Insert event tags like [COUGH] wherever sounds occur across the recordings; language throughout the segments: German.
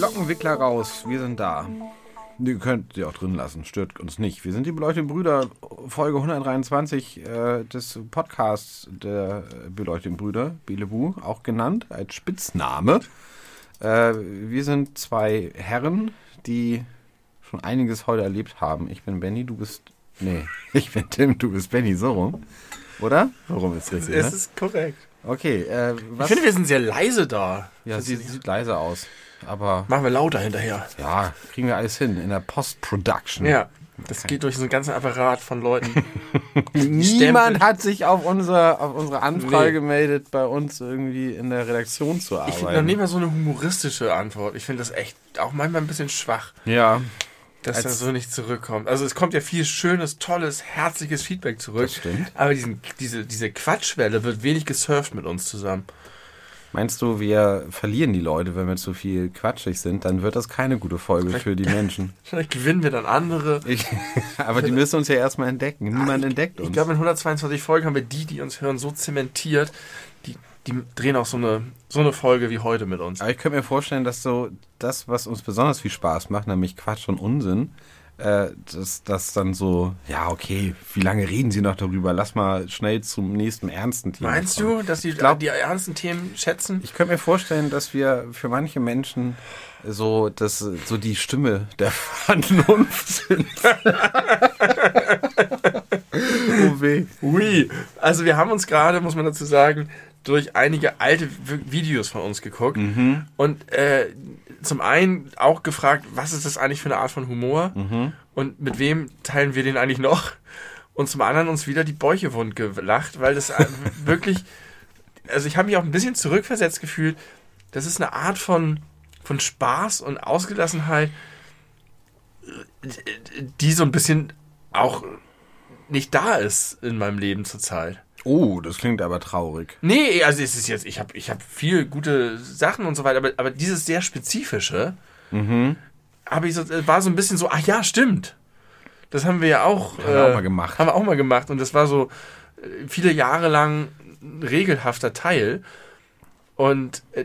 Lockenwickler raus, wir sind da. Ihr könnt sie auch drin lassen, stört uns nicht. Wir sind die beleuchteten Brüder, Folge 123 äh, des Podcasts der äh, beleuchteten Brüder, Belebu, auch genannt als Spitzname. Äh, wir sind zwei Herren, die schon einiges heute erlebt haben. Ich bin Benny, du bist. Nee, [LAUGHS] ich bin Tim, du bist Benny, so rum. Oder? So rum ist richtig. Es Ne? ist korrekt. Okay, äh, Ich was? finde, wir sind sehr leise da. ja, sie sieht leise aus. Aber Machen wir lauter hinterher. ja, kriegen wir alles hin in der Post-Production. Ja. Das geht durch so einen ganzen Apparat von Leuten. [LAUGHS] Niemand hat sich auf unsere, auf unsere Anfrage Nee. gemeldet, bei uns irgendwie in der Redaktion zu Ich finde noch arbeiten. nicht mal so eine humoristische Antwort. Ich finde das echt auch manchmal ein bisschen schwach, ja, dass Als- da so nicht zurückkommt. Also es kommt ja viel schönes, tolles, herzliches Feedback zurück. Das stimmt. Aber diesen, diese, diese Quatschwelle wird wenig gesurft mit uns zusammen. Meinst du, wir verlieren die Leute, wenn wir zu viel quatschig sind? Dann wird das keine gute Folge für die [LAUGHS] Menschen. Vielleicht gewinnen wir dann andere. Ich, [LAUGHS] aber die müssen uns ja erstmal entdecken. Niemand entdeckt uns. Ich glaube, in 122 Folgen haben wir die, die uns hören, so zementiert, die, die drehen auch so eine, so eine Folge wie heute mit uns. aber ich könnte mir vorstellen, dass so das, was uns besonders viel Spaß macht, nämlich Quatsch und Unsinn, äh, dass das dann so, ja, okay, wie lange reden sie noch darüber? Lass mal schnell zum nächsten ernsten Thema Meinst kommen. du, dass die glaub- die ernsten Themen schätzen? Ich könnte mir vorstellen, dass wir für manche Menschen so, das, so die Stimme der [LAUGHS] Vernunft sind. [LAUGHS] oh weh. Ui. Also wir haben uns gerade, muss man dazu sagen, durch einige alte Videos von uns geguckt und äh, zum einen auch gefragt, was ist das eigentlich für eine Art von Humor und mit wem teilen wir den eigentlich noch? Und zum anderen uns wieder die Bäuche wund gelacht, weil das äh, [LAUGHS] wirklich, also ich habe mich auch ein bisschen zurückversetzt gefühlt. Das ist eine Art von, von Spaß und Ausgelassenheit, die so ein bisschen auch nicht da ist in meinem Leben zurzeit. Oh, das klingt aber traurig. Nee, also es ist jetzt, ich habe ich hab viel gute Sachen und so weiter, aber, aber dieses sehr spezifische, habe ich so, äh, war so ein bisschen so, ach ja, stimmt. Das haben wir ja auch, Haben wir auch mal gemacht. Haben wir auch mal gemacht und das war so äh, viele Jahre lang ein regelhafter Teil. Und äh,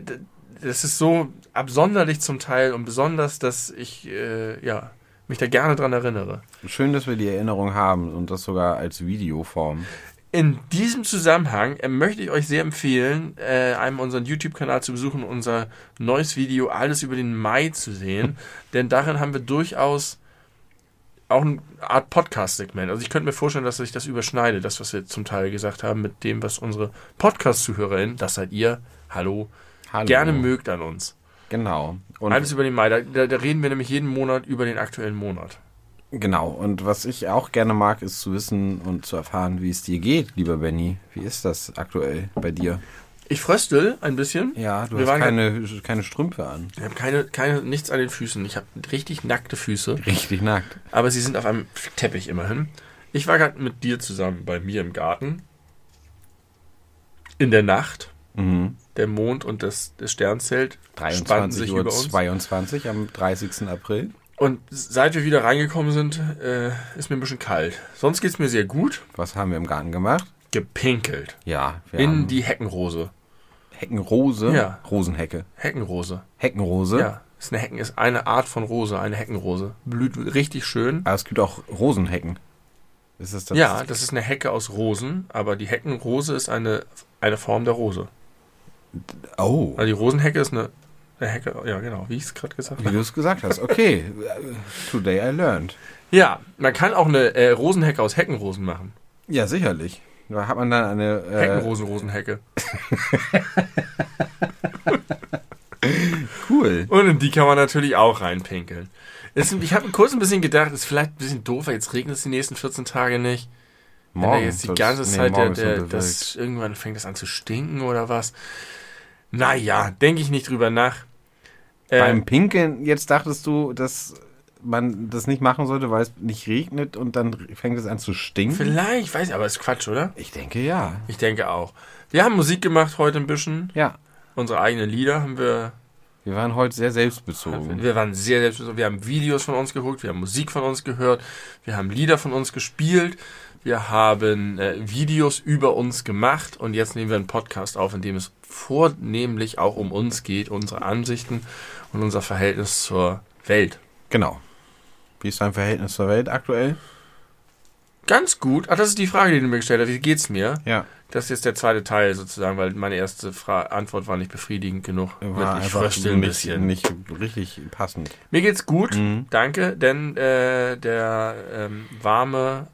das ist so absonderlich zum Teil und besonders, dass ich äh, ja, mich da gerne dran erinnere. Schön, dass wir die Erinnerung haben und das sogar als Videoform. In diesem Zusammenhang äh, möchte ich euch sehr empfehlen, äh, einmal unseren YouTube-Kanal zu besuchen, unser neues Video Alles über den Mai zu sehen. [LAUGHS] Denn darin haben wir durchaus auch eine Art Podcast-Segment. Also ich könnte mir vorstellen, dass sich das überschneidet, das, was wir zum Teil gesagt haben, mit dem, was unsere Podcast-ZuhörerInnen, das seid ihr, hallo, Hallo. gerne mögt an uns. Genau. Und Alles über den Mai. Da, da reden wir nämlich jeden Monat über den aktuellen Monat. Genau. Und was ich auch gerne mag, ist zu wissen und zu erfahren, wie es dir geht, lieber Benny. Wie ist das aktuell bei dir? Ich fröstel ein bisschen. Ja, du Wir hast keine, keine Strümpfe an. Ich habe keine, keine, nichts an den Füßen. Ich habe richtig nackte Füße. Richtig nackt. Aber sie sind auf einem Teppich immerhin. Ich war gerade mit dir zusammen bei mir im Garten. In der Nacht. Mhm. Der Mond und das, das Sternzelt spannten 23 sich Uhr über uns. 22 am 30. April. Und seit wir wieder reingekommen sind, äh, ist mir ein bisschen kalt. Sonst geht's mir sehr gut. Was haben wir im Garten gemacht? Gepinkelt. Ja, In die Heckenrose. Heckenrose. Ja. Rosenhecke. Heckenrose. Heckenrose. Ja. Ist eine Hecken ist eine Art von Rose, eine Heckenrose. Blüht richtig schön. Aber es gibt auch Rosenhecken. Ist es das? Ja, das ist eine Hecke aus Rosen, aber die Heckenrose ist eine, eine Form der Rose. Oh, Also die Rosenhecke ist eine, Hecke, ja genau, wie ich es gerade gesagt wie habe. du es gesagt hast. Okay, today I learned. Ja, man kann auch eine äh, Rosenhecke aus Heckenrosen machen. Ja, sicherlich. Da hat man dann eine... Äh, Heckenrosen-Rosenhecke. [LAUGHS] cool. Und in die kann man natürlich auch reinpinkeln. Es, ich habe kurz ein bisschen gedacht, ist vielleicht ein bisschen doof, weil jetzt regnet es die nächsten 14 Tage nicht. Morgen. jetzt die ganze nee, Zeit der, ist der, unterwegs. das, irgendwann fängt das an zu stinken oder was. Naja, denke ich nicht drüber nach. Äh, Beim Pinkeln, jetzt dachtest du, dass man das nicht machen sollte, weil es nicht regnet und dann fängt es an zu stinken? vielleicht, weiß ich, aber ist Quatsch, oder? Ich denke ja. Ich denke auch. Wir haben Musik gemacht heute ein bisschen. Ja. Unsere eigenen Lieder haben wir. Wir waren heute sehr selbstbezogen. Wir waren sehr selbstbezogen. Wir haben Videos von uns geguckt, wir haben Musik von uns gehört, wir haben Lieder von uns gespielt, wir haben äh, Videos über uns gemacht und jetzt nehmen wir einen Podcast auf, in dem es vornehmlich auch um uns geht, unsere Ansichten und unser Verhältnis zur Welt. Genau. Wie ist dein Verhältnis zur Welt aktuell? Ganz gut. Ach, das ist die Frage, die du mir gestellt hast. Wie geht's mir? Ja. Das ist jetzt der zweite Teil sozusagen, weil meine erste Fra Antwort war nicht befriedigend genug. War ich fröstel ein nicht, bisschen. nicht richtig passend. Mir geht's gut, Mhm. danke, denn äh, der ähm, warme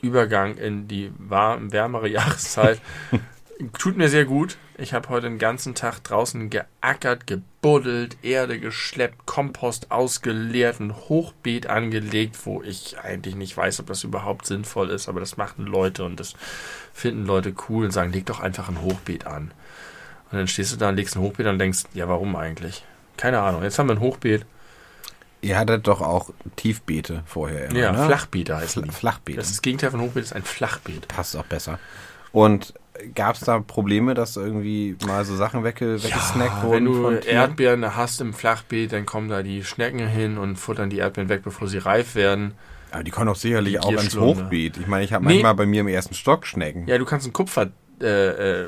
Übergang in die warm, wärmere [LAUGHS] Jahreszeit [LAUGHS] tut mir sehr gut. Ich habe heute den ganzen Tag draußen geackert, gebuddelt, Erde geschleppt, Kompost ausgeleert, ein Hochbeet angelegt, wo ich eigentlich nicht weiß, ob das überhaupt sinnvoll ist, aber das machen Leute und das finden Leute cool und sagen, leg doch einfach ein Hochbeet an. Und dann stehst du da und legst ein Hochbeet und denkst, ja, warum eigentlich? Keine Ahnung. Jetzt haben wir ein Hochbeet. Ihr hattet doch auch Tiefbeete vorher. Immer, Ja, ne? Flachbeete Fl die. Flachbeete. Das ist das Gegenteil von Hochbeet, ist ein Flachbeet. passt auch besser. Und gab es da Probleme, dass irgendwie mal so Sachen wegge weggesnackt wurden? wenn du? Erdbeeren hast im Flachbeet, dann kommen da die Schnecken hin und futtern die Erdbeeren weg, bevor sie reif werden. Aber die kommen doch sicherlich auch ins. Hochbeet. Ich meine, ich habe Nee. manchmal bei mir im ersten Stock Schnecken. Ja, du kannst einen Kupfer. Äh, äh,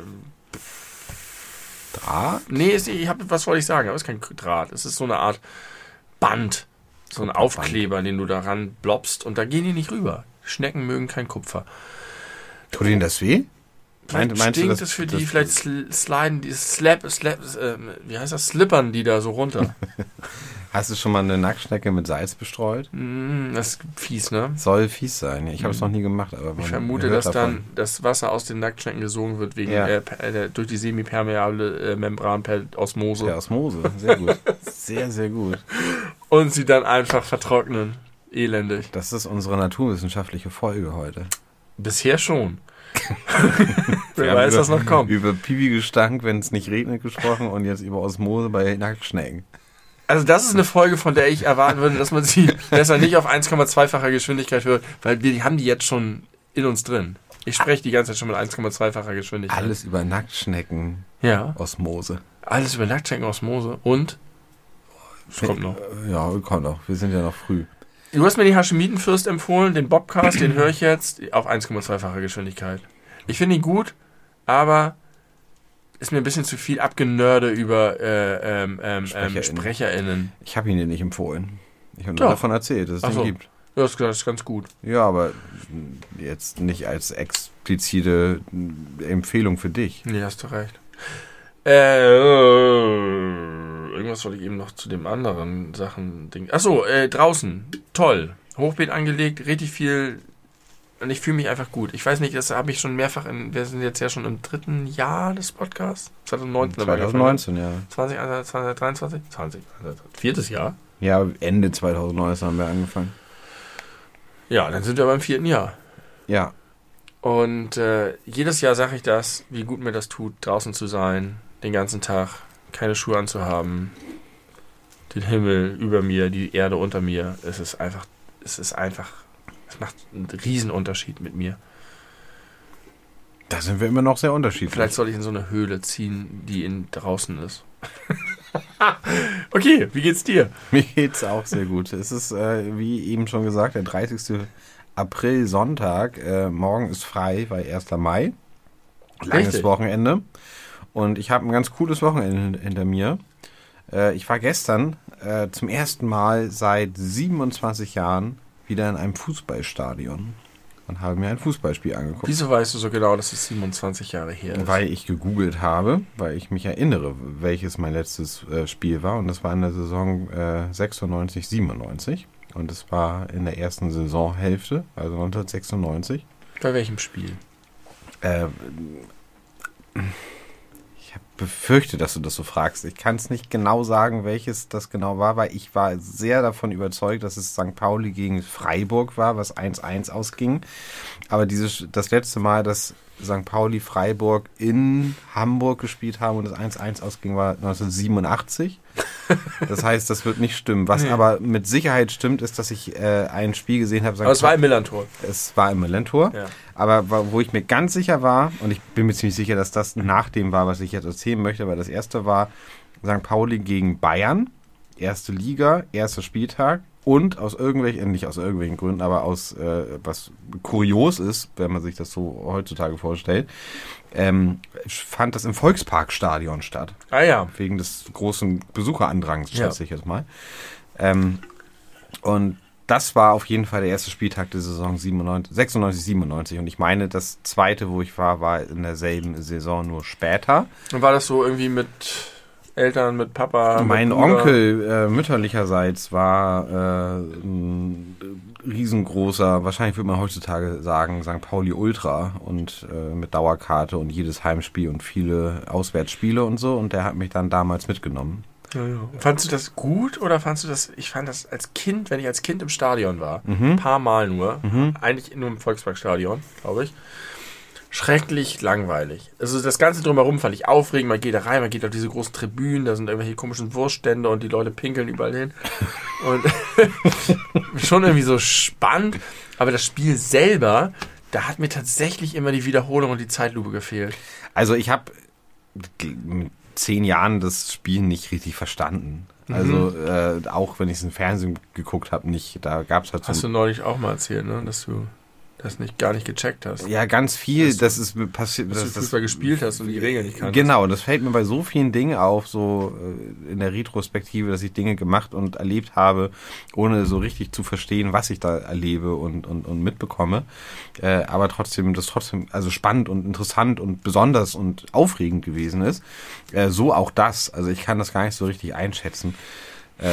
Draht? nee, ist, ich hab, was wollte ich sagen? Aber es ist kein Draht. Es ist so eine Art Band. So ein. Aufkleber, den du daran blobst und da gehen die nicht rüber. Schnecken mögen kein Kupfer. Tut Ihnen das weh? Meint- meinst du, stinkt das- es für das- die, vielleicht sl sliden die, slap, slap, äh, wie heißt das, slippern die da so runter. [LAUGHS] Hast du schon mal eine Nacktschnecke mit Salz bestreut? mm, das ist fies, ne? Soll fies sein. Ich habe es noch nie gemacht, aber Ich vermute, dass davon. dann das Wasser aus den Nacktschnecken gesogen wird wegen Ja. äh, äh, durch die semipermeable äh, Membran per Osmose Per Osmose. Sehr gut. [LAUGHS] sehr, sehr gut. und sie dann einfach vertrocknen. Elendig. Das ist unsere naturwissenschaftliche Folge heute. Bisher schon. [LAUGHS] Wer weiß, über, was noch kommt. Über Pipi-Gestank, wenn es nicht regnet, gesprochen und jetzt über Osmose bei Nacktschnecken. Also das ist eine Folge, von der ich erwarten würde, dass man sie [LAUGHS] besser nicht auf 1,2-facher Geschwindigkeit hört, weil wir haben die jetzt schon in uns drin. Ich spreche die ganze Zeit schon mit 1,2-facher Geschwindigkeit. Alles über Nacktschnecken, Ja. Osmose. Alles über Nacktschnecken, Osmose und es kommt noch. Ja, kommt noch. Wir sind ja noch früh. Du hast mir die Hashemitenfürst empfohlen, den Bobcast, den höre ich jetzt auf 1,2-facher Geschwindigkeit. Ich finde ihn gut, aber ist mir ein bisschen zu viel Abgenörde über äh, ähm, ähm, SprecherInnen. ähm, SprecherInnen. Ich habe ihn dir nicht empfohlen. Ich habe nur davon erzählt, dass es Ach den so. gibt. Ja, das das ist ganz gut. Ja, aber jetzt nicht als explizite Empfehlung für dich. Nee, hast du recht. Äh, irgendwas wollte ich eben noch zu dem anderen Sachen. Ding. Achso, äh, draußen. Toll. Hochbeet angelegt, richtig viel. Und ich fühle mich einfach gut. Ich weiß nicht, das habe ich schon mehrfach in. Wir sind jetzt ja schon im dritten Jahr des Podcasts. 2019. haben wir angefangen. 2019, ja. 20, also 2023? 20. also Viertes Jahr? Ja, Ende 2019 haben wir angefangen. Ja, dann sind wir beim vierten Jahr. Ja, Und äh, jedes Jahr sage ich das, wie gut mir das tut, draußen zu sein, den ganzen Tag, keine Schuhe anzuhaben, den Himmel über mir, die Erde unter mir. Es ist einfach, es ist einfach, es macht einen riesen Unterschied mit mir. da sind wir immer noch sehr unterschiedlich. Vielleicht soll ich in so eine Höhle ziehen, die in draußen ist. [LAUGHS] okay, wie geht's dir? Mir geht's auch sehr gut. Es ist, äh, wie eben schon gesagt, der 30. April, Sonntag. Äh, morgen ist frei, weil 1. Mai. Langes Richtig. Wochenende. Und ich habe ein ganz cooles Wochenende hinter mir. Äh, ich war gestern äh, zum ersten Mal seit 27 Jahren wieder in einem Fußballstadion und habe mir ein Fußballspiel angeguckt. Wieso weißt du so genau, dass es 27 Jahre her ist? Weil ich gegoogelt habe, weil ich mich erinnere, welches mein letztes äh, Spiel war. Und das war in der Saison äh, 96, 97. Und es war in der ersten Saisonhälfte, also 1996. Bei welchem Spiel? Äh, befürchte, dass du das so fragst. Ich kann es nicht genau sagen, welches das genau war, weil ich war sehr davon überzeugt, dass es St. Pauli gegen Freiburg war, was 1-1 ausging. Aber dieses, das letzte Mal, dass St. Pauli Freiburg in Hamburg gespielt haben und es 1-1 ausging, war 1987. [LAUGHS] Das heißt, das wird nicht stimmen. Was Nee. aber mit Sicherheit stimmt, ist, dass ich äh, ein Spiel gesehen habe. St. Aber es war im Millantor. es war im Millentor. Ja. Aber wo ich mir ganz sicher war, und ich bin mir ziemlich sicher, dass das nach dem war, was ich jetzt erzählen möchte, weil das erste war St. Pauli gegen Bayern, erste Liga, erster Spieltag. Und aus irgendwelchen, nicht aus irgendwelchen Gründen, aber aus, äh, was kurios ist, wenn man sich das so heutzutage vorstellt, ähm, fand das im Volksparkstadion statt. Ah ja. Wegen des großen Besucherandrangs, Ja. schätze ich jetzt mal. Ähm, und das war auf jeden Fall der erste Spieltag der Saison 97, 96, 97. Und ich meine, das zweite, wo ich war, war in derselben Saison nur später. Und war das so irgendwie mit Eltern, mit Papa? mit mein Bruder? Onkel äh, mütterlicherseits war äh, ein riesengroßer, wahrscheinlich würde man heutzutage sagen, St. Pauli Ultra und äh, mit Dauerkarte und jedes Heimspiel und viele Auswärtsspiele und so. Und der hat mich dann damals mitgenommen. Ja, ja. Fandst du das gut oder fandst du das, ich fand das als Kind, wenn ich als Kind im Stadion war, ein paar Mal nur, eigentlich nur im Volksparkstadion, glaube ich, schrecklich langweilig. Also das Ganze drumherum fand ich aufregend, man geht da rein, man geht auf diese großen Tribünen, da sind irgendwelche komischen Wurststände und die Leute pinkeln überall hin. Und [LAUGHS] schon irgendwie so spannend, aber das Spiel selber, da hat mir tatsächlich immer die Wiederholung und die Zeitlupe gefehlt. Also ich habe mit zehn Jahren das Spiel nicht richtig verstanden. Also äh, auch wenn ich es im Fernsehen geguckt habe, nicht. Da gab es halt Hast du neulich auch mal erzählt, ne? dass du das nicht gar nicht gecheckt hast. ja ganz viel. Dass Das ist passiert. dass du das- das- Fußball gespielt hast und die Regeln nicht kanntest. Genau, das fällt mir bei so vielen Dingen auf, so äh, in der Retrospektive, dass ich Dinge gemacht und erlebt habe, ohne so richtig zu verstehen, was ich da erlebe und, und, und mitbekomme. Äh, aber trotzdem, das trotzdem, also spannend und interessant und besonders und aufregend gewesen ist. Äh, so auch das. Also ich kann das gar nicht so richtig einschätzen. Äh,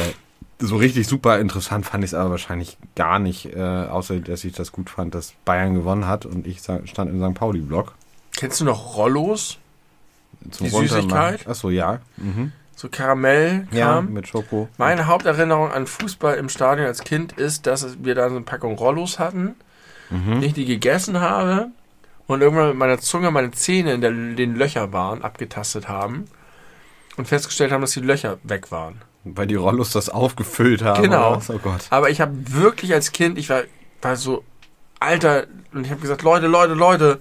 so richtig super interessant fand ich es aber wahrscheinlich gar nicht, äh, außer dass ich das gut fand, dass Bayern gewonnen hat und ich stand im St. Pauli-Block. Kennst du noch Rollos? Zum Die. Süßigkeit? Ach so, ja. Mhm. So Karamell Ja, kam. mit Schoko. Meine Haupterinnerung an Fußball im Stadion als Kind ist, dass wir da so eine Packung Rollos hatten, Mhm. ich die gegessen habe und irgendwann mit meiner Zunge meine Zähne in der, den Löcher waren, abgetastet haben und festgestellt haben, dass die Löcher weg waren. Weil die Rollos das aufgefüllt haben. Genau. was? Oh Gott. Aber ich habe wirklich als Kind, ich war, war so alter und ich habe gesagt, Leute, Leute, Leute,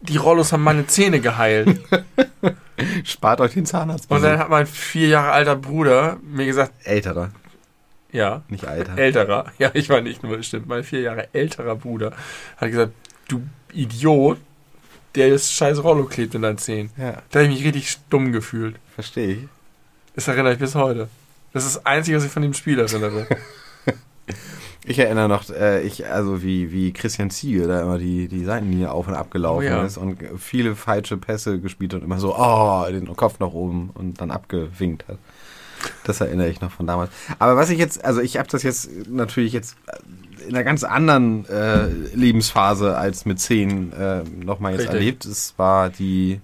die Rollos haben meine Zähne geheilt. [LAUGHS] Spart euch den Zahnarzt. Und dann hat mein vier Jahre alter Bruder mir gesagt, Älterer, ja, nicht alter. älterer, [LAUGHS] ja, ich war nicht nur, stimmt, mein vier Jahre älterer Bruder hat gesagt, du Idiot, der das scheiß Rollo klebt in deinen Zähnen. ja, Da habe ich mich richtig stumm gefühlt. verstehe ich. Das erinnere ich bis heute. Das ist das Einzige, was ich von dem Spiel erinnere. [LAUGHS] Ich erinnere noch, äh, ich, also wie, wie Christian Ziege da immer die, die Seitenlinie auf und ab gelaufen Oh ja. ist und viele falsche Pässe gespielt und immer so, oh, den Kopf nach oben und dann abgewinkt hat. Das erinnere ich noch von damals. Aber was ich jetzt, also ich habe das jetzt natürlich jetzt in einer ganz anderen äh, Lebensphase als mit zehn äh, nochmal jetzt Richtig. erlebt. Es war die,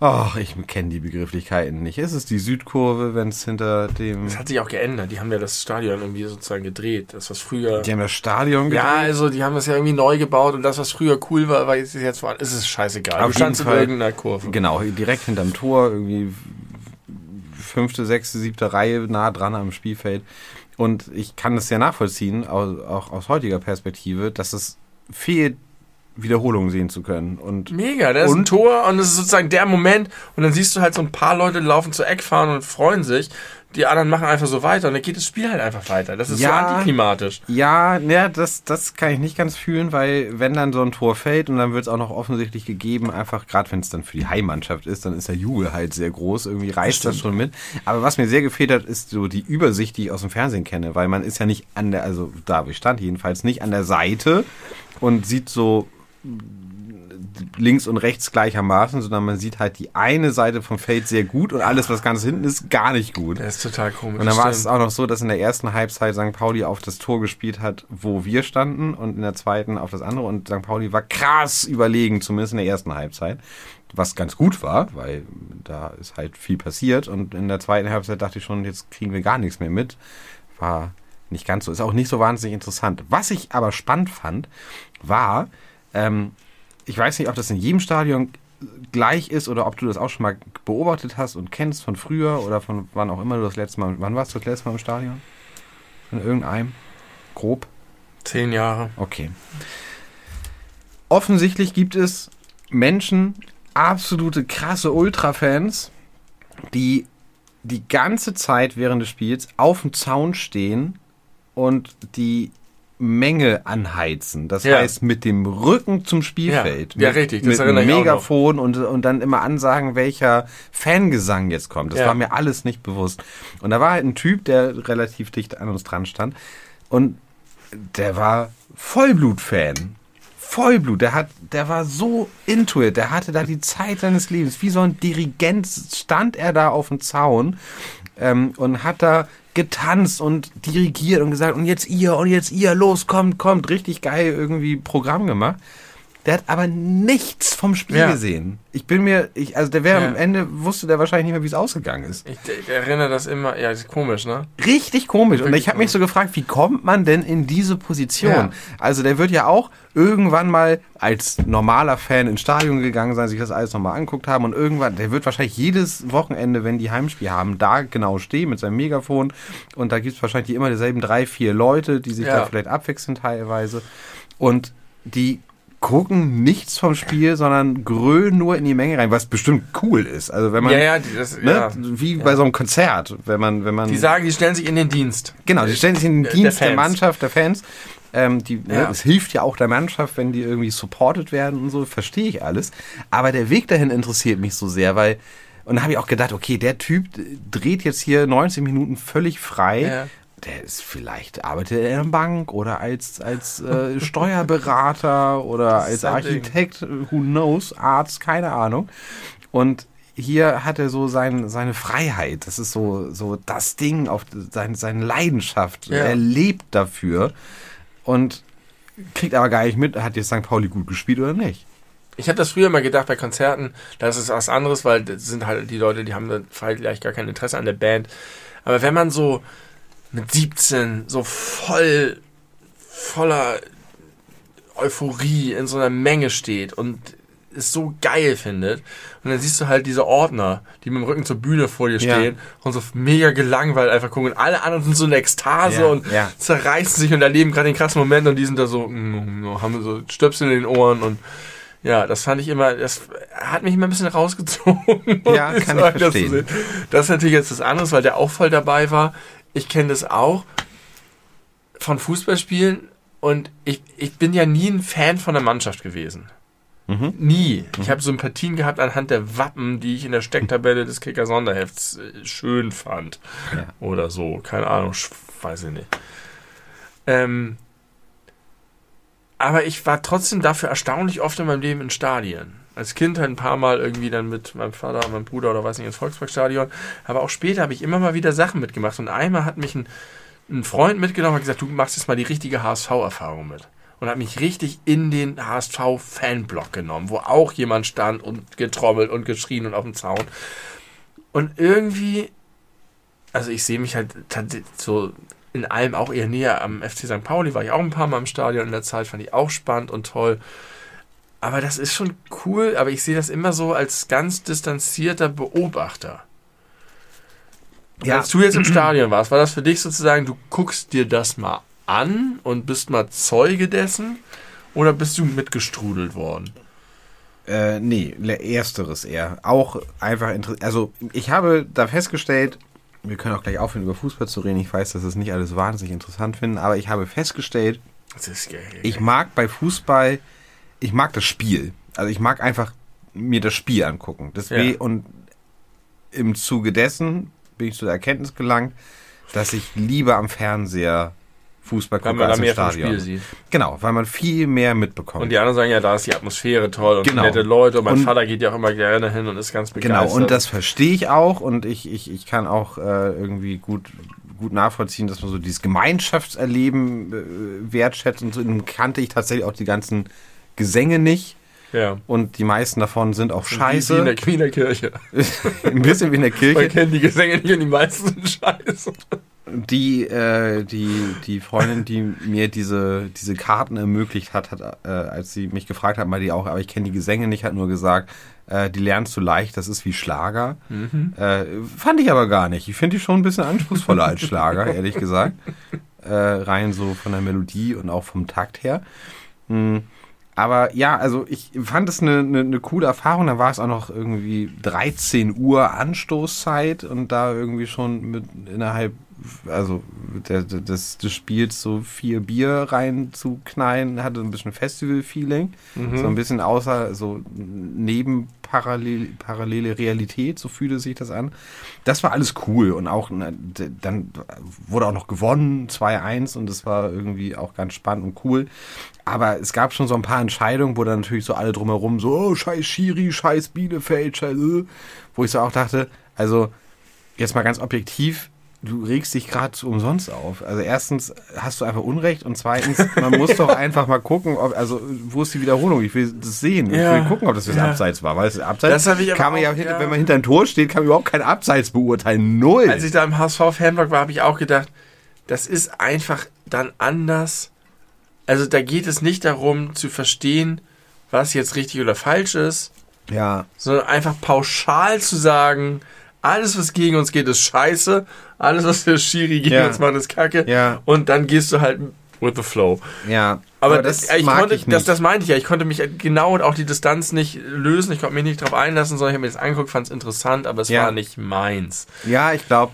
ach, ich kenne die Begrifflichkeiten nicht. Ist es die Südkurve, wenn es hinter dem, Das hat sich auch geändert. Die haben ja das Stadion irgendwie sozusagen gedreht. Das, was früher. die haben das Stadion gedreht? Ja, also die haben das ja irgendwie neu gebaut und das, was früher cool war, war jetzt, jetzt war, ist es scheißegal. Auf du standst in irgendeiner Kurve. Genau, direkt hinterm Tor, irgendwie fünfte, sechste, siebte Reihe, nah dran am Spielfeld. Und ich kann das sehr nachvollziehen, au- auch aus heutiger Perspektive, dass es fehlt, Wiederholungen sehen zu können. Und Mega, da ist ein Und? Tor und das ist sozusagen der Moment und dann siehst du halt so ein paar Leute laufen zur Eckfahne und freuen sich. Die anderen machen einfach so weiter und dann geht das Spiel halt einfach weiter. Das ist Ja. so antiklimatisch. ja, ja das, das kann ich nicht ganz fühlen, weil wenn dann so ein Tor fällt und dann wird es auch noch offensichtlich gegeben, einfach gerade wenn es dann für die Heimmannschaft ist, dann ist der Jubel halt sehr groß, irgendwie reißt das, stimmt. schon mit. Aber was mir sehr gefehlt hat, ist so die Übersicht, die ich aus dem Fernsehen kenne, weil man ist ja nicht an der, also da ich stand jedenfalls, nicht an der Seite und sieht so links und rechts gleichermaßen, sondern man sieht halt die eine Seite vom Feld sehr gut und alles, was ganz hinten ist, gar nicht gut. Das ist total komisch. Und dann war es auch noch so, dass in der ersten Halbzeit St. Pauli auf das Tor gespielt hat, wo wir standen und in der zweiten auf das andere und St. Pauli war krass überlegen, zumindest in der ersten Halbzeit. Was ganz gut war, weil da ist halt viel passiert und in der zweiten Halbzeit dachte ich schon, jetzt kriegen wir gar nichts mehr mit. War nicht ganz so, ist auch nicht so wahnsinnig interessant. Was ich aber spannend fand, war, ähm, ich weiß nicht, ob das in jedem Stadion gleich ist oder ob du das auch schon mal beobachtet hast und kennst von früher oder von wann auch immer du das letzte Mal. Wann warst du das letzte Mal im Stadion? In irgendeinem? Grob? Zehn Jahre. Okay. Offensichtlich gibt es Menschen, absolute krasse Ultra-Fans, die die ganze Zeit während des Spiels auf dem Zaun stehen und die Menge anheizen. Das Ja. heißt, mit dem Rücken zum Spielfeld. Ja, ja, mit, richtig, das Mit einem noch. Megafon und, und dann immer ansagen, welcher Fangesang jetzt kommt. Das Ja. war mir alles nicht bewusst. Und da war halt ein Typ, der relativ dicht an uns dran stand. Und der war Vollblut-Fan. Vollblut. Der hat, der war so into it. Der hatte da die Zeit seines Lebens. Wie so ein Dirigent stand er da auf dem Zaun ähm, und hat da getanzt und dirigiert und gesagt, und jetzt ihr, und jetzt ihr, los, kommt, kommt. Richtig geil irgendwie Programm gemacht. Der hat aber nichts vom Spiel Ja. gesehen. Ich bin mir, ich, also der wäre Ja. am Ende, wusste der wahrscheinlich nicht mehr, wie es ausgegangen ist. Ich, ich erinnere das immer, ja, das ist komisch, ne? Richtig komisch. Und ich habe mich so gefragt, wie kommt man denn in diese Position? Ja. Also der wird ja auch irgendwann mal als normaler Fan ins Stadion gegangen sein, sich das alles nochmal anguckt haben und irgendwann, der wird wahrscheinlich jedes Wochenende, wenn die Heimspiel haben, da genau stehen mit seinem Megafon und da gibt es wahrscheinlich immer dieselben drei, vier Leute, die sich Ja. da vielleicht abwechseln teilweise und die gucken nichts vom Spiel, sondern grölen nur in die Menge rein, was bestimmt cool ist. Also wenn man, ja, ja, das, ne, ja. wie bei so einem Konzert, wenn man, wenn man Die sagen, die stellen sich in den Dienst. Genau, die stellen sich in den Dienst der der. Mannschaft, der Fans. Ähm, die, ne, Ja. es hilft ja auch der Mannschaft, wenn die irgendwie supported werden und so, verstehe ich alles. Aber der Weg dahin interessiert mich so sehr, weil, und da habe ich auch gedacht, okay, der Typ dreht jetzt hier 19 Minuten völlig frei. Ja. Der ist vielleicht, arbeitet er in einer Bank oder als, als äh, [LAUGHS] Steuerberater oder als sein Ding. Architekt, who knows, Arzt, keine Ahnung. Und hier hat er so sein, seine Freiheit. Das ist so, so das Ding, auf sein, seine Leidenschaft. Ja. Er lebt dafür und kriegt aber gar nicht mit, hat jetzt St. Pauli gut gespielt oder nicht. Ich habe das früher mal gedacht bei Konzerten, das ist was anderes, weil das sind halt die Leute, die haben vielleicht gar kein Interesse an der Band. Aber wenn man so mit 17 so voll voller Euphorie in so einer Menge steht und es so geil findet und dann siehst du halt diese Ordner, die mit dem Rücken zur Bühne vor dir Ja. stehen und so mega gelangweilt einfach gucken und alle anderen sind so in Ekstase Ja, und ja. zerreißen sich und erleben gerade den krassen Moment und die sind da so, mm, mm, haben so Stöpsel in den Ohren und ja, das fand ich immer, das hat mich immer ein bisschen rausgezogen. [LAUGHS] Ja, kann ich das verstehen. sehen. Das ist natürlich jetzt das andere, weil der auch voll dabei war. Ich kenne das auch von Fußballspielen und ich, ich bin ja nie ein Fan von der Mannschaft gewesen. Mhm. Nie. Ich habe Sympathien gehabt anhand der Wappen, die ich in der Stecktabelle des Kicker Sonderhefts äh, schön fand. Ja. Oder so. Keine Ahnung, weiß ich nicht. Ähm, aber ich war trotzdem dafür erstaunlich oft in meinem Leben in Stadien. Als Kind halt ein paar Mal irgendwie dann mit meinem Vater meinem Bruder oder weiß nicht ins Volksparkstadion. Aber auch später habe ich immer mal wieder Sachen mitgemacht. Und einmal hat mich ein, ein Freund mitgenommen und gesagt, du machst jetzt mal die richtige HSV-Erfahrung mit. Und hat mich richtig in den HSV-Fanblock genommen, wo auch jemand stand und getrommelt und geschrien und auf dem Zaun. Und irgendwie, also ich sehe mich halt so in allem auch eher näher am FC St. Pauli, war ich auch ein paar Mal im Stadion in der Zeit, fand ich auch spannend und toll. Aber das ist schon cool, aber ich sehe das immer so als ganz distanzierter Beobachter. Ja. Als du jetzt im Stadion warst, war das für dich sozusagen, du guckst dir das mal an und bist mal Zeuge dessen? Oder bist du mitgestrudelt worden? Äh, nee, ersteres eher. Auch einfach interessant. Also, ich habe da festgestellt, wir können auch gleich aufhören, über Fußball zu reden. Ich weiß, dass das nicht alles wahnsinnig interessant finden, aber ich habe festgestellt, ich mag bei Fußball, ich mag das Spiel. Also, ich mag einfach mir das Spiel angucken. Deswegen, Ja. und im Zuge dessen bin ich zu der Erkenntnis gelangt, dass ich lieber am Fernseher Fußball gucke als im mehr Stadion. Spiel sieht. Genau, weil man viel mehr mitbekommt. Und die anderen sagen ja, da ist die Atmosphäre toll und Genau. nette Leute. Und mein Und- Vater geht ja auch immer gerne hin und ist ganz Genau, begeistert. und das verstehe ich auch und ich, ich, ich kann auch äh, irgendwie gut, gut nachvollziehen, dass man so dieses Gemeinschaftserleben äh, wertschätzt und so Nun kannte ich tatsächlich auch die ganzen Gesänge nicht ja. und die meisten davon sind auch Wie, wie in scheiße. der Queener Kirche. [LAUGHS] Ein bisschen wie in der Man Kirche. kennt die Gesänge nicht und die meisten sind scheiße. Die, äh, die, die Freundin, die mir diese, diese Karten ermöglicht hat, hat äh, als sie mich gefragt hat, mal die auch, aber ich kenne die Gesänge nicht, hat nur gesagt, äh, die lernst du leicht, das ist wie Schlager. Äh, fand ich aber gar nicht. Ich finde die schon ein bisschen anspruchsvoller als Schlager, ehrlich gesagt. Äh, rein so von der Melodie und auch vom Takt her. Hm. Aber ja, also ich fand es eine, eine, eine coole Erfahrung. Da war es auch noch irgendwie 13 Uhr Anstoßzeit und da irgendwie schon mit innerhalb also des, des Spiels so vier Bier reinzuknallen, hatte ein bisschen Festival-Feeling. Mhm. So ein bisschen außer, so neben parallel, parallele Realität, so fühlte sich das an. Das war alles cool und auch dann wurde auch noch gewonnen, 2-1 und das war irgendwie auch ganz spannend und cool. Aber es gab schon so ein paar Entscheidungen, wo dann natürlich so alle drumherum so, oh, scheiß Schiri, scheiß Bielefeld, scheiß, äh, wo ich so auch dachte, also jetzt mal ganz objektiv, du regst dich gerade umsonst auf. Also erstens hast du einfach Unrecht und zweitens, man muss doch [LAUGHS] einfach mal gucken, ob, also wo ist die Wiederholung? Ich will das sehen. Ja. Ich will gucken, ob das das ja. Abseits war. Weil das Abseits das ich kann man ja, auch, hinter, wenn man hinter ein Tor steht, kann man überhaupt kein Abseits beurteilen. Null. Als ich da im HSV-Fanblock war, habe ich auch gedacht, das ist einfach dann anders. Also da geht es nicht darum zu verstehen, was jetzt richtig oder falsch ist. Ja. Sondern einfach pauschal zu sagen, alles, was gegen uns geht, ist scheiße. Alles, was der Schiri gegen ja. uns macht, ist kacke. Ja. Und dann gehst du halt with the flow. Ja. Aber, aber das, das, ich konnte, ich das, das meinte ich ja. Ich konnte mich genau und auch die Distanz nicht lösen. Ich konnte mich nicht darauf einlassen, sondern ich habe mir das angeguckt, fand es interessant, aber es ja. war nicht meins. Ja, ich glaube,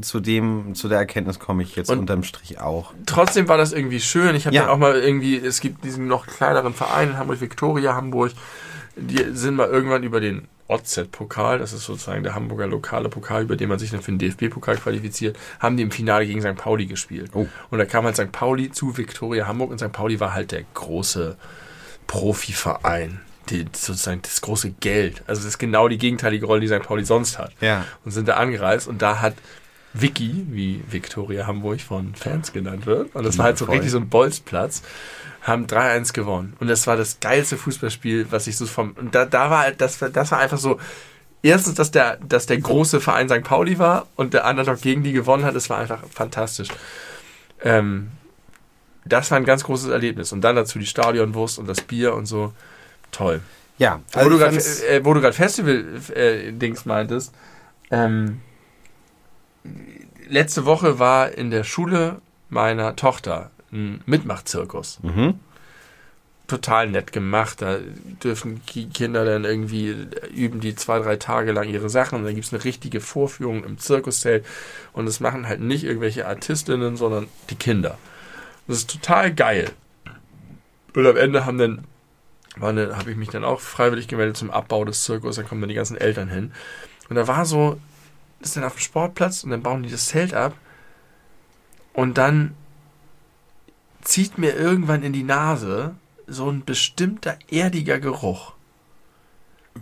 zu dem, zu der Erkenntnis komme ich jetzt und unterm Strich auch. Trotzdem war das irgendwie schön. Ich habe ja. dann auch mal irgendwie, es gibt diesen noch kleineren Verein in Hamburg, Victoria Hamburg, die sind mal irgendwann über den OZ-Pokal, das ist sozusagen der Hamburger lokale Pokal, über den man sich dann für den DFB-Pokal qualifiziert, haben die im Finale gegen St. Pauli gespielt. Oh. Und da kam halt St. Pauli zu Viktoria Hamburg und St. Pauli war halt der große Profiverein. Die, sozusagen das große Geld. Also das ist genau die gegenteilige Rolle, die St. Pauli sonst hat. Ja. Und sind da angereist und da hat Vicky, wie Viktoria Hamburg von Fans genannt wird, und das war halt so richtig so ein Bolzplatz, haben 3-1 gewonnen. Und das war das geilste Fußballspiel, was ich so vom. Und da, da war halt, das, das war einfach so. Erstens, dass der, dass der große Verein St. Pauli war und der Underdog gegen die gewonnen hat, das war einfach fantastisch. Ähm, das war ein ganz großes Erlebnis. Und dann dazu die Stadionwurst und das Bier und so. Toll. Ja, also wo, du grad, äh, wo du gerade Festival-Dings äh, meintest, ähm, letzte Woche war in der Schule meiner Tochter ein Mitmachzirkus. Mhm. Total nett gemacht. Da dürfen die Kinder dann irgendwie üben die zwei, drei Tage lang ihre Sachen und dann gibt es eine richtige Vorführung im Zirkuszelt und das machen halt nicht irgendwelche Artistinnen, sondern die Kinder. Das ist total geil. Und am Ende haben dann habe ich mich dann auch freiwillig gemeldet zum Abbau des Zirkus, da kommen dann die ganzen Eltern hin. Und da war so, das ist dann auf dem Sportplatz und dann bauen die das Zelt ab. Und dann zieht mir irgendwann in die Nase so ein bestimmter erdiger Geruch.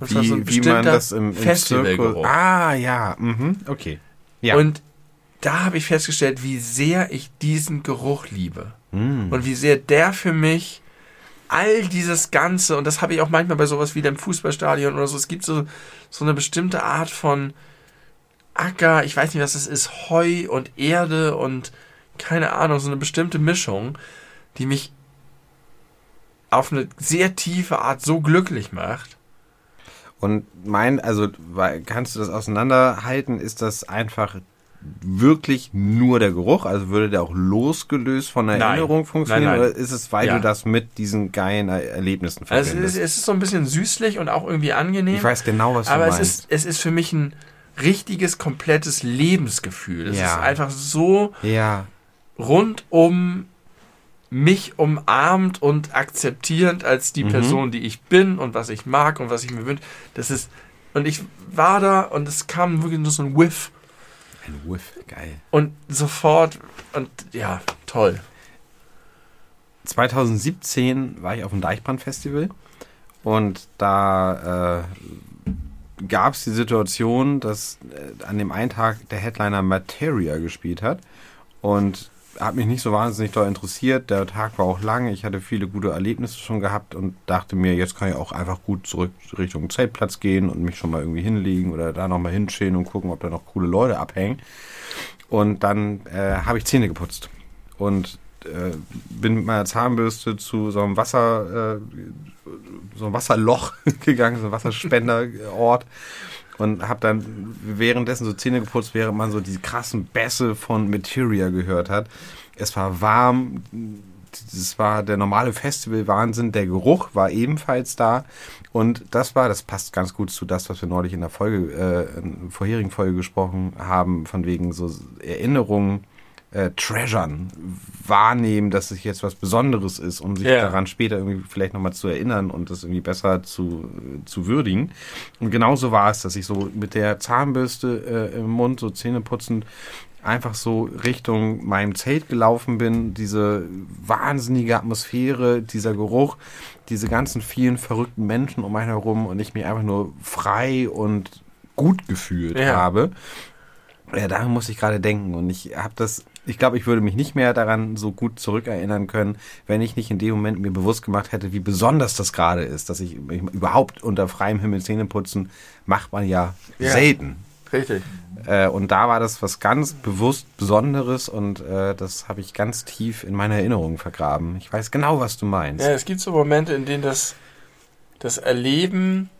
Das wie, so ein wie man das im, im Festivalgeruch. Ah, ja, mhm. okay. Ja. Und da habe ich festgestellt, wie sehr ich diesen Geruch liebe. Mm. Und wie sehr der für mich all dieses Ganze, und das habe ich auch manchmal bei sowas wie dem Fußballstadion oder so, es gibt so, so eine bestimmte Art von Acker, ich weiß nicht, was das ist, Heu und Erde und keine Ahnung, so eine bestimmte Mischung, die mich auf eine sehr tiefe Art so glücklich macht. Und mein, also kannst du das auseinanderhalten? Ist das einfach wirklich nur der Geruch? Also würde der auch losgelöst von der nein. Erinnerung funktionieren? Nein, nein. Oder ist es, weil ja. du das mit diesen geilen Erlebnissen verbindest? Also es, ist, es ist so ein bisschen süßlich und auch irgendwie angenehm. Ich weiß genau, was du aber meinst. Aber es ist, es ist für mich ein richtiges, komplettes Lebensgefühl. Es ja. ist einfach so ja rundum mich umarmt und akzeptierend als die mhm. Person, die ich bin und was ich mag und was ich mir wünsche. Das ist, und ich war da und es kam wirklich nur so ein Whiff. Ein Whiff, geil. Und sofort, und ja, toll. 2017 war ich auf dem Deichbrand-Festival und da äh, gab es die Situation, dass äh, an dem einen Tag der Headliner Materia gespielt hat und hat mich nicht so wahnsinnig doll interessiert. Der Tag war auch lang. Ich hatte viele gute Erlebnisse schon gehabt und dachte mir, jetzt kann ich auch einfach gut zurück Richtung Zeltplatz gehen und mich schon mal irgendwie hinlegen oder da nochmal hinstehen und gucken, ob da noch coole Leute abhängen. Und dann äh, habe ich Zähne geputzt und äh, bin mit meiner Zahnbürste zu so einem Wasser, äh, so einem Wasserloch [LAUGHS] gegangen, so ein Wasserspenderort und habe dann währenddessen so Zähne geputzt, während man so die krassen Bässe von Materia gehört hat. Es war warm, das war der normale Festival-Wahnsinn. Der Geruch war ebenfalls da. Und das war, das passt ganz gut zu das, was wir neulich in der Folge, äh, in der vorherigen Folge gesprochen haben, von wegen so Erinnerungen äh, treasuren, wahrnehmen, dass es jetzt was Besonderes ist, um sich Ja. daran später irgendwie vielleicht nochmal zu erinnern und das irgendwie besser zu, zu würdigen. Und genauso war es, dass ich so mit der Zahnbürste äh, im Mund, so Zähneputzend, einfach so Richtung meinem Zelt gelaufen bin, diese wahnsinnige Atmosphäre, dieser Geruch, diese ganzen vielen verrückten Menschen um einen herum und ich mich einfach nur frei und gut gefühlt Ja. habe. Ja, daran muss ich gerade denken und ich habe das, ich glaube, ich würde mich nicht mehr daran so gut zurückerinnern können, wenn ich nicht in dem Moment mir bewusst gemacht hätte, wie besonders das gerade ist, dass ich überhaupt unter freiem Himmel Zähne putzen, macht man ja, Ja. selten. Richtig. Äh, und da war das was ganz bewusst Besonderes und äh, das habe ich ganz tief in meiner Erinnerung vergraben. Ich weiß genau, was du meinst. Ja, es gibt so Momente, in denen das, das Erleben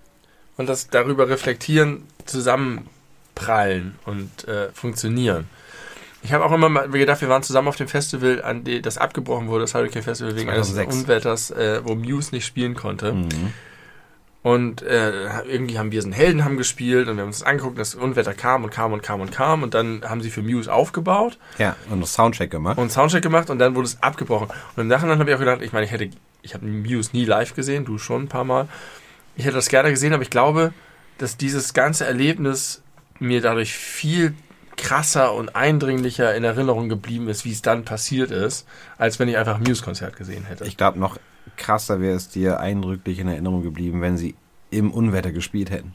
und das darüber reflektieren zusammenprallen und äh, funktionieren. Ich habe auch immer mal gedacht, wir waren zusammen auf dem Festival, an die, das abgebrochen wurde, das Hurricane Festival wegen eines 2006. Unwetters, äh, wo Muse nicht spielen konnte. Mhm. Und äh, irgendwie haben wir so einen Helden haben gespielt und wir haben uns das angeguckt, das Unwetter kam und kam und kam und kam und dann haben sie für Muse aufgebaut Ja, und noch Soundcheck gemacht. und Soundcheck gemacht und dann wurde es abgebrochen. Und im Nachhinein habe ich auch gedacht, ich meine, ich hätte, ich habe Muse nie live gesehen, du schon ein paar Mal. Ich hätte das gerne gesehen, aber ich glaube, dass dieses ganze Erlebnis mir dadurch viel krasser und eindringlicher in Erinnerung geblieben ist, wie es dann passiert ist, als wenn ich einfach ein Muse-Konzert gesehen hätte. Ich glaube, noch krasser wäre es dir eindrücklich in Erinnerung geblieben, wenn sie im Unwetter gespielt hätten.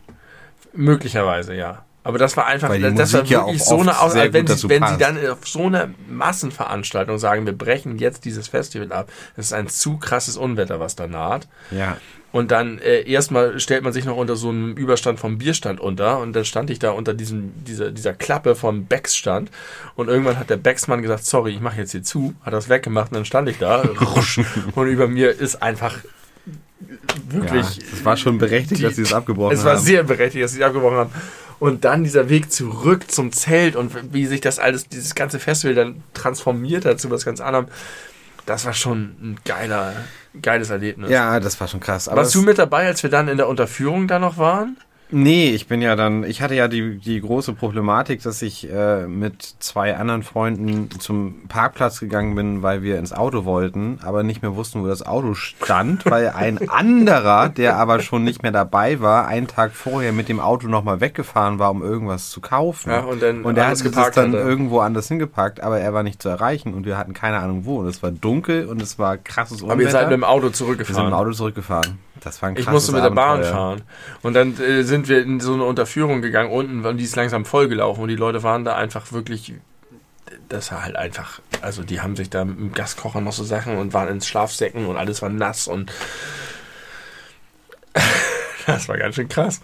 Möglicherweise, ja. Aber das war einfach, das war Musik ja wirklich auch so eine Aus sehr wenn, sie, wenn sie dann auf so eine Massenveranstaltung sagen, wir brechen jetzt dieses Festival ab, es ist ein zu krasses Unwetter, was da naht. Ja. Und dann äh, erstmal stellt man sich noch unter so einem Überstand vom Bierstand unter und dann stand ich da unter diesem, dieser, dieser Klappe vom Becks-Stand und irgendwann hat der Becksmann gesagt, sorry, ich mache jetzt hier zu, hat das weggemacht und dann stand ich da [LAUGHS] rusch, und über mir ist einfach wirklich ja. Es war schon berechtigt, die- dass sie es abgebrochen es war haben. sehr berechtigt, dass sie abgebrochen haben. Und dann dieser Weg zurück zum Zelt und wie sich das alles, dieses ganze Festival dann transformiert hat zu was ganz anderem. Das war schon ein geiler, geiles Erlebnis. ja, das war schon krass. Aber Warst du mit dabei, als wir dann in der Unterführung da noch waren? Nee, ich bin ja dann, ich hatte ja die, die große Problematik, dass ich äh, mit zwei anderen Freunden zum Parkplatz gegangen bin, weil wir ins Auto wollten, aber nicht mehr wussten, wo das Auto stand, weil ein [LAUGHS] anderer, der aber schon nicht mehr dabei war, einen Tag vorher mit dem Auto nochmal weggefahren war, um irgendwas zu kaufen. Ja, und dann und der hat es dann hatte. irgendwo anders hingepackt, aber er war nicht zu erreichen und wir hatten keine Ahnung wo. Und es war dunkel und es war krasses Unwetter. Aber ihr seid mit dem Auto wir sind zurückgefahren. mit dem Auto zurückgefahren. Das war ein ich krasses musste mit der Bahn Abenteuer. fahren. Und dann äh, sind wir in so eine Unterführung gegangen unten, und die ist langsam vollgelaufen und die Leute waren da einfach wirklich. Das war halt einfach. Also, die haben sich da mit dem Gaskocher noch so Sachen und waren ins Schlafsäcken und alles war nass und. [LAUGHS] das war ganz schön krass.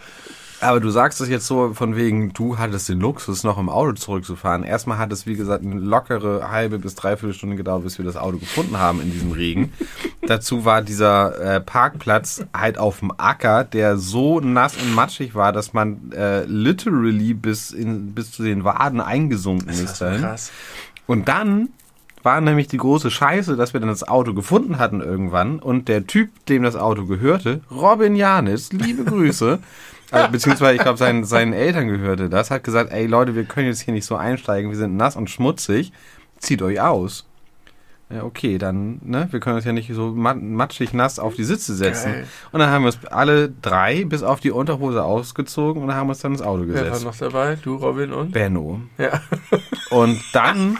Aber du sagst es jetzt so von wegen, du hattest den Luxus, noch im Auto zurückzufahren. Erstmal hat es, wie gesagt, eine lockere halbe bis dreiviertel Stunde gedauert, bis wir das Auto gefunden haben in diesem Regen. [LAUGHS] Dazu war dieser äh, Parkplatz halt auf dem Acker, der so nass und matschig war, dass man äh, literally bis, in, bis zu den Waden eingesunken Das ist dahin. krass. Und dann war nämlich die große Scheiße, dass wir dann das Auto gefunden hatten irgendwann und der Typ, dem das Auto gehörte, Robin Janis, liebe [LAUGHS] Grüße, also, beziehungsweise ich glaube seinen, seinen Eltern gehörte das, hat gesagt, ey Leute, wir können jetzt hier nicht so einsteigen, wir sind nass und schmutzig, zieht euch aus. Ja, okay, dann, ne, wir können uns ja nicht so mat- matschig nass auf die Sitze setzen. Geil. Und dann haben wir uns alle drei bis auf die Unterhose ausgezogen und dann haben wir uns dann ins Auto Wer war gesetzt. noch dabei? Du, Robin und? Benno. Ja. Und dann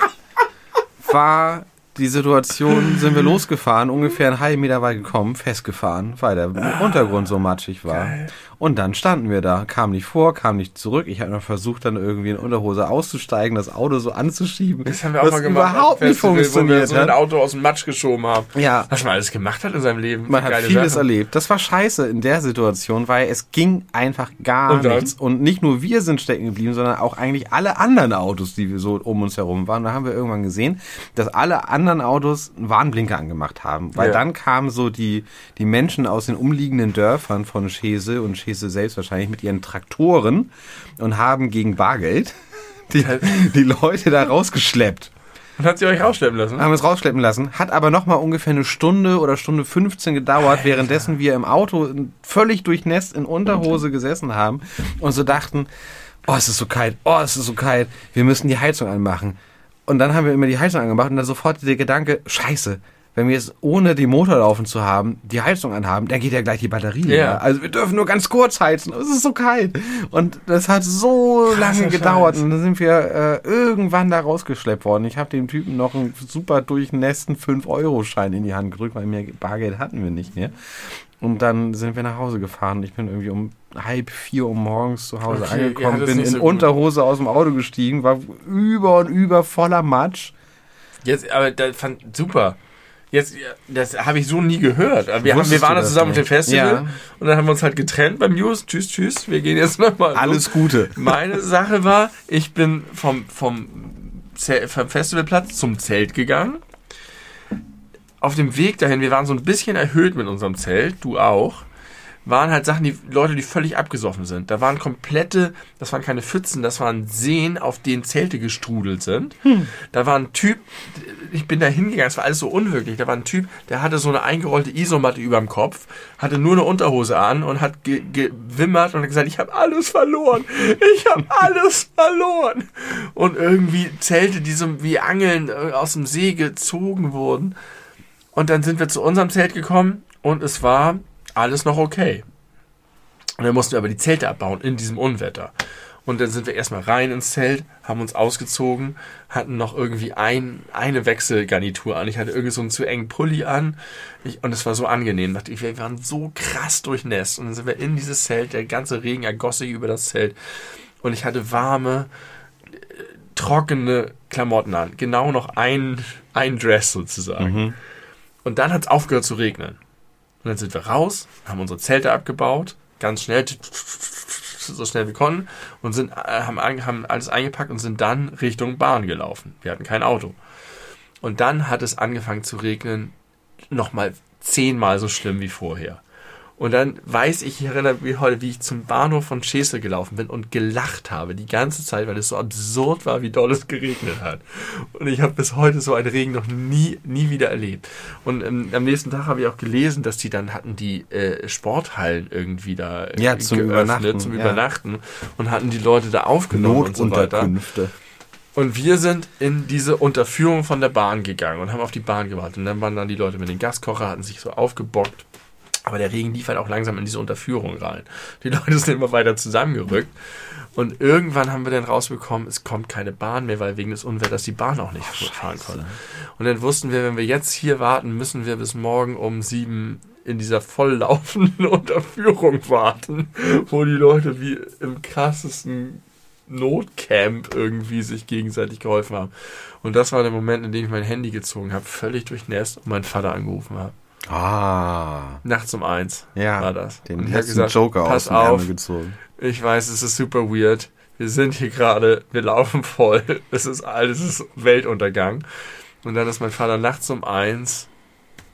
war die Situation, sind wir losgefahren, ungefähr einen halben Meter weit gekommen, festgefahren, weil der Untergrund so matschig war. Geil. Und dann standen wir da, kam nicht vor, kam nicht zurück. Ich habe noch versucht, dann irgendwie in Unterhose auszusteigen, das Auto so anzuschieben. Das haben wir auch was mal gemacht. überhaupt nicht Festival, Wo wir funktioniert so ein. Auto aus dem Matsch geschoben haben. Ja, Was man alles gemacht hat in seinem Leben. man hat vieles Sachen. erlebt. Das war scheiße in der Situation, weil es ging einfach gar Und nichts. Und nicht nur wir sind stecken geblieben, sondern auch eigentlich alle anderen Autos, die wir so um uns herum waren. Da haben wir irgendwann gesehen, dass alle anderen Autos einen Warnblinker angemacht haben. Weil Ja. dann kamen so die, die Menschen aus den umliegenden Dörfern von Schese und Schese selbst wahrscheinlich mit ihren Traktoren und haben gegen Bargeld [LAUGHS] die, die Leute da rausgeschleppt. Und hat sie euch rausschleppen lassen? Haben uns rausschleppen lassen. Hat aber nochmal ungefähr eine Stunde oder Stunde 15 gedauert, Alter. währenddessen wir im Auto völlig durchnässt in Unterhose gesessen haben und so dachten, oh, es ist so kalt, oh, es ist so kalt, wir müssen die Heizung anmachen. Und dann haben wir immer die Heizung angemacht und dann sofort der Gedanke, scheiße, wenn wir jetzt ohne die Motor laufen zu haben, die Heizung anhaben, dann geht ja gleich die Batterie. Ja. ja. Also wir dürfen nur ganz kurz heizen. Es ist so kalt. Und das hat so Krasser lange gedauert. Scheiß. Und dann sind wir äh, irgendwann da rausgeschleppt worden. Ich habe dem Typen noch einen super durchnässten 5-Euro-Schein in die Hand gedrückt, weil mehr Bargeld hatten wir nicht mehr. Und dann sind wir nach Hause gefahren. Ich bin irgendwie um halb vier Uhr morgens zu Hause okay, angekommen, ja, bin in so Unterhose aus dem Auto gestiegen, war über und über voller Matsch. Jetzt, aber das fand super. Jetzt, das habe ich so nie gehört. Wir, haben, wir waren da zusammen mit dem Festival ja. und dann haben wir uns halt getrennt beim News. Tschüss, tschüss. Wir gehen jetzt nochmal. Alles Gute. Meine Sache war, ich bin vom, vom, vom Festivalplatz zum Zelt gegangen. Auf dem Weg dahin, wir waren so ein bisschen erhöht mit unserem Zelt, du auch waren halt Sachen, die Leute, die völlig abgesoffen sind. Da waren komplette, das waren keine Pfützen, das waren Seen, auf denen Zelte gestrudelt sind. Hm. Da war ein Typ, ich bin da hingegangen, es war alles so unwirklich. Da war ein Typ, der hatte so eine eingerollte Isomatte über dem Kopf, hatte nur eine Unterhose an und hat ge gewimmert und hat gesagt, ich habe alles verloren. Ich habe [LAUGHS] alles verloren. Und irgendwie Zelte, die so wie Angeln äh, aus dem See gezogen wurden. Und dann sind wir zu unserem Zelt gekommen und es war alles noch okay. Und dann mussten wir aber die Zelte abbauen in diesem Unwetter. Und dann sind wir erstmal rein ins Zelt, haben uns ausgezogen, hatten noch irgendwie ein, eine Wechselgarnitur an. Ich hatte irgendwie so einen zu engen Pulli an. Ich, und es war so angenehm. Ich, wir waren so krass durchnässt. Und dann sind wir in dieses Zelt, der ganze Regen ergoss sich über das Zelt. Und ich hatte warme, trockene Klamotten an. Genau noch ein, ein Dress sozusagen. Mhm. Und dann hat es aufgehört zu regnen. Und dann sind wir raus, haben unsere Zelte abgebaut, ganz schnell, so schnell wir konnten, und sind, äh, haben, haben alles eingepackt und sind dann Richtung Bahn gelaufen. Wir hatten kein Auto. Und dann hat es angefangen zu regnen, nochmal zehnmal so schlimm wie vorher. Und dann weiß ich, ich erinnere mich heute, wie ich zum Bahnhof von Schesel gelaufen bin und gelacht habe die ganze Zeit, weil es so absurd war, wie doll es geregnet hat. Und ich habe bis heute so einen Regen noch nie, nie wieder erlebt. Und ähm, am nächsten Tag habe ich auch gelesen, dass die dann hatten die äh, Sporthallen irgendwie da äh, ja, zum geöffnet, Übernachten, zum ja. Übernachten und hatten die Leute da aufgenommen und so weiter. Und wir sind in diese Unterführung von der Bahn gegangen und haben auf die Bahn gewartet. Und dann waren dann die Leute mit den Gaskocher, hatten sich so aufgebockt aber der Regen lief halt auch langsam in diese Unterführung rein. Die Leute sind immer weiter zusammengerückt. Und irgendwann haben wir dann rausbekommen, es kommt keine Bahn mehr, weil wegen des Unwetters die Bahn auch nicht oh, fahren konnte. Und dann wussten wir, wenn wir jetzt hier warten, müssen wir bis morgen um sieben in dieser volllaufenden [LAUGHS] Unterführung warten, wo die Leute wie im krassesten Notcamp irgendwie sich gegenseitig geholfen haben. Und das war der Moment, in dem ich mein Handy gezogen habe, völlig durchnässt und meinen Vater angerufen habe. Ah. Nachts um eins ja, war das. Den gesagt, Joker pass aus auf, gezogen. ich weiß, es ist super weird. Wir sind hier gerade, wir laufen voll. [LAUGHS] Es ist alles ist Weltuntergang. Und dann ist mein Vater nachts um eins.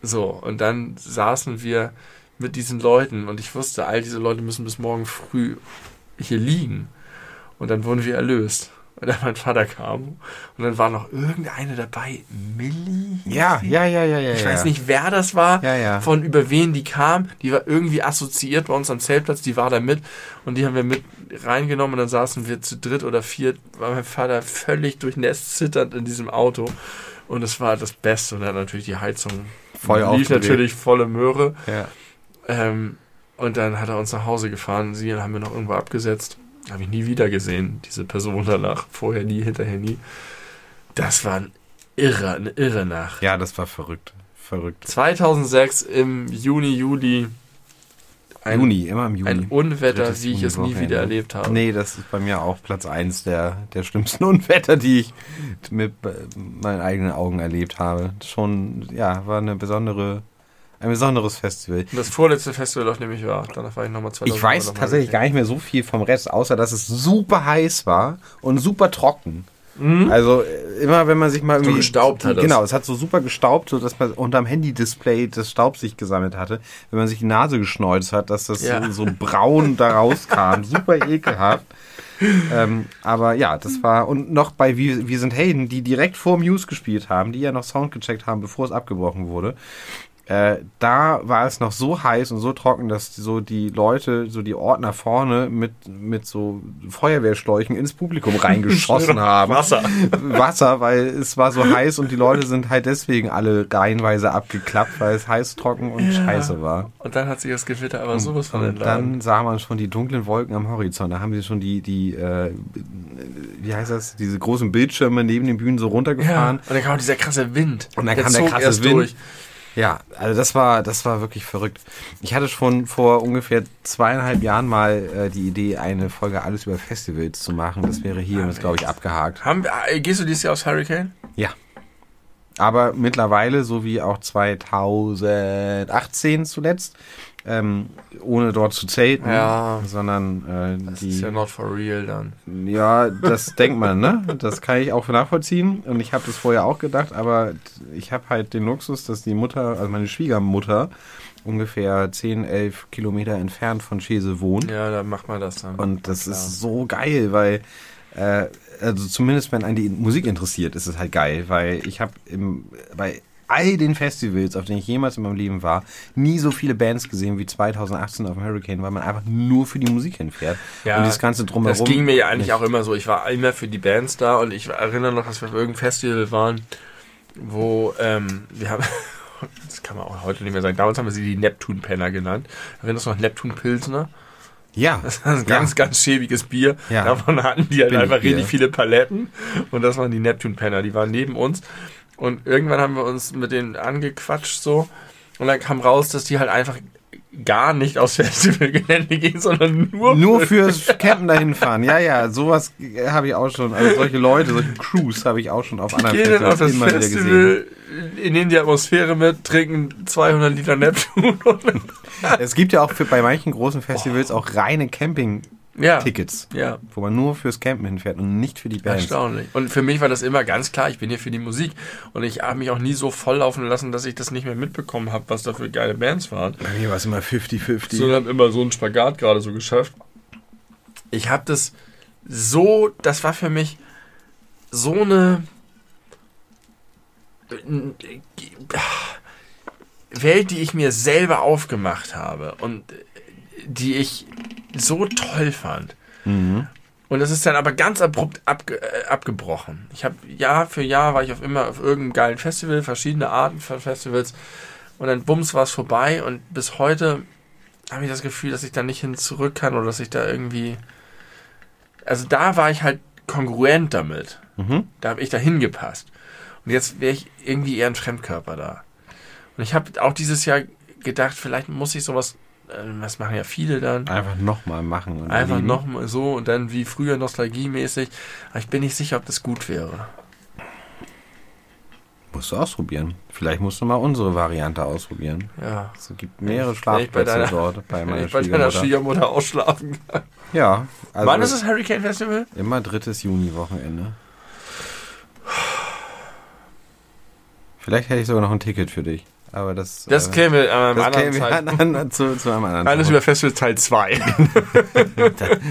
So, und dann saßen wir mit diesen Leuten und ich wusste, all diese Leute müssen bis morgen früh hier liegen. Und dann wurden wir erlöst [LAUGHS] weil dann mein Vater kam. Und dann war noch irgendeine dabei, Millie? Ja, ja, ja, ja, ja. Ich weiß nicht, wer das war, ja, ja. von über wen die kam. Die war irgendwie assoziiert bei uns am Zeltplatz, die war da mit. Und die haben wir mit reingenommen und dann saßen wir zu dritt oder viert, war mein Vater völlig durchnässt zitternd in diesem Auto. Und es war das Beste. Und er hat natürlich die Heizung voll lief natürlich volle Möhre. Ja. Ähm, und dann hat er uns nach Hause gefahren. Sie haben wir noch irgendwo abgesetzt. Habe ich nie wieder gesehen, diese Person danach. Vorher nie, hinterher nie. Das war ein irre, eine irre Nacht. Ja, das war verrückt. Verrückt. 2006 im Juni, Juli. Ein, Juni, immer im Juni. Ein Unwetter, wie ich es nie wieder erlebt habe. Nee, das ist bei mir auch Platz 1 der, der schlimmsten [LAUGHS] Unwetter, die ich mit meinen eigenen Augen erlebt habe. Schon, ja, war eine besondere ein besonderes Festival. Und das vorletzte Festival, auf dem ich war. Danach war ich nochmal 2000 Ich weiß tatsächlich gar nicht mehr so viel vom Rest, außer dass es super heiß war und super trocken. Mhm. Also äh, immer wenn man sich mal irgendwie so gestaubt hat. Genau, es hat so super gestaubt, so dass man unterm Handy-Display das Staub sich gesammelt hatte. Wenn man sich die Nase geschneuzt hat, dass das ja. so, so braun da rauskam. [LAUGHS] super ekelhaft. ähm, aber ja, das war, und noch bei Wir, Wir sind Helden, die direkt vor Muse gespielt haben, die ja noch Sound gecheckt haben, bevor es abgebrochen wurde. Äh, da war es noch so heiß und so trocken, dass so die Leute, so die Ordner vorne mit, mit so Feuerwehrschläuchen ins Publikum [LAUGHS] reingeschossen haben. Wasser. Wasser, weil es war so heiß und die Leute sind halt deswegen alle reihenweise abgeklappt, weil es heiß, trocken und Ja. scheiße war. Und dann hat sich das Gewitter aber sowas von Und entladen. dann sah man schon die dunklen Wolken am Horizont. Da haben sie schon die, die äh, wie heißt das, diese großen Bildschirme neben den Bühnen so Ja, runtergefahren. und dann kam auch dieser krasse Wind. Und dann kam der krasse Wind. durch. Ja, also das war, das war wirklich verrückt. Ich hatte schon vor ungefähr zweieinhalb Jahren mal äh, die Idee, eine Folge alles über Festivals zu machen. Das wäre hier jetzt, glaube ich, abgehakt. Haben, wir- äh, gehst du dieses Jahr aufs Hurricane? Ja. Aber mittlerweile, so wie auch 2018 zuletzt, ähm, ohne dort zu zelten, Ja. sondern äh, Das die. ist ja not for real dann. Ja, das [LAUGHS] denkt man, ne? Das kann ich auch nachvollziehen. Und ich habe das vorher auch gedacht, aber ich habe halt den Luxus, dass die Mutter, also meine Schwiegermutter, ungefähr 10, 11 Kilometer entfernt von Schese wohnt. Ja, da macht man das dann. Und das Klar. ist so geil, weil, äh, also zumindest wenn einen die Musik interessiert, ist es halt geil, weil ich habe bei all den Festivals, auf denen ich jemals in meinem Leben war, nie so viele Bands gesehen wie 2018 auf dem Hurricane, weil man einfach nur für die Musik hinfährt. Ja, und dieses ganze drumherum. Das ging mir ja eigentlich nicht. auch immer so. Ich war immer für die Bands da und ich erinnere noch, dass wir auf irgendeinem Festival waren, wo ähm, wir haben, [LAUGHS] das kann man auch heute nicht mehr sagen, damals haben wir sie die Neptun-Penner genannt. Erinnerst du noch Neptun-Pilsner? Ja. Das war ein ganz, ganz schäbiges Bier. Ja. Davon hatten die halt einfach Billigbier. richtig viele Paletten und das waren die Neptun-Penner. Die waren neben uns und irgendwann haben wir uns mit denen angequatscht so und dann kam raus, dass die halt einfach gar nicht aufs [LAUGHS] Festivalgelände gehen, sondern nur, Nur fürs [LAUGHS] Campen dahin fahren. Ja, ja, sowas habe ich auch schon. Also solche Leute, solche Crews habe ich auch schon auf anderen dann auf das immer wieder gesehen. Festival, nehmen die Atmosphäre mit, trinken 200 Liter Neptun Es gibt ja auch für, bei manchen großen Festivals auch reine Camping-Tickets, ja, ja, wo man nur fürs Campen hinfährt und nicht für die Bands. erstaunlich. Und für mich war das immer ganz klar, ich bin hier für die Musik und ich habe mich auch nie so volllaufen lassen, dass ich das nicht mehr mitbekommen habe, was da für geile Bands waren. Bei mir war es immer 50-50. sondern immer so einen Spagat gerade so geschafft. Ich habe das so, das war für mich so eine Welt, die ich mir selber aufgemacht habe und die ich so toll fand. Mhm. Und das ist dann aber ganz abrupt abge äh, abgebrochen. Ich habe Jahr für Jahr war ich auf immer auf irgendeinem geilen Festival, verschiedene Arten von Festivals. Und dann bums war es vorbei und bis heute habe ich das Gefühl, dass ich da nicht hin zurück kann oder dass ich da irgendwie. Also da war ich halt kongruent damit. Mhm. Da habe ich da hingepasst. Und jetzt wäre ich irgendwie eher ein Fremdkörper da. Und ich habe auch dieses Jahr gedacht, vielleicht muss ich sowas, äh, das machen ja viele dann, Einfach nochmal machen. Und Einfach nochmal so und dann wie früher nostalgiemäßig. Aber ich bin nicht sicher, ob das gut wäre. Musst du ausprobieren. Vielleicht musst du mal unsere Variante ausprobieren. Ja. Es gibt mehrere ich bei Schlafplätze deiner- dort bei meiner ich bei deiner Schwiegermutter. Schwiegermutter ausschlafen kann. Ja, also Wann ist das Hurricane Festival? immer drittes Juni-Wochenende. Vielleicht hätte ich sogar noch ein Ticket für dich. Aber das. Das äh, kämen wir an einem das anderen käme Zeit. an, an, zu, zu einem anderen. Alles über Festival Teil 2.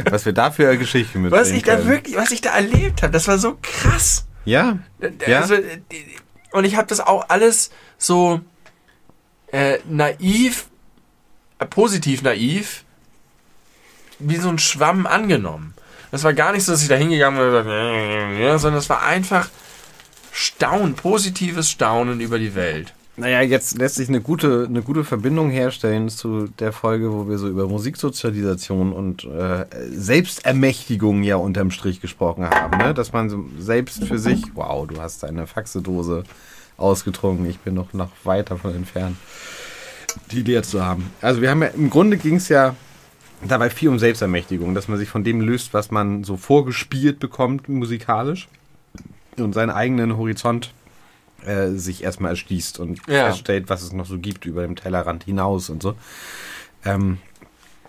[LAUGHS] Was wir da für eine Geschichte mitbringen Was ich da können. wirklich, was ich da erlebt habe, das war so krass. Ja, Ja? Also, äh, und ich habe das auch alles so äh, naiv, äh, positiv naiv, wie so ein Schwamm angenommen. Das war gar nicht so, dass ich da hingegangen bin und gesagt, ja, [LAUGHS] sondern es war einfach Staunen, positives Staunen über die Welt. Naja, jetzt lässt sich eine gute, eine gute Verbindung herstellen zu der Folge, wo wir so über Musiksozialisation und äh, Selbstermächtigung ja unterm Strich gesprochen haben. Ne? Dass man selbst für sich, wow, du hast deine Faxedose ausgetrunken, ich bin noch, noch weit davon entfernt, die leer zu haben. Also wir haben ja, im Grunde ging es ja dabei viel um Selbstermächtigung, dass man sich von dem löst, was man so vorgespielt bekommt musikalisch und seinen eigenen Horizont äh, sich erstmal erschließt und Ja. feststellt, was es noch so gibt über dem Tellerrand hinaus und so. Ähm,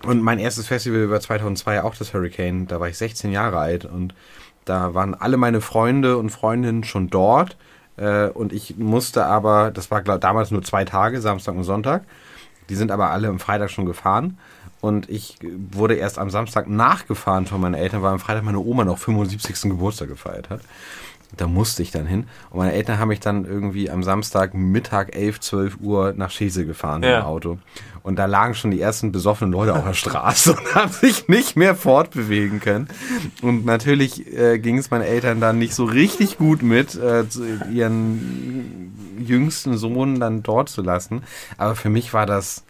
und mein erstes Festival war 2002 auch das Hurricane. Da war ich 16 Jahre alt und da waren alle meine Freunde und Freundinnen schon dort. Äh, und ich musste aber, das war glaub, damals nur zwei Tage, Samstag und Sonntag. Die sind aber alle am Freitag schon gefahren. Und ich wurde erst am Samstag nachgefahren von meinen Eltern, weil am Freitag meine Oma noch 75. Geburtstag gefeiert hat. Da musste ich dann hin. Und meine Eltern haben mich dann irgendwie am Samstag Mittag 11, 12 Uhr nach Schese gefahren ja. im Auto. Und da lagen schon die ersten besoffenen Leute auf der Straße [LAUGHS] und haben sich nicht mehr fortbewegen können. Und natürlich äh, ging es meinen Eltern dann nicht so richtig gut mit, äh, ihren jüngsten Sohn dann dort zu lassen. Aber für mich war das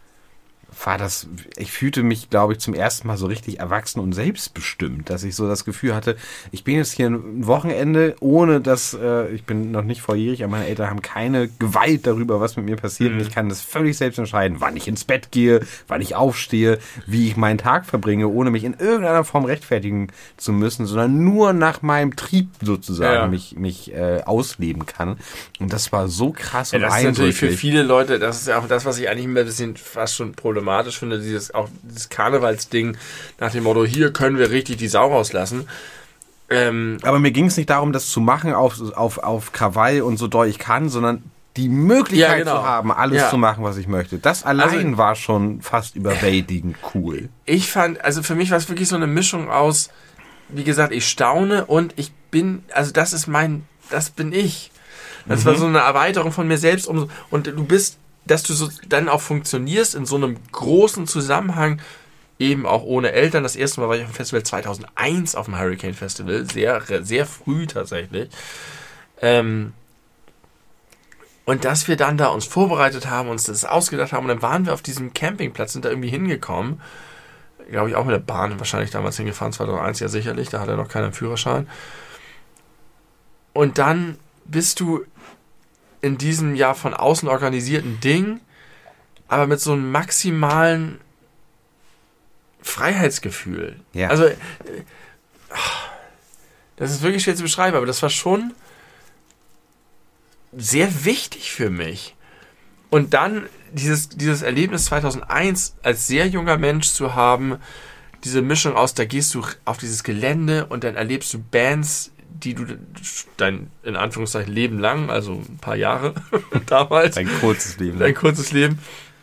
war das, ich fühlte mich, glaube ich, zum ersten Mal so richtig erwachsen und selbstbestimmt, dass ich so das Gefühl hatte, ich bin jetzt hier ein Wochenende, ohne dass, äh, ich bin noch nicht volljährig, aber meine Eltern haben keine Gewalt darüber, was mit mir passiert. Mhm. Und ich kann das völlig selbst entscheiden, wann ich ins Bett gehe, wann ich aufstehe, wie ich meinen Tag verbringe, ohne mich in irgendeiner Form rechtfertigen zu müssen, sondern nur nach meinem Trieb sozusagen ja. mich, mich äh, ausleben kann. Und das war so krass ja, und Das ist natürlich für viele Leute, das ist ja auch das, was ich eigentlich immer ein bisschen fast schon problematisch problematisch finde, dieses, auch dieses Karnevalsding nach dem Motto, hier können wir richtig die Sau rauslassen. Ähm, Aber mir ging es nicht darum, das zu machen auf, auf, auf Krawall und so doll ich kann, sondern die Möglichkeit ja, genau. zu haben, alles ja. zu machen, was ich möchte. Das allein also, war schon fast überwältigend cool. Ich fand, also für mich war es wirklich so eine Mischung aus, wie gesagt, ich staune und ich bin, also das ist mein, das bin ich. Das mhm. war so eine Erweiterung von mir selbst. Und du bist dass du so dann auch funktionierst in so einem großen Zusammenhang, eben auch ohne Eltern. Das erste Mal war ich auf dem Festival 2001 auf dem Hurricane Festival, sehr, sehr früh tatsächlich. Ähm, und dass wir dann da uns vorbereitet haben, uns das ausgedacht haben, und dann waren wir auf diesem Campingplatz, sind da irgendwie hingekommen. Glaube ich auch mit der Bahn wahrscheinlich damals hingefahren, 2001 ja sicherlich, da hat er noch keinen Führerschein. Und dann bist du in diesem ja von außen organisierten Ding, aber mit so einem maximalen Freiheitsgefühl. Ja. Also, äh, das ist wirklich schwer zu beschreiben, aber das war schon sehr wichtig für mich. Und dann dieses, dieses Erlebnis 2001 als sehr junger Mensch zu haben, diese Mischung aus, da gehst du auf dieses Gelände und dann erlebst du Bands, die du dein, in Anführungszeichen, Leben lang, also ein paar Jahre [LAUGHS] damals. Ein kurzes Leben. Dein kurzes Leben.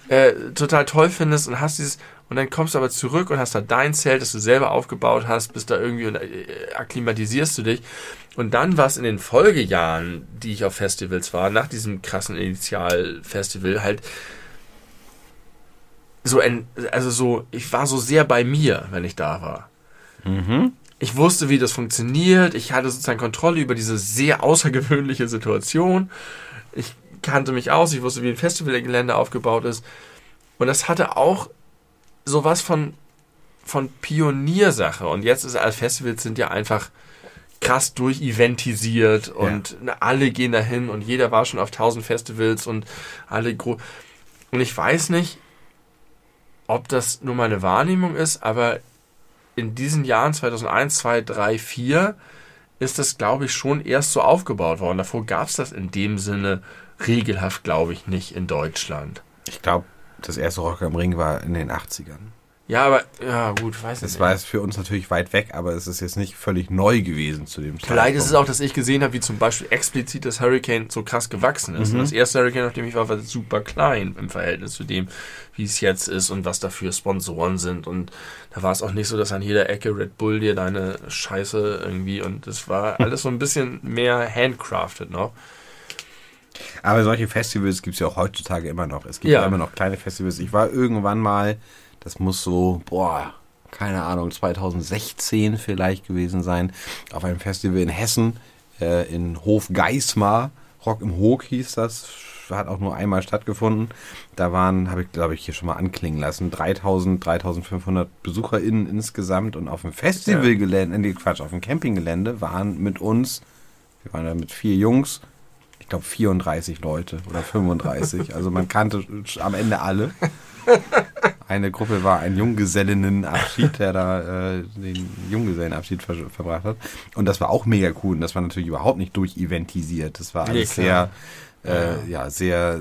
Äh, total toll findest und hast dieses, und dann kommst du aber zurück und hast da dein Zelt, das du selber aufgebaut hast, bist da irgendwie und äh, akklimatisierst du dich. Und dann war es in den Folgejahren, die ich auf Festivals war, nach diesem krassen Initialfestival, halt so ein, also so, ich war so sehr bei mir, wenn ich da war. Mhm ich wusste, wie das funktioniert. Ich hatte sozusagen Kontrolle über diese sehr außergewöhnliche Situation. Ich kannte mich aus. Ich wusste, wie ein Festivalgelände aufgebaut ist. Und das hatte auch sowas von, von Pioniersache. Und jetzt ist als Festivals sind ja einfach krass durcheventisiert und ja. alle gehen dahin und jeder war schon auf tausend Festivals und alle gro und ich weiß nicht, ob das nur meine Wahrnehmung ist, aber in diesen Jahren 2001, 2, 3, 4 ist das, glaube ich, schon erst so aufgebaut worden. Davor gab es das in dem Sinne regelhaft, glaube ich, nicht in Deutschland. Ich glaube, das erste Rock am Ring war in den 80ern. Ja, aber, ja, gut, weiß nicht. Das war jetzt für uns natürlich weit weg, aber es ist jetzt nicht völlig neu gewesen zu dem Zeitpunkt. Vielleicht ist es auch, dass ich gesehen habe, wie zum Beispiel explizit das Hurricane so krass gewachsen ist. Mhm. Und das erste Hurricane, auf dem ich war, war super klein im Verhältnis zu dem, wie es jetzt ist und was dafür Sponsoren sind. Und da war es auch nicht so, dass an jeder Ecke Red Bull dir deine Scheiße irgendwie und es war [LAUGHS] alles so ein bisschen mehr handcrafted noch. Aber solche Festivals gibt es ja auch heutzutage immer noch. Es gibt ja. ja immer noch kleine Festivals. Ich war irgendwann mal das muss so, boah, keine Ahnung, 2016 vielleicht gewesen sein, auf einem Festival in Hessen, äh, in Hof Geismar. Rock im Hoog hieß das, hat auch nur einmal stattgefunden. Da waren, habe ich glaube ich hier schon mal anklingen lassen, 3000, 3500 BesucherInnen insgesamt und auf dem Festivalgelände, nee, Quatsch, auf dem Campinggelände waren mit uns, wir waren da mit vier Jungs, ich glaube 34 Leute oder 35. Also man kannte am Ende alle. Eine Gruppe war ein Junggesellinnenabschied, der da äh, den Junggesellenabschied ver verbracht hat. Und das war auch mega cool. Und das war natürlich überhaupt nicht durcheventisiert. Das war alles nee, sehr, äh, ja, sehr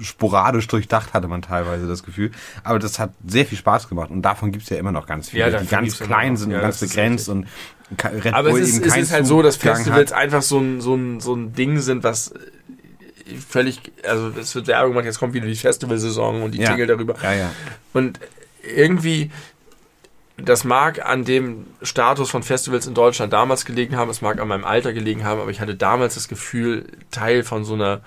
sporadisch durchdacht, hatte man teilweise das Gefühl. Aber das hat sehr viel Spaß gemacht und davon gibt es ja immer noch ganz viele, ja, die ganz klein sind ja, und ganz begrenzt und Red Aber Bull es ist, es ist halt so, dass Festivals hat. einfach so ein, so, ein, so ein Ding sind, was völlig, also es wird Werbung gemacht, jetzt kommt wieder die Festivalsaison und die ja. Jingle darüber. Ja, ja. Und irgendwie, das mag an dem Status von Festivals in Deutschland damals gelegen haben, es mag an meinem Alter gelegen haben, aber ich hatte damals das Gefühl, Teil von so einer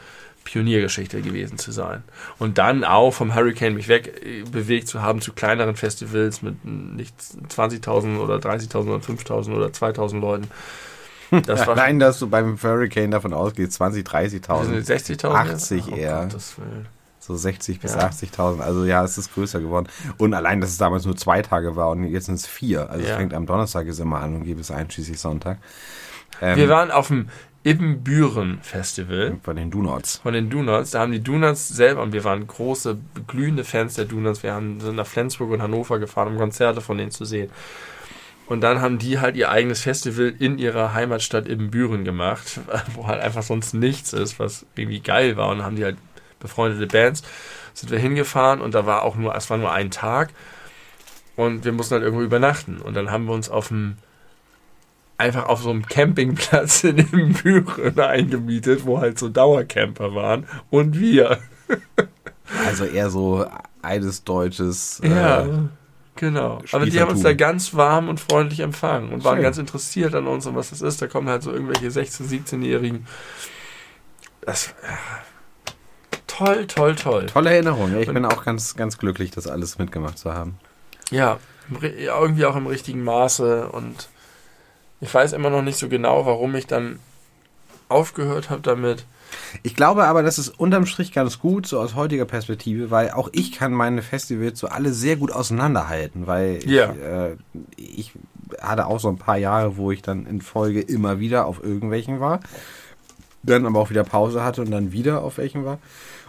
Pioniergeschichte gewesen zu sein. Und dann auch vom Hurricane mich wegbewegt zu haben zu kleineren Festivals mit nicht 20.000 oder 30.000 oder 5.000 oder 2.000 Leuten. Das war Nein, dass du beim Hurricane davon ausgehst, 20, 30.000. 60.000? 80 oh, eher. so 60 bis ja. 80.000. Also ja, es ist größer geworden. Und allein, dass es damals nur zwei Tage war und jetzt sind es vier. Also ja. es fängt am Donnerstag ist immer an und geht bis einschließlich Sonntag. Ähm, Wir waren auf dem Ibbenbüren Festival. Von den Donuts. Von den Donuts. Da haben die Donuts selber, und wir waren große, glühende Fans der Donuts. Wir haben, sind nach Flensburg und Hannover gefahren, um Konzerte von denen zu sehen. Und dann haben die halt ihr eigenes Festival in ihrer Heimatstadt Ibbenbüren gemacht, [LAUGHS] wo halt einfach sonst nichts ist, was irgendwie geil war. Und dann haben die halt befreundete Bands. Sind wir hingefahren und da war auch nur, es war nur ein Tag. Und wir mussten halt irgendwo übernachten. Und dann haben wir uns auf dem einfach auf so einem Campingplatz [LAUGHS] in Büren eingemietet, wo halt so Dauercamper waren und wir. [LAUGHS] Also eher so eines deutsches. Ja, äh, genau. Aber die haben uns da ganz warm und freundlich empfangen und Schön. waren ganz interessiert an uns und was das ist. Da kommen halt so irgendwelche 16-, 17-Jährigen. Das. Ja. Toll, toll, toll. Tolle Erinnerung. Ich bin auch ganz, ganz glücklich, das alles mitgemacht zu haben. Ja, irgendwie auch im richtigen Maße und ich weiß immer noch nicht so genau, warum ich dann aufgehört habe damit. Ich glaube aber, das ist unterm Strich ganz gut, so aus heutiger Perspektive, weil auch ich kann meine Festivals so alle sehr gut auseinanderhalten, weil ja. ich, äh, ich hatte auch so ein paar Jahre, wo ich dann in Folge immer wieder auf irgendwelchen war, dann aber auch wieder Pause hatte und dann wieder auf welchen war.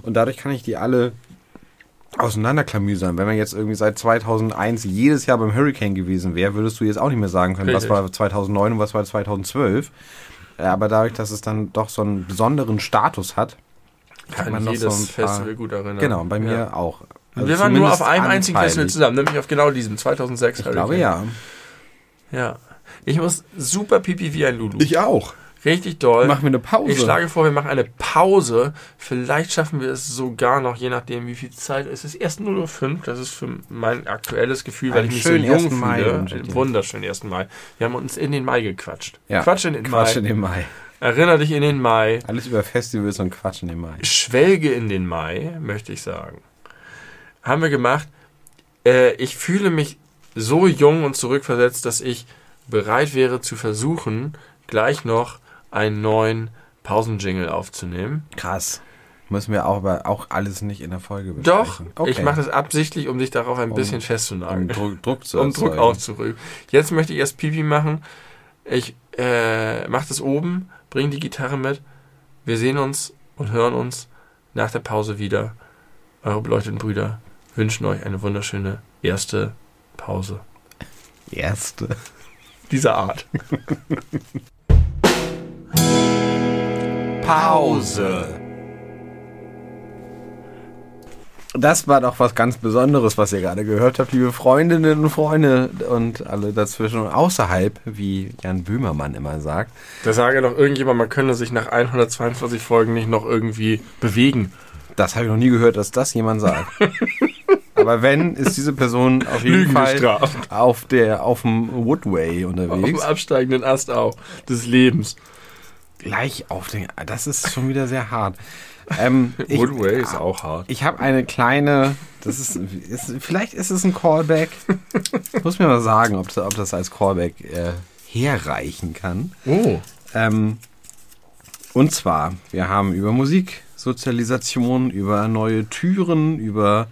Und dadurch kann ich die alle auseinanderklamüsern. Wenn man jetzt irgendwie seit 2001 jedes Jahr beim Hurricane gewesen wäre, würdest du jetzt auch nicht mehr sagen können, Richtig. was war 2009 und was war 2012. Aber dadurch, dass es dann doch so einen besonderen Status hat, kann, kann man noch so ein paar, Festival gut erinnern. Genau, bei mir ja. auch. Also wir waren nur auf einem einzigen Festival zusammen, nämlich auf genau diesem 2006 ich glaube ja. Ja. Ich muss super pipi wie ein Lulu. Ich auch. Richtig doll. Machen wir eine Pause. Ich schlage vor, wir machen eine Pause. Vielleicht schaffen wir es sogar noch, je nachdem, wie viel Zeit. Es ist erst 0.05 Uhr. Das ist für mein aktuelles Gefühl, weil Einen ich mich so jung fühle. Wunderschönen 1. Mai. Wir haben uns in den Mai gequatscht. Ja. Quatsch in den Quatsch Mai. in den Mai. Erinner dich in den Mai. Alles über Festivals und Quatsch in den Mai. Schwelge in den Mai, möchte ich sagen. Haben wir gemacht. Äh, ich fühle mich so jung und zurückversetzt, dass ich bereit wäre zu versuchen, gleich noch einen neuen Pausenjingle aufzunehmen. Krass. Müssen wir auch, aber auch alles nicht in der Folge besprechen. Doch, okay. ich mache das absichtlich, um dich darauf ein um, bisschen festzunageln. Um Druck, Druck zu [LAUGHS] Um Druck aufzurücken. Jetzt möchte ich erst Pipi machen. Ich äh, mache das oben, bringe die Gitarre mit. Wir sehen uns und hören uns nach der Pause wieder. Eure beleuchteten Brüder wünschen euch eine wunderschöne erste Pause. Erste? Dieser Art. [LAUGHS] Pause. Das war doch was ganz Besonderes, was ihr gerade gehört habt, liebe Freundinnen und Freunde und alle dazwischen und außerhalb, wie Jan Böhmermann immer sagt. Da sage doch irgendjemand, man könne sich nach 142 Folgen nicht noch irgendwie bewegen. Das habe ich noch nie gehört, dass das jemand sagt. [LAUGHS] Aber wenn, ist diese Person auf jeden Fall auf, der, auf dem Woodway unterwegs. Auf dem absteigenden Ast auch des Lebens gleich auf den. Das ist schon wieder sehr hart. Ähm, [LAUGHS] Woodway ist auch hart. Ich habe eine kleine. Das ist, ist, Vielleicht ist es ein Callback. Ich [LAUGHS] muss mir mal sagen, ob, ob das als Callback äh, herreichen kann. Oh. Ähm, und zwar, wir haben über Musiksozialisation, über neue Türen, über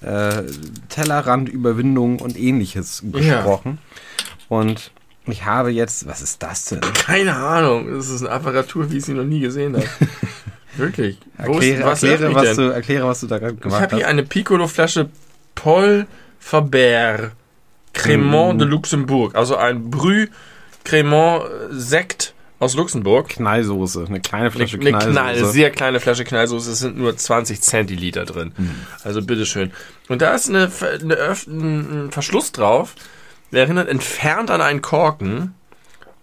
äh, Tellerrandüberwindung und ähnliches gesprochen. Ja. Und ich habe jetzt, was ist das denn? [LAUGHS] Keine Ahnung. Das ist eine Apparatur, wie ich sie noch nie gesehen habe. [LAUGHS] Wirklich. Erkläre, ist, was, erkläre, was du, erkläre, was du da gemacht hast. Ich habe hier eine Piccolo-Flasche Paul Faber Cremant mm. de Luxembourg. Also ein Brü Cremant Sekt aus Luxemburg. Knallsoße, eine kleine Flasche eine, Knallsoße. Eine Knall, sehr kleine Flasche Knallsoße, es sind nur 20 Zentiliter drin. Mm. Also bitteschön. Und da ist eine, eine, ein Verschluss drauf, der erinnert entfernt an einen Korken.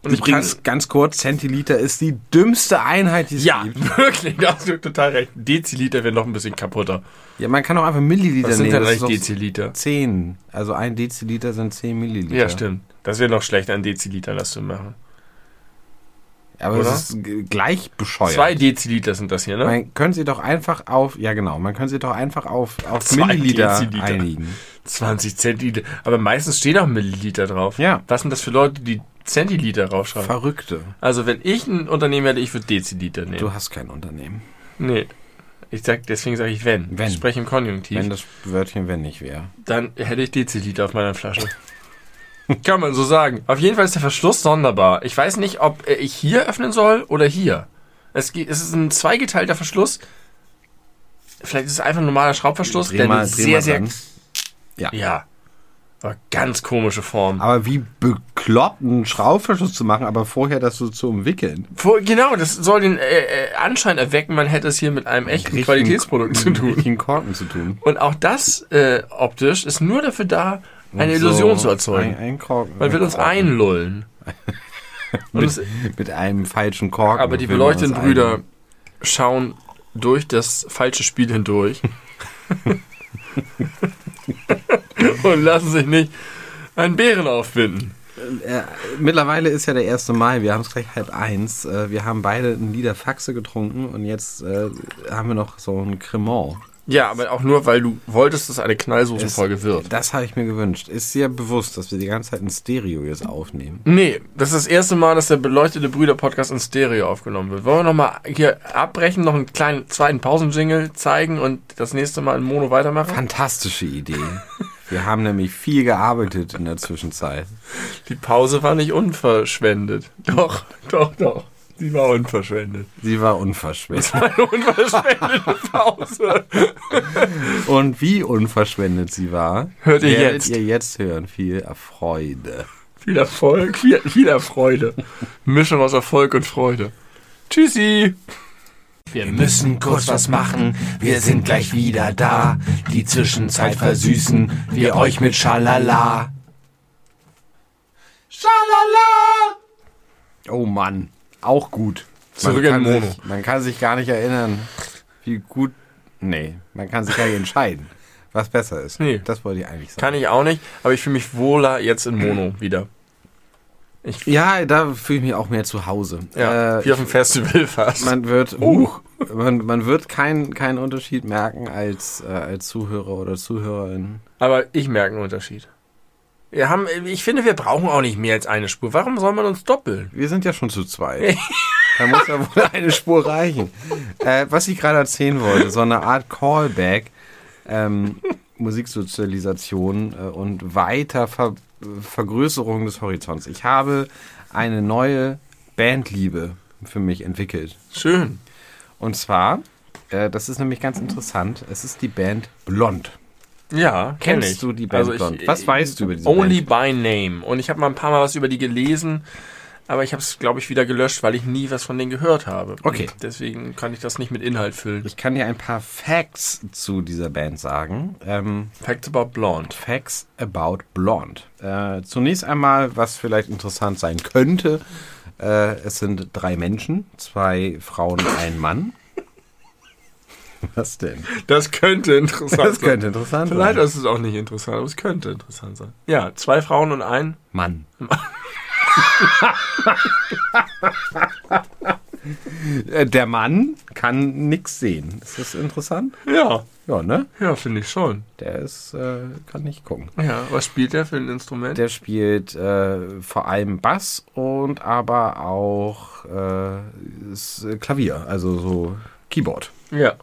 Und ich Übrigens, ganz kurz, Zentiliter ist die dümmste Einheit, die es ja, gibt. [LAUGHS] wirklich, da hast du total recht. Deziliter wäre noch ein bisschen kaputter. Ja, man kann auch einfach Milliliter Was sind nehmen. denn das eigentlich doch Deziliter? 10. Also ein Deziliter sind 10 Milliliter. Ja, stimmt. Das wäre noch schlechter, ein Deziliter das zu machen. Aber Oder? es ist gleich bescheuert. Zwei Deziliter sind das hier, ne? Man können sie doch einfach auf, ja genau, man kann sie doch einfach auf, auf Zwei Milliliter Deziliter. einigen. 20 Zentiliter. Aber meistens stehen auch Milliliter drauf. Ja. Was sind das für Leute, die Zentiliter draufschreiben? Verrückte. Also, wenn ich ein Unternehmen hätte, ich würde Deziliter nehmen. Du hast kein Unternehmen. Nee. Ich sag, deswegen sage ich wenn. Wenn. Ich spreche im Konjunktiv. Wenn das Wörtchen wenn nicht wäre. dann hätte ich Deziliter auf meiner Flasche. [LAUGHS] Kann man so sagen. Auf jeden Fall ist der Verschluss sonderbar. Ich weiß nicht, ob äh, ich hier öffnen soll oder hier. Es, ist ein zweigeteilter Verschluss. Vielleicht ist es einfach ein normaler Schraubverschluss, Dreh der mal- sehr, sehr. dran. Ja. Ja. Aber ganz komische Form. Aber wie bekloppt einen Schraubverschluss zu machen, aber vorher das so zu umwickeln. Vor, genau, das soll den äh, äh, Anschein erwecken, man hätte es hier mit einem echten Richtigen- Qualitätsprodukt zu tun. Richtigen Korken zu tun. Und auch das äh, optisch ist nur dafür da, eine Und Illusion so zu erzeugen. Ein, ein Korken. Man will uns Korken. einlullen. [LAUGHS] Und es, Mit einem falschen Korken. aber die beleuchteten Brüder ein- schauen durch das falsche Spiel hindurch. [LAUGHS] [LAUGHS] und lassen sich nicht einen Bären aufbinden. Äh, mittlerweile ist ja der 1. Mai, wir haben es gleich halb eins. Äh, wir haben beide ein Lieder Faxe getrunken und jetzt äh, haben wir noch so ein Cremant. Ja, aber auch nur, weil du wolltest, dass eine Knallsoßenfolge wird. Das habe ich mir gewünscht. Ist dir bewusst, dass wir die ganze Zeit in Stereo jetzt aufnehmen? Nee, das ist das erste Mal, dass der beleuchtete Brüder-Podcast in Stereo aufgenommen wird. Wollen wir nochmal hier abbrechen, noch einen kleinen zweiten Pausenjingle zeigen und das nächste Mal in Mono weitermachen? Fantastische Idee. Wir haben nämlich viel gearbeitet in der Zwischenzeit. Die Pause war nicht unverschwendet. Doch, doch, doch. Sie war unverschwendet. Sie war unverschwendet. Eine unverschwendete Pause. Und wie unverschwendet sie war, Hört ihr werdet jetzt. ihr jetzt hören. Viel Freude. Viel Erfolg, viel, viel Freude. Mischung aus Erfolg und Freude. Tschüssi. Wir müssen kurz was machen, wir sind gleich wieder da. Die Zwischenzeit versüßen wir euch mit Schalala. Schalala! Oh Mann, auch gut. Zurück man in kann Mono. Sich, man kann sich gar nicht erinnern, wie gut. Nee, man kann sich gar nicht entscheiden, was besser ist. Nee. Das wollte ich eigentlich sagen. Kann ich auch nicht, aber ich fühle mich wohler jetzt in Mono [CLEARS THROAT] wieder. ja, da fühle ich mich auch mehr zu Hause. Ja, Äh, wie auf dem Festival [LAUGHS] fast. man wird, huch, man, man wird keinen keinen Unterschied merken als, äh, als Zuhörer oder Zuhörerin. Aber ich merke einen Unterschied. Wir haben, ich finde, wir brauchen auch nicht mehr als eine Spur. Warum soll man uns doppeln? Wir sind ja schon zu zweit. [LAUGHS] da muss ja wohl eine Spur reichen. Äh, was ich gerade erzählen wollte, so eine Art Callback, ähm, Musiksozialisation äh, und weiter Ver Vergrößerung des Horizonts. Ich habe eine neue Bandliebe für mich entwickelt. Schön. Und zwar, äh, das ist nämlich ganz interessant, es ist die Band Blond. Ja, kenn Kennst ich. du die Band Also ich- Blond? Was weißt du über diese Only Band? by Name. Und ich habe mal ein paar Mal was über die gelesen, aber ich habe es, glaube ich, wieder gelöscht, weil ich nie was von denen gehört habe. Okay. Und deswegen kann ich das nicht mit Inhalt füllen. Ich kann dir ein paar Facts zu dieser Band sagen. Ähm, Facts about Blonde. Facts about Blonde. Äh, zunächst einmal, was vielleicht interessant sein könnte. Äh, es sind drei Menschen, zwei Frauen, ein Mann. [LAUGHS] Was denn? Das könnte interessant Das könnte interessant Vielleicht sein. ist es auch nicht interessant, aber es könnte interessant sein. Ja, zwei Frauen und ein. Mann. [LAUGHS] Der Mann kann nichts sehen. Ist das interessant? Ja, Ja, ne? ja, finde ich schon. Der ist, äh, kann nicht gucken. Ja, was spielt der für ein Instrument? Der spielt äh, vor allem Bass und aber auch äh, Klavier, also so Keyboard. ja.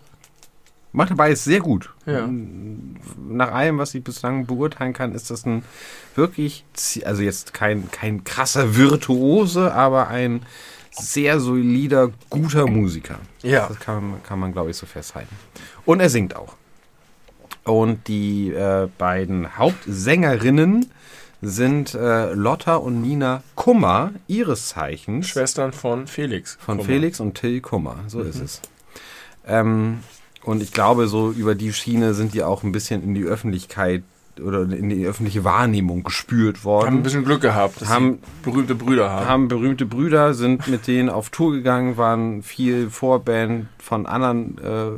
Macht dabei ist sehr gut. Ja. Nach allem, was ich bislang beurteilen kann, ist das ein wirklich, also jetzt kein, kein krasser Virtuose, aber ein sehr solider, guter Musiker. Ja. Das kann, man- kann man, glaube ich, so festhalten. Und er singt auch. Und die äh, beiden Hauptsängerinnen sind äh, Lotta und Nina Kummer, ihres Zeichens Schwestern von Felix. von Kummer. Felix und Till Kummer. So Mhm. ist es. Ähm, und ich glaube, so über die Schiene sind die auch ein bisschen in die Öffentlichkeit oder in die öffentliche Wahrnehmung gespült worden. Haben ein bisschen Glück gehabt, dass haben, berühmte Brüder haben. Haben berühmte Brüder, sind mit denen auf Tour gegangen, waren viel Vorband von anderen äh,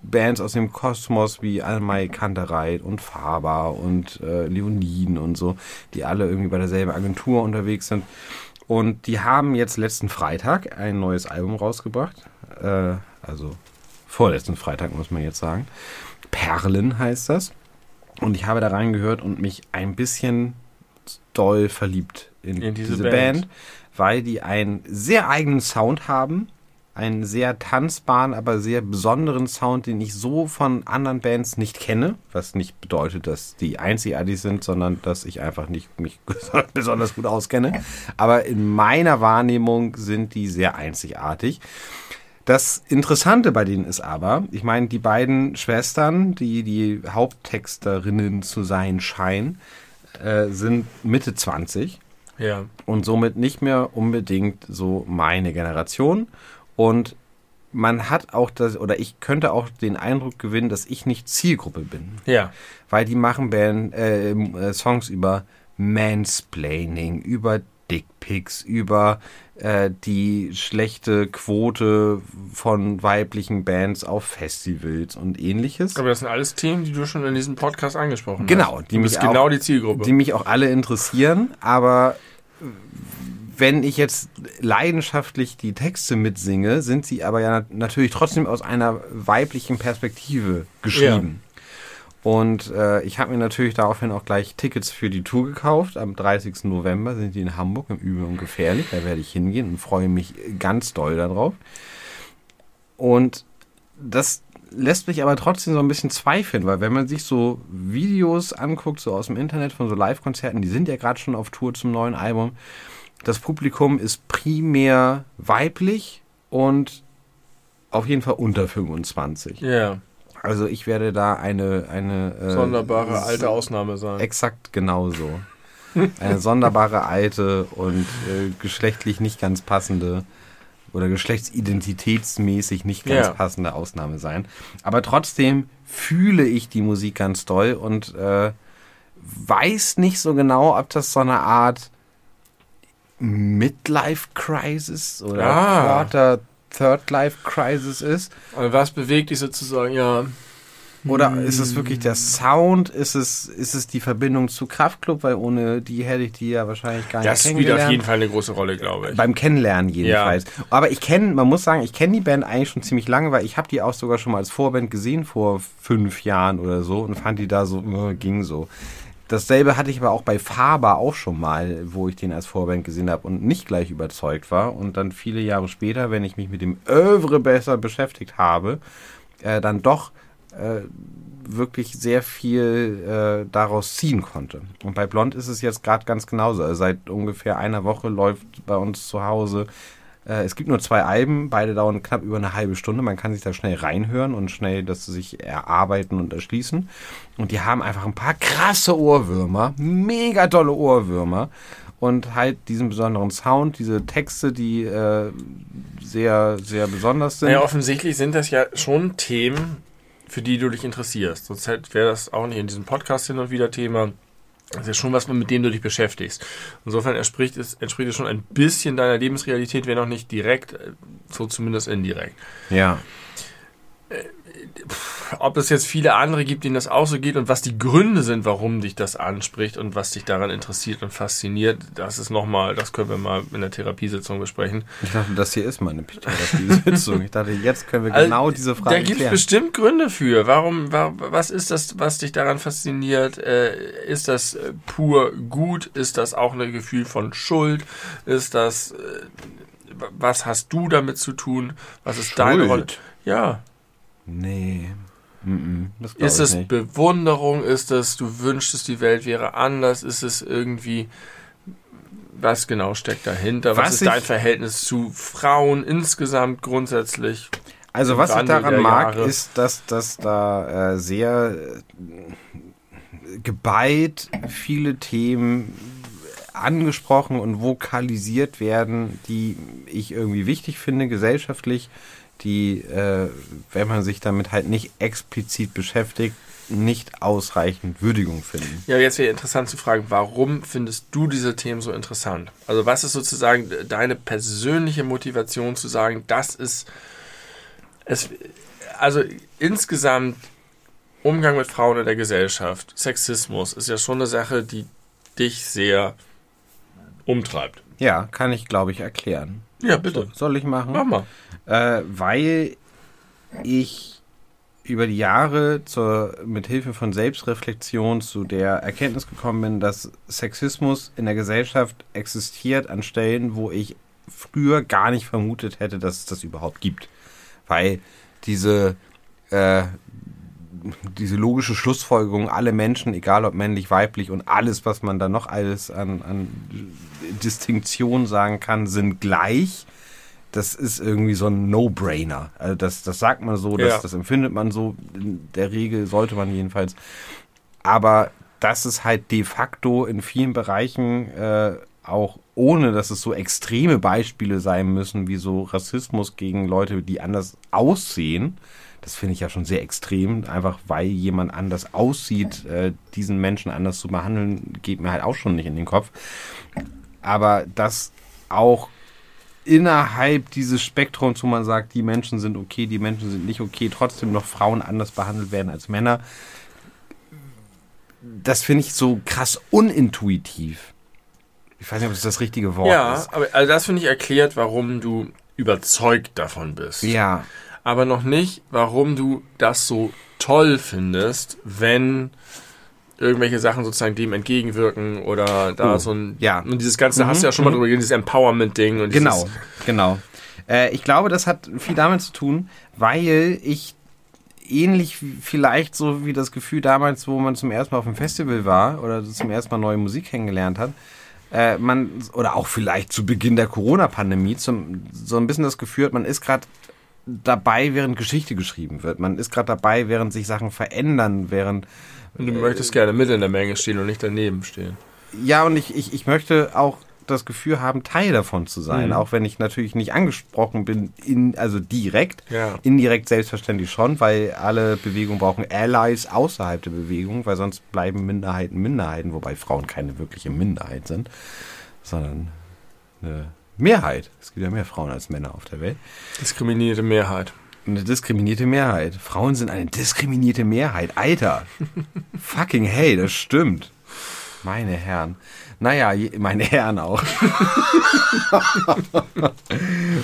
Bands aus dem Kosmos wie Almai Kantereit und Faber und äh, Leoniden und so, die alle irgendwie bei derselben Agentur unterwegs sind. Und die haben jetzt letzten Freitag ein neues Album rausgebracht. Äh, also vorletzten Freitag muss man jetzt sagen. Perlen heißt das. Und ich habe da reingehört und mich ein bisschen doll verliebt in, in diese, diese Band. Band, weil die einen sehr eigenen Sound haben einen sehr tanzbaren, aber sehr besonderen Sound, den ich so von anderen Bands nicht kenne. Was nicht bedeutet, dass die einzigartig sind, sondern dass ich einfach nicht mich [LAUGHS] besonders gut auskenne. Aber in meiner Wahrnehmung sind die sehr einzigartig. Das Interessante bei denen ist aber, ich meine, die beiden Schwestern, die die Haupttexterinnen zu sein scheinen, äh, sind Mitte 20. Ja. Und somit nicht mehr unbedingt so meine Generation. Und man hat auch das, oder ich könnte auch den Eindruck gewinnen, dass ich nicht Zielgruppe bin. Ja. Weil die machen Band, äh, äh, Songs über Mansplaining, über Dickpics, über äh, die schlechte Quote von weiblichen Bands auf Festivals und ähnliches. Aber das sind alles Themen, die du schon in diesem Podcast angesprochen genau, hast. Genau, die mich genau die Zielgruppe. Die mich auch alle interessieren, aber wenn ich jetzt leidenschaftlich die Texte mitsinge, sind sie aber ja natürlich trotzdem aus einer weiblichen Perspektive geschrieben. Ja. Und äh, ich habe mir natürlich daraufhin auch gleich Tickets für die Tour gekauft. Am 30. November sind die in Hamburg im Übel und Gefährlich. Da werde ich hingehen und freue mich ganz doll darauf. Und das lässt mich aber trotzdem so ein bisschen zweifeln, weil wenn man sich so Videos anguckt, so aus dem Internet von so Live-Konzerten, die sind ja gerade schon auf Tour zum neuen Album, das Publikum ist primär weiblich und auf jeden Fall unter 25. Ja. Also ich werde da eine eine äh, sonderbare alte Ausnahme sein. Exakt genauso. eine sonderbare alte und äh, geschlechtlich nicht ganz passende oder geschlechtsidentitätsmäßig nicht ganz ja. passende Ausnahme sein. Aber trotzdem fühle ich die Musik ganz toll und äh, weiß nicht so genau, ob das so eine Art Midlife Crisis oder ah. Quarter Third Life Crisis ist. Also was bewegt dich sozusagen, ja. Oder ist es wirklich der Sound? Ist es, ist es die Verbindung zu Kraftklub? Weil ohne die hätte ich die ja wahrscheinlich gar das nicht kennengelernt. Das spielt auf jeden Fall eine große Rolle, glaube ich. Beim Kennenlernen jedenfalls. Ja. Aber ich kenne, man muss sagen, ich kenne die Band eigentlich schon ziemlich lange, weil ich habe die auch sogar schon mal als Vorband gesehen vor fünf Jahren oder so und fand die da so, äh, ging so. Dasselbe hatte ich aber auch bei Faber auch schon mal, wo ich den als Vorband gesehen habe und nicht gleich überzeugt war. Und dann viele Jahre später, wenn ich mich mit dem Övre besser beschäftigt habe, äh, dann doch äh, wirklich sehr viel äh, daraus ziehen konnte. Und bei Blond ist es jetzt gerade ganz genauso. Also seit ungefähr einer Woche läuft bei uns zu Hause es gibt nur zwei Alben, beide dauern knapp über eine halbe Stunde. Man kann sich da schnell reinhören und schnell das sich erarbeiten und erschließen. Und die haben einfach ein paar krasse Ohrwürmer, mega tolle Ohrwürmer. Und halt diesen besonderen Sound, diese Texte, die äh, sehr, sehr besonders sind. Ja, offensichtlich sind das ja schon Themen, für die du dich interessierst. Sonst wäre das auch nicht in diesem Podcast hin und wieder Thema. Das ist ja schon was, mit dem du dich beschäftigst. Insofern entspricht es, entspricht es schon ein bisschen deiner Lebensrealität, wenn auch nicht direkt, äh, so zumindest indirekt. Ja. Äh, ob es jetzt viele andere gibt, denen das auch so geht und was die Gründe sind, warum dich das anspricht und was dich daran interessiert und fasziniert, das ist nochmal, das können wir mal in der Therapiesitzung besprechen. Ich dachte, das hier ist meine Therapiesitzung. Ich dachte, jetzt können wir genau also, diese Frage Da gibt es bestimmt Gründe für. Warum, was ist das, was dich daran fasziniert? Äh, ist das äh, pur gut? Ist das auch ein Gefühl von Schuld? Ist das, was hast du damit zu tun? Was ist Schuld? deine Rolle? Ja. Nee. ist es nicht. Bewunderung? Ist es, du wünschst, die Welt wäre anders? Ist es irgendwie, was genau steckt dahinter? Was, was ist dein Verhältnis zu Frauen insgesamt grundsätzlich? Also was ich daran mag, Jahre? ist, dass, dass da äh, sehr äh, geballt viele Themen angesprochen und vokalisiert werden, die ich irgendwie wichtig finde, gesellschaftlich die, äh, wenn man sich damit halt nicht explizit beschäftigt, nicht ausreichend Würdigung finden. Ja, jetzt wäre interessant zu fragen, warum findest du diese Themen so interessant? Also was ist sozusagen deine persönliche Motivation zu sagen, das ist es, also insgesamt Umgang mit Frauen in der Gesellschaft, Sexismus ist ja schon eine Sache, die dich sehr umtreibt. Ja, kann ich, glaube ich, erklären. Ja, bitte. So, soll ich machen? Mach mal. Äh, weil ich über die Jahre zur, mit Hilfe von Selbstreflexion zu der Erkenntnis gekommen bin, dass Sexismus in der Gesellschaft existiert an Stellen, wo ich früher gar nicht vermutet hätte, dass es das überhaupt gibt. Weil diese, äh, diese logische Schlussfolgerung, alle Menschen, egal ob männlich, weiblich und alles, was man da noch alles an, an Distinktion sagen kann, sind gleich. Das ist irgendwie so ein No-Brainer. Also das, das sagt man so, das, Ja. das empfindet man so. In der Regel sollte man jedenfalls. Aber dass es halt de facto in vielen Bereichen äh, auch ohne, dass es so extreme Beispiele sein müssen, wie so Rassismus gegen Leute, die anders aussehen, das finde ich ja schon sehr extrem, einfach weil jemand anders aussieht, äh, diesen Menschen anders zu behandeln, geht mir halt auch schon nicht in den Kopf. Aber dass auch innerhalb dieses Spektrums, wo man sagt, die Menschen sind okay, die Menschen sind nicht okay, trotzdem noch Frauen anders behandelt werden als Männer, das finde ich so krass unintuitiv. Ich weiß nicht, ob das das richtige Wort Ja, ist. aber also das finde ich erklärt, warum du überzeugt davon bist. Ja, aber noch nicht, warum du das so toll findest, wenn irgendwelche Sachen sozusagen dem entgegenwirken oder da Oh, so ein ja. und dieses ganze, da hast du ja schon mal drüber geredet, dieses Empowerment Ding und Genau, genau. Äh, ich glaube, das hat viel damit zu tun, weil ich ähnlich vielleicht so wie das Gefühl damals, wo man zum ersten Mal auf dem Festival war oder zum ersten Mal neue Musik kennengelernt hat, äh, man oder auch vielleicht zu Beginn der Corona-Pandemie zum so ein bisschen das Gefühl hat, man ist gerade dabei, während Geschichte geschrieben wird. Man ist gerade dabei, während sich Sachen verändern, während und du möchtest gerne mit in der Menge stehen und nicht daneben stehen. ja, und ich, ich, ich möchte auch das Gefühl haben, Teil davon zu sein, Mhm. auch wenn ich natürlich nicht angesprochen bin, in, also direkt. Ja. Indirekt selbstverständlich schon, weil alle Bewegungen brauchen Allies außerhalb der Bewegung, weil sonst bleiben Minderheiten Minderheiten, wobei Frauen keine wirkliche Minderheit sind, sondern eine Mehrheit. Es gibt ja mehr Frauen als Männer auf der Welt. Diskriminierte Mehrheit. Eine diskriminierte Mehrheit. Frauen sind eine diskriminierte Mehrheit. Alter. [LAUGHS] Fucking hey, das stimmt. Meine Herren. Naja, meine Herren auch. [LAUGHS]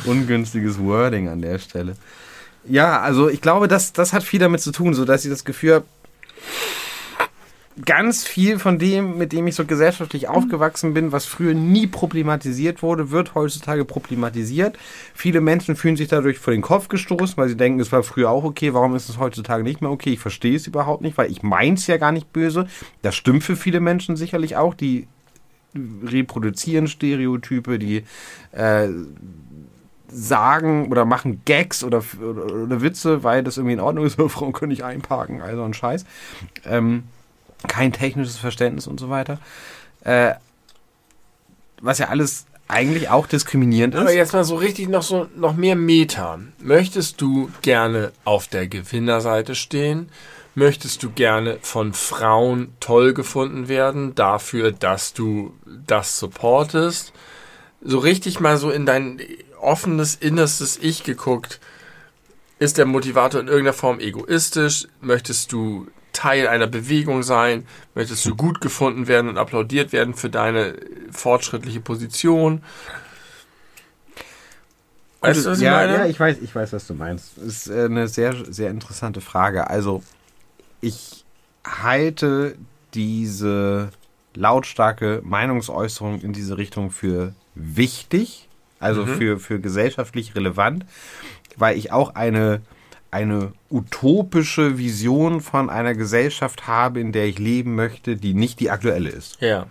Ungünstiges Wording an der Stelle. Ja, also ich glaube, das, das hat viel damit zu tun, so dass ich das Gefühl habe, ganz viel von dem, mit dem ich so gesellschaftlich aufgewachsen bin, was früher nie problematisiert wurde, wird heutzutage problematisiert. Viele Menschen fühlen sich dadurch vor den Kopf gestoßen, weil sie denken, es war früher auch okay, warum ist es heutzutage nicht mehr okay? Ich verstehe es überhaupt nicht, weil ich meins ja gar nicht böse. Das stimmt für viele Menschen sicherlich auch, die reproduzieren Stereotype, die äh, sagen oder machen Gags oder, oder, oder Witze, weil das irgendwie in Ordnung ist, [LAUGHS] Frauen können nicht einparken, also ein Scheiß. Ähm, kein technisches Verständnis und so weiter. Äh, was ja alles eigentlich auch diskriminierend ist. Aber jetzt mal so richtig noch so noch mehr Meta. Möchtest du gerne auf der Gewinnerseite stehen? Möchtest du gerne von Frauen toll gefunden werden dafür, dass du das supportest? So richtig mal so in dein offenes, innerstes Ich geguckt. Ist der Motivator in irgendeiner Form egoistisch? Möchtest du Teil einer Bewegung sein? Möchtest du gut gefunden werden und applaudiert werden für deine fortschrittliche Position? Weißt du, was ich ja, meine? ja, ich weiß, ich weiß, was du meinst. Das ist äh, eine sehr, sehr interessante Frage. Also, ich halte diese lautstarke Meinungsäußerung in diese Richtung für wichtig, also für, für gesellschaftlich relevant, weil ich auch eine, eine utopische Vision von einer Gesellschaft habe, in der ich leben möchte, die nicht die aktuelle ist. ja.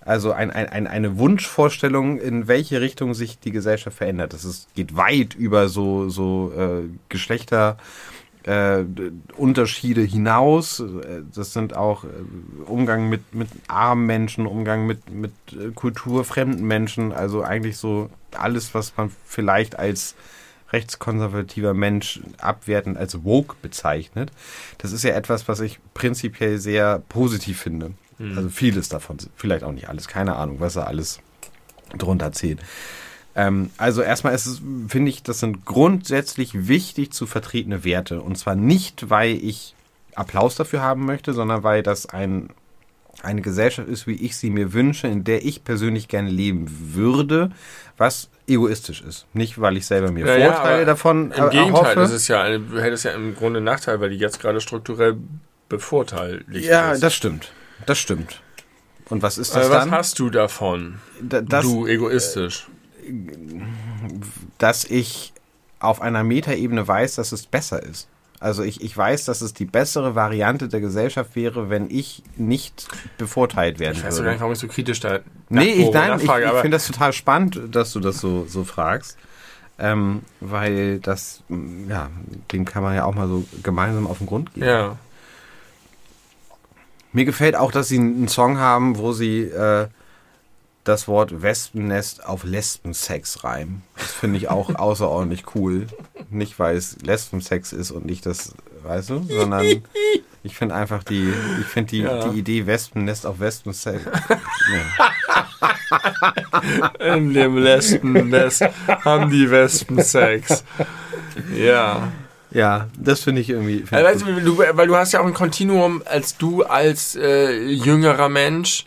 Also ein, ein, ein, eine Wunschvorstellung, in welche Richtung sich die Gesellschaft verändert. Das ist, geht weit über so, so äh, Geschlechter. Äh, Unterschiede hinaus. Das sind auch äh, Umgang mit, mit armen Menschen, Umgang mit, mit äh, kulturfremden Menschen. Also eigentlich so alles, was man vielleicht als rechtskonservativer Mensch abwertend als woke bezeichnet. Das ist ja etwas, was ich prinzipiell sehr positiv finde. Mhm. Also vieles davon, vielleicht auch nicht alles, keine Ahnung, was er alles drunter zählt. Ähm, also erstmal ist es, finde ich, das sind grundsätzlich wichtig zu vertretene Werte. Und zwar nicht, weil ich Applaus dafür haben möchte, sondern weil das ein, eine Gesellschaft ist, wie ich sie mir wünsche, in der ich persönlich gerne leben würde, was egoistisch ist. Nicht, weil ich selber mir ja, Vorteile ja, davon Im Gegenteil, das ist ja, eine, du hättest ja im Grunde einen Nachteil, weil die jetzt gerade strukturell bevorteiligt ja, ist. Ja, das stimmt. Das stimmt. Und was ist das Aber was dann? Was hast du davon? Da, das, du egoistisch. dass ich auf einer Metaebene weiß, dass es besser ist. Also ich, ich weiß, dass es die bessere Variante der Gesellschaft wäre, wenn ich nicht bevorteilt werden würde. Ich weiß gar nicht, warum ich so kritisch da Nee, ich, nein, ich, ich finde das total spannend, dass du das so, so fragst. Ähm, weil das, ja, dem kann man ja auch mal so gemeinsam auf den Grund gehen. Ja. Mir gefällt auch, dass sie einen Song haben, wo sie äh, das Wort Wespennest auf Lesbensex reimen. Das finde ich auch [LAUGHS] außerordentlich cool. Nicht, weil es Lesbensex ist und nicht das, weißt du, sondern ich finde einfach die, ich finde die, ja. die Idee Wespennest auf Wespensex. Nee. [LAUGHS] In dem Lesbennest haben die Wespen Sex. Ja. Ja, das finde ich irgendwie. Find also, weißt du, weil du hast ja auch ein Kontinuum, als du als äh, jüngerer Mensch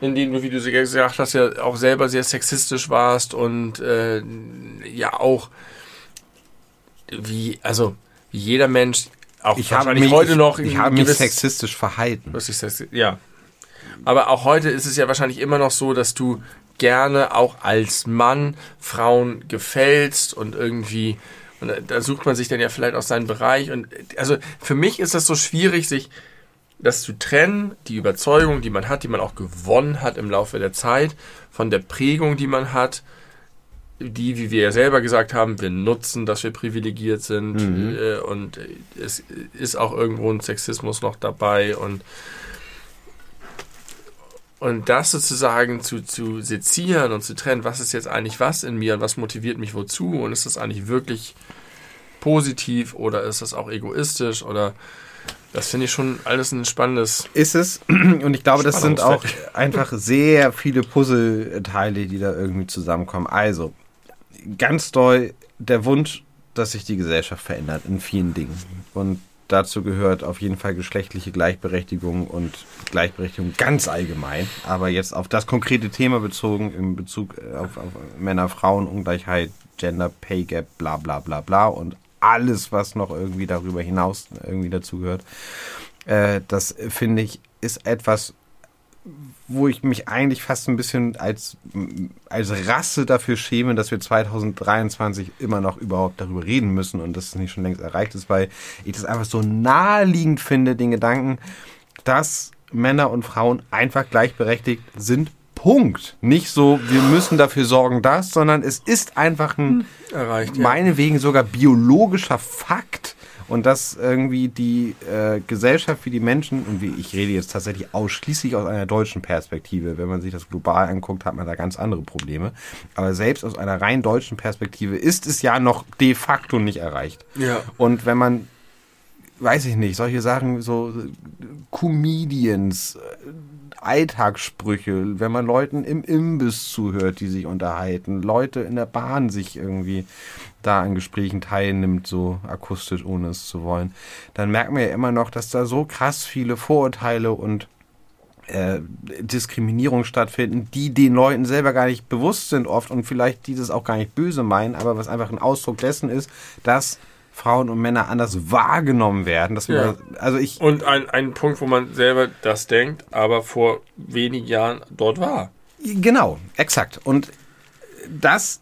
in denen du, wie du gesagt hast, ja auch selber sehr sexistisch warst und äh, ja auch wie, also wie jeder Mensch, auch ich habe mich heute noch ich, ich habe mich sexistisch verhalten. Ja. Aber auch heute ist es ja wahrscheinlich immer noch so, dass du gerne auch als Mann Frauen gefällst und irgendwie und da sucht man sich dann ja vielleicht auch seinen Bereich und also für mich ist das so schwierig, sich das zu trennen, die Überzeugung, die man hat, die man auch gewonnen hat im Laufe der Zeit, von der Prägung, die man hat, die, wie wir ja selber gesagt haben, wir nutzen, dass wir privilegiert sind mhm. äh, und es ist auch irgendwo ein Sexismus noch dabei und und das sozusagen zu, zu sezieren und zu trennen, was ist jetzt eigentlich was in mir und was motiviert mich wozu und ist das eigentlich wirklich positiv oder ist das auch egoistisch oder das finde ich schon alles ein spannendes. Ist es. [CLEARS THROAT] Und ich glaube, das sind auch einfach sehr viele Puzzleteile, die da irgendwie zusammenkommen. Also, ganz doll der Wunsch, dass sich die Gesellschaft verändert in vielen Dingen. Und dazu gehört auf jeden Fall geschlechtliche Gleichberechtigung und Gleichberechtigung ganz allgemein. Aber jetzt auf das konkrete Thema bezogen, in Bezug auf, auf Männer-Frauen-Ungleichheit, Gender Pay Gap, bla bla bla bla und alles, was noch irgendwie darüber hinaus irgendwie dazugehört. Äh, das finde ich ist etwas, wo ich mich eigentlich fast ein bisschen als, als Rasse dafür schäme, dass wir 2023 immer noch überhaupt darüber reden müssen und dass es nicht schon längst erreicht ist, weil ich das einfach so naheliegend finde, den Gedanken, dass Männer und Frauen einfach gleichberechtigt sind Punkt. Nicht so, wir müssen dafür sorgen, dass, sondern es ist einfach ein, hm, Erreicht, ja. meinetwegen sogar biologischer Fakt. Und dass irgendwie die äh, Gesellschaft wie die Menschen, und wie ich rede jetzt tatsächlich ausschließlich aus einer deutschen Perspektive, wenn man sich das global anguckt, hat man da ganz andere Probleme. Aber selbst aus einer rein deutschen Perspektive ist es ja noch de facto nicht erreicht. Ja. Und wenn man weiß ich nicht, solche Sachen, so Comedians, Alltagssprüche, wenn man Leuten im Imbiss zuhört, die sich unterhalten, Leute in der Bahn sich irgendwie da an Gesprächen teilnimmt, so akustisch, ohne es zu wollen, dann merkt man ja immer noch, dass da so krass viele Vorurteile und äh, Diskriminierung stattfinden, die den Leuten selber gar nicht bewusst sind oft und vielleicht dieses auch gar nicht böse meinen, aber was einfach ein Ausdruck dessen ist, dass Frauen und Männer anders wahrgenommen werden. Dass ja. also ich und ein, ein Punkt, wo man selber das denkt, aber vor wenigen Jahren dort war. Genau, exakt. Und das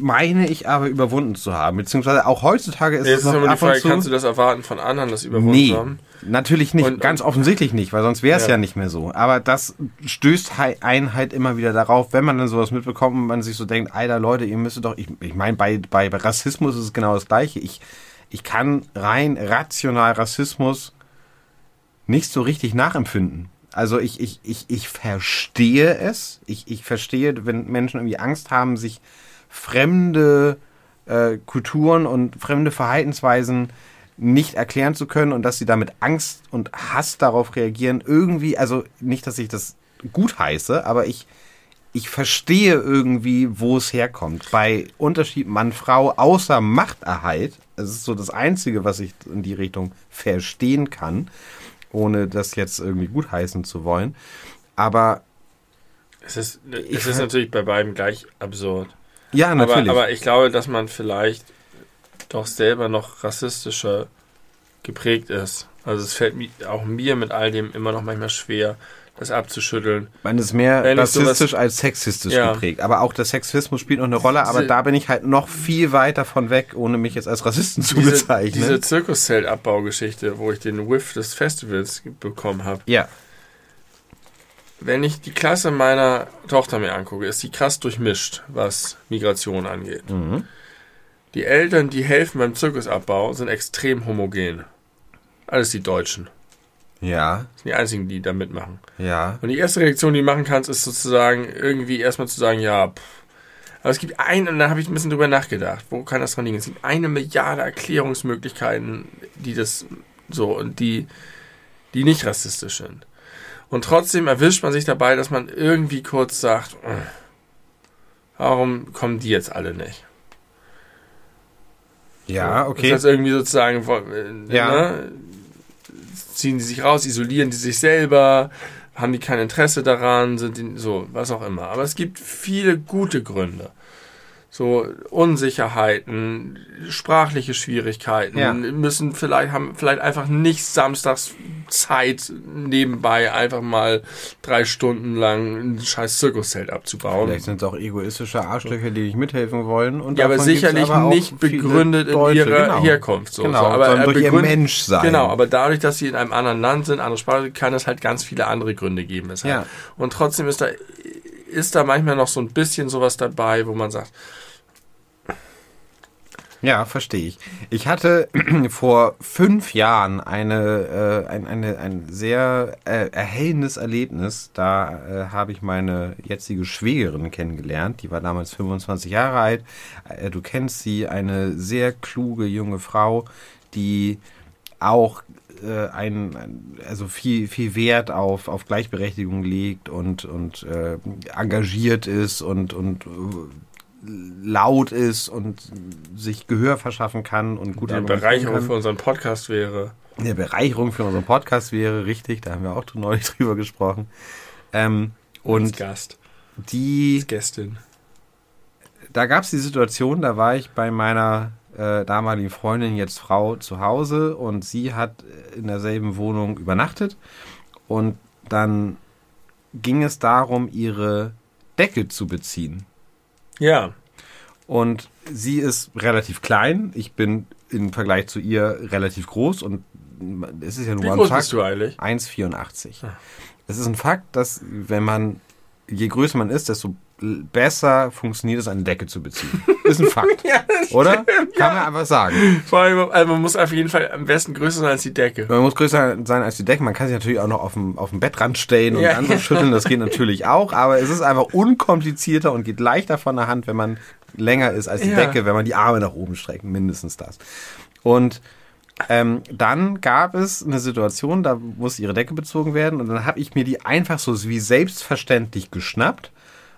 meine ich aber überwunden zu haben. Beziehungsweise auch heutzutage ist es noch ist ab die Frage, kannst du das erwarten von anderen, das überwunden nee, zu haben? Natürlich nicht, und, ganz offensichtlich nicht, weil sonst wäre es ja. ja. nicht mehr so. Aber das stößt einen halt immer wieder darauf, wenn man dann sowas mitbekommt und man sich so denkt, alter Leute, ihr müsstet doch, ich, ich meine, bei, bei Rassismus ist es genau das Gleiche. Ich, ich kann rein rational Rassismus nicht so richtig nachempfinden. Also ich, ich, ich, ich verstehe es. Ich, ich verstehe, wenn Menschen irgendwie Angst haben, sich fremde äh, Kulturen und fremde Verhaltensweisen nicht erklären zu können und dass sie damit Angst und Hass darauf reagieren. Irgendwie, also nicht, dass ich das gut heiße, aber ich, ich verstehe irgendwie, wo es herkommt. Bei Unterschied Mann-Frau, außer Machterhalt, das ist so das Einzige, was ich in die Richtung verstehen kann, ohne das jetzt irgendwie gutheißen zu wollen. Aber Es ist, es ist natürlich bei beiden gleich absurd. ja, Aber, natürlich. aber ich glaube, dass man vielleicht doch selber noch rassistischer geprägt ist. Also es fällt auch mir mit all dem immer noch manchmal schwer, das abzuschütteln. Man ist mehr Wenn ich sowas- rassistisch als sexistisch Ja. geprägt. Aber auch der Sexismus spielt noch eine Rolle, aber Diese- da bin ich halt noch viel weiter von weg, ohne mich jetzt als Rassisten zu Diese, bezeichnen. diese Zirkuszeltabbaugeschichte, wo ich den Whiff des Festivals bekommen habe. ja. Wenn ich die Klasse meiner Tochter mir angucke, ist die krass durchmischt, was Migration angeht. Mhm. Die Eltern, die helfen beim Zirkusabbau, sind extrem homogen. Alles die Deutschen. Ja, Das sind die einzigen, die da mitmachen. ja. Und die erste Reaktion, die du machen kannst, ist sozusagen irgendwie erstmal zu sagen, ja, pff. aber es gibt ein, und da habe ich ein bisschen drüber nachgedacht, wo kann das dran liegen? Es gibt eine Milliarde Erklärungsmöglichkeiten, die das so und die, die nicht rassistisch sind. Und trotzdem erwischt man sich dabei, dass man irgendwie kurz sagt, äh, warum kommen die jetzt alle nicht? Ja, okay. Das heißt irgendwie sozusagen, äh, Ja. ne, ziehen die sich raus, isolieren die sich selber, haben die kein Interesse daran, sind die, so, was auch immer. Aber es gibt viele gute Gründe. So Unsicherheiten, sprachliche Schwierigkeiten, Ja. müssen vielleicht, haben vielleicht einfach nicht samstags Zeit nebenbei einfach mal drei Stunden lang ein scheiß Zirkuszelt abzubauen. Vielleicht sind es auch egoistische Arschlöcher, die nicht mithelfen wollen. Und Ja, aber sicherlich aber nicht begründet in Deutsche, ihrer genau. Herkunft. So. Genau, so, aber sondern er durch ihr begründet- Menschsein. Genau, aber dadurch, dass sie in einem anderen Land sind, andere Sprache, kann es halt ganz viele andere Gründe geben. Ja. Und trotzdem ist da, ist da manchmal noch so ein bisschen sowas dabei, wo man sagt, Ja, verstehe ich. Ich hatte [CLEARS THROAT] vor fünf Jahren eine, äh, ein, eine, ein sehr äh, erhellendes Erlebnis. Da äh, habe ich meine jetzige Schwägerin kennengelernt. Die war damals 25 Jahre alt. Äh, du kennst sie, eine sehr kluge junge Frau, die auch äh, ein, also viel, viel Wert auf, auf Gleichberechtigung legt und, und äh, engagiert ist und, und äh, laut ist und sich Gehör verschaffen kann und gut argumentieren Bereicherung kann. für unseren Podcast wäre. Eine Bereicherung für unseren Podcast wäre, richtig, da haben wir auch neulich [LAUGHS] drüber gesprochen. Ähm, als und Gast, die, als Gästin. da gab es die Situation, da war ich bei meiner äh, damaligen Freundin, jetzt Frau, zu Hause und sie hat in derselben Wohnung übernachtet und dann ging es darum, ihre Decke zu beziehen. Ja, Und sie ist relativ klein. Ich bin im Vergleich zu ihr relativ groß und es ist ja nur wie ein groß Fakt. bist du eigentlich? 1,84. Ah. Es ist ein Fakt, dass wenn man, je größer man ist, desto besser funktioniert es, eine Decke zu beziehen. [LAUGHS] Ist ein Fakt. Ja, Oder? Kann man einfach sagen. Vor allem, also man muss auf jeden Fall am besten größer sein als die Decke. Man muss größer sein als die Decke. Man kann sich natürlich auch noch auf dem, auf dem Bettrand stellen und Ja. dann so schütteln. Das geht natürlich auch. Aber es ist einfach unkomplizierter und geht leichter von der Hand, wenn man länger ist als die Ja. Decke, wenn man die Arme nach oben streckt. Mindestens das. Und ähm, dann gab es eine Situation, da musste ihre Decke bezogen werden. Und dann habe ich mir die einfach so wie selbstverständlich geschnappt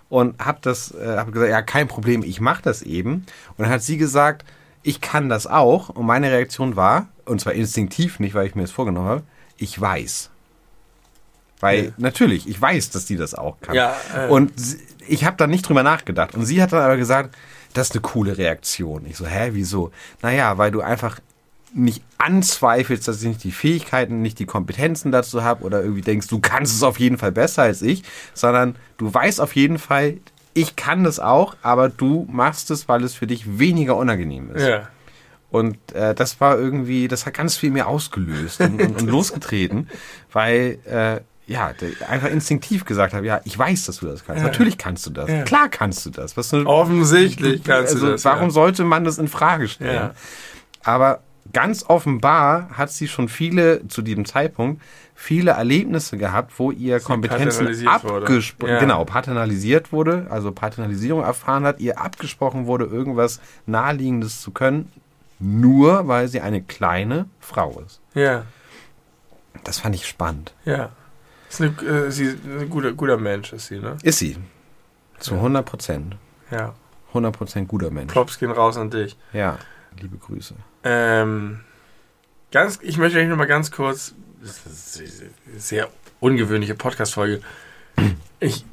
und habe das, äh, habe gesagt, ja, kein Problem, ich mache das eben. Und dann hat sie gesagt, ich kann das auch. Und meine Reaktion war, und zwar instinktiv, nicht weil ich mir das vorgenommen habe, ich weiß. Weil Ja. natürlich, ich weiß, dass die das auch kann. Ja, äh. Und ich habe da nicht drüber nachgedacht. Und sie hat dann aber gesagt, das ist eine coole Reaktion. Ich so, hä, wieso? Naja, weil du einfach nicht anzweifelst, dass ich nicht die Fähigkeiten, nicht die Kompetenzen dazu habe oder irgendwie denkst, du kannst es auf jeden Fall besser als ich, sondern du weißt auf jeden Fall, ich kann das auch, aber du machst es, weil es für dich weniger unangenehm ist. Ja. Und äh, das war irgendwie, das hat ganz viel mehr ausgelöst und, und, und [LAUGHS] losgetreten, weil äh, ja, einfach instinktiv gesagt habe, ja, ich weiß, dass du das kannst. Ja. Natürlich kannst du das. Ja. Klar kannst du das. Was Offensichtlich kannst also, du das. warum ja. sollte man das in Frage stellen? Ja. Aber ganz offenbar hat sie schon viele, zu diesem Zeitpunkt, viele Erlebnisse gehabt, wo ihr Kompetenzen abgesprochen, Ja. genau, paternalisiert wurde, also Paternalisierung erfahren hat, ihr abgesprochen wurde, irgendwas Naheliegendes zu können, nur weil sie eine kleine Frau ist. Ja, Das fand ich spannend. ja. Ist eine, äh, sie ist ein guter, guter Mensch, ist sie, ne? Ist sie. Zu 100 Prozent. Ja. 100 Prozent guter Mensch. Props gehen raus an dich. Ja, liebe Grüße. Ähm, ganz, ich möchte euch noch mal ganz kurz, das ist eine sehr ungewöhnliche Podcast-Folge. Ich,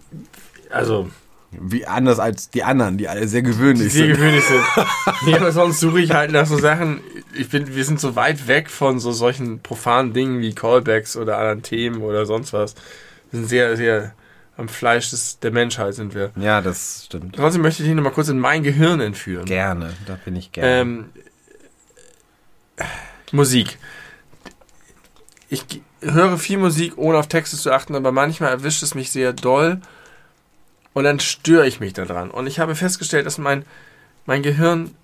also, Wie anders als die anderen, die alle sehr gewöhnlich sehr sind. gewöhnlich sind. [LAUGHS] nee, aber sonst suche ich halt nach so Sachen. Ich bin, wir sind so weit weg von so solchen profanen Dingen wie Callbacks oder anderen Themen oder sonst was. Wir sind sehr, sehr am Fleisch des, der Menschheit sind wir. Ja, das stimmt. Trotzdem möchte ich dich noch mal kurz in mein Gehirn entführen. Gerne, da bin ich gerne. Ähm, Musik. Ich höre viel Musik, ohne auf Texte zu achten, aber manchmal erwischt es mich sehr doll und dann störe ich mich daran. Und ich habe festgestellt, dass mein, mein Gehirn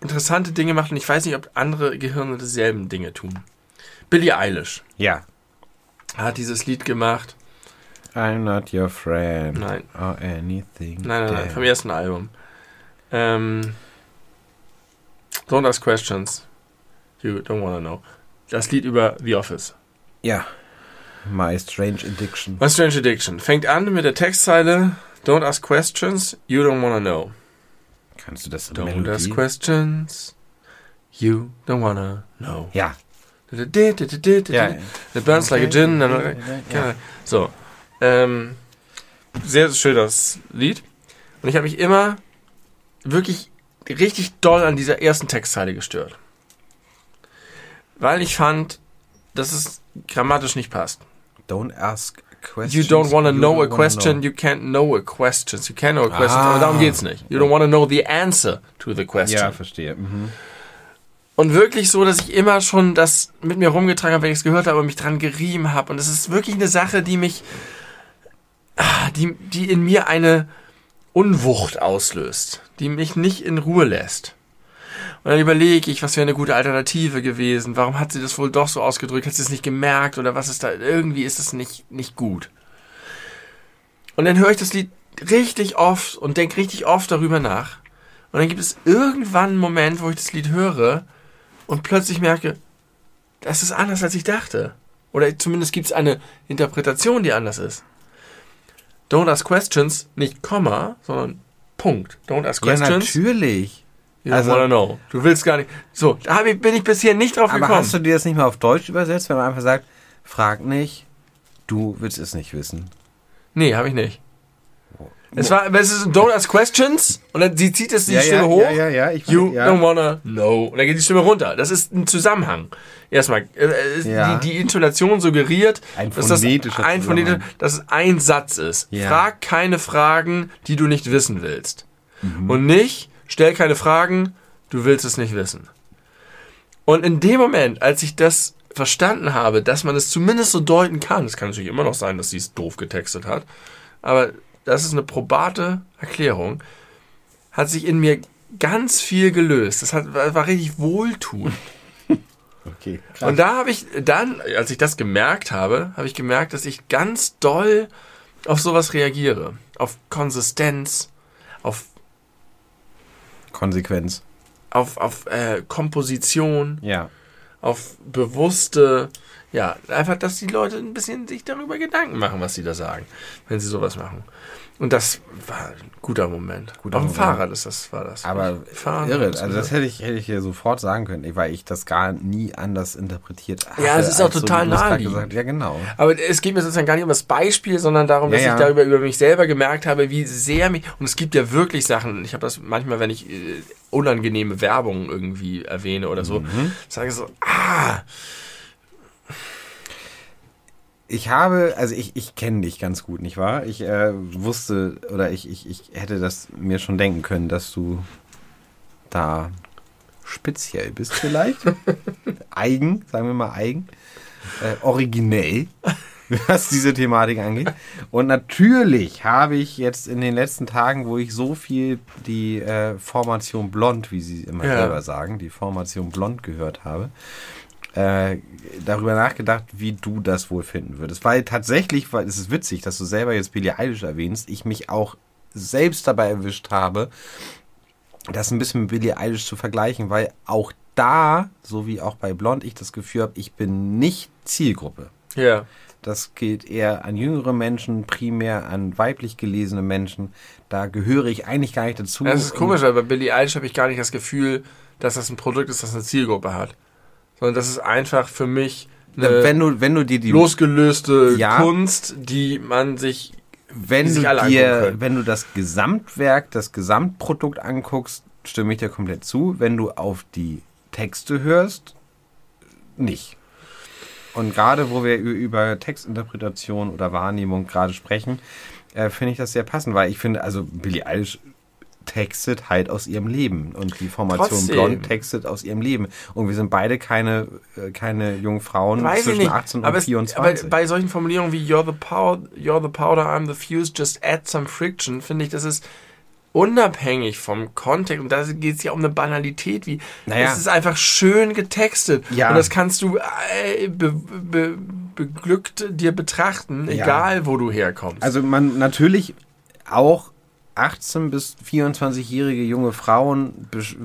interessante Dinge macht und ich weiß nicht, ob andere Gehirne dieselben Dinge tun. Billie Eilish ja. hat dieses Lied gemacht. I'm not your friend. Nein. Or anything. Nein, nein, nein, vom ersten Album. Ähm, don't ask questions. You don't wanna know. Das Lied über The Office. Ja. My Strange Addiction. My Strange Addiction. Fängt an mit der Textzeile Don't ask questions, you don't wanna know. Kannst du das in Don't Melodie? ask questions, you don't wanna know. Ja. It burns like a gin. Ja. So. Ähm, sehr schönes Lied. Und ich habe mich immer wirklich richtig doll an dieser ersten Textzeile gestört. Weil ich fand, dass es grammatisch nicht passt. Don't ask questions. You don't want to know a question, know. you can't know a question. You can know a question, Ah. aber darum geht's nicht. You don't want to know the answer to the question. Ja, verstehe. Mhm. Und wirklich so, dass ich immer schon das mit mir rumgetragen habe, wenn ich es gehört habe und mich dran gerieben habe. Und es ist wirklich eine Sache, die mich, ah, die, die in mir eine Unwucht auslöst, die mich nicht in Ruhe lässt. Und dann überlege ich, was wäre eine gute Alternative gewesen? Warum hat sie das wohl doch so ausgedrückt? Hat sie es nicht gemerkt? Oder was ist da? Irgendwie ist es nicht, nicht gut. Und dann höre ich das Lied richtig oft und denke richtig oft darüber nach. Und dann gibt es irgendwann einen Moment, wo ich das Lied höre und plötzlich merke, das ist anders, als ich dachte. Oder zumindest gibt es eine Interpretation, die anders ist. Don't ask questions, nicht Komma, sondern Punkt. Don't ask Ja, questions. natürlich. You Also- wanna know. Du willst gar nicht. So, da ich, bin ich bisher nicht drauf Aber gekommen. hast du dir das nicht mal auf Deutsch übersetzt, wenn man einfach sagt, frag nicht, du willst es nicht wissen? nee, habe ich nicht. Es war, es ist Don't ask questions und dann sie zieht es die Ja, Stimme ja, hoch. ja, ja, ja, ich You ja. don't wanna know. Und dann geht die Stimme runter. Das ist ein Zusammenhang. Erstmal, äh, äh, Ja. die, die Intonation suggeriert, Ein dass das ein, Zusammenhang. dass es ein Satz ist. Frag keine Fragen, die du nicht wissen willst. Mhm. Und nicht, stell keine Fragen, du willst es nicht wissen. Und in dem Moment, als ich das verstanden habe, dass man es zumindest so deuten kann, es kann natürlich immer noch sein, dass sie es doof getextet hat, aber das ist eine probate Erklärung, hat sich in mir ganz viel gelöst. Das hat, war richtig wohltuend. [LAUGHS] Okay, Und da habe ich dann, als ich das gemerkt habe, habe ich gemerkt, dass ich ganz doll auf sowas reagiere. Auf Konsistenz, auf, Konsequenz. auf, auf äh, Komposition, Ja. auf bewusste, ja, einfach, dass die Leute ein bisschen sich darüber Gedanken machen, was sie da sagen, wenn sie sowas machen. Und das war ein guter Moment. Guter auf dem Moment. Fahrrad ist das, war das. Aber Fahren, irre, also das hätte ich, hätte ich hier sofort sagen können, weil ich das gar nie anders interpretiert habe. Ja, es ist auch total grad naheliegend. Ja, genau. Aber es geht mir sozusagen gar nicht um das Beispiel, sondern darum, Ja, dass ja. ich darüber über mich selber gemerkt habe, wie sehr mich. Und es gibt ja wirklich Sachen, ich habe das manchmal, wenn ich äh, unangenehme Werbung irgendwie erwähne oder so, Mhm. sage ich so, ah, Ich habe, also ich, ich kenne dich ganz gut, nicht wahr? Ich äh, wusste oder ich, ich, ich hätte das mir schon denken können, dass du da speziell bist vielleicht. [LAUGHS] eigen, sagen wir mal eigen. Äh, originell. [LAUGHS] was diese Thematik angeht. Und natürlich habe ich jetzt in den letzten Tagen, wo ich so viel die äh, Formation Blond, wie sie immer Ja. selber sagen, die Formation Blond gehört habe, äh, darüber nachgedacht, wie du das wohl finden würdest. Weil tatsächlich, weil es ist witzig, dass du selber jetzt Billie Eilish erwähnst, ich mich auch selbst dabei erwischt habe, das ein bisschen mit Billie Eilish zu vergleichen, weil auch da, so wie auch bei Blond, ich das Gefühl habe, ich bin nicht Zielgruppe. Ja. Das gilt eher an jüngere Menschen, primär an weiblich gelesene Menschen. Da gehöre ich eigentlich gar nicht dazu. Das ist komisch, weil bei Billie Eilish habe ich gar nicht das Gefühl, dass das ein Produkt ist, das eine Zielgruppe hat. Sondern das ist einfach für mich eine wenn du, wenn du dir die, losgelöste Ja. Kunst, die man sich wenn die du dir, wenn du das Gesamtwerk, das Gesamtprodukt anguckst, stimme ich dir komplett zu. Wenn du auf die Texte hörst, nicht. Und gerade wo wir über Textinterpretation oder Wahrnehmung gerade sprechen, äh, finde ich das sehr passend, weil ich finde, also Billie Eilish textet halt aus ihrem Leben und die Formation Trotzdem. Blond textet aus ihrem Leben. Und wir sind beide keine, äh, keine jungen Frauen Weiß zwischen nicht. 18 und aber, es, 24. aber bei solchen Formulierungen wie you're the, pow you're the powder, I'm the fuse, just add some friction, finde ich, das ist unabhängig vom Kontext. Und da geht es ja um eine Banalität, wie Naja. es ist einfach schön getextet. Ja. Und das kannst du äh, be, be, beglückt dir betrachten, Ja. egal wo du herkommst. Also man natürlich auch 18 bis 24-jährige junge Frauen besch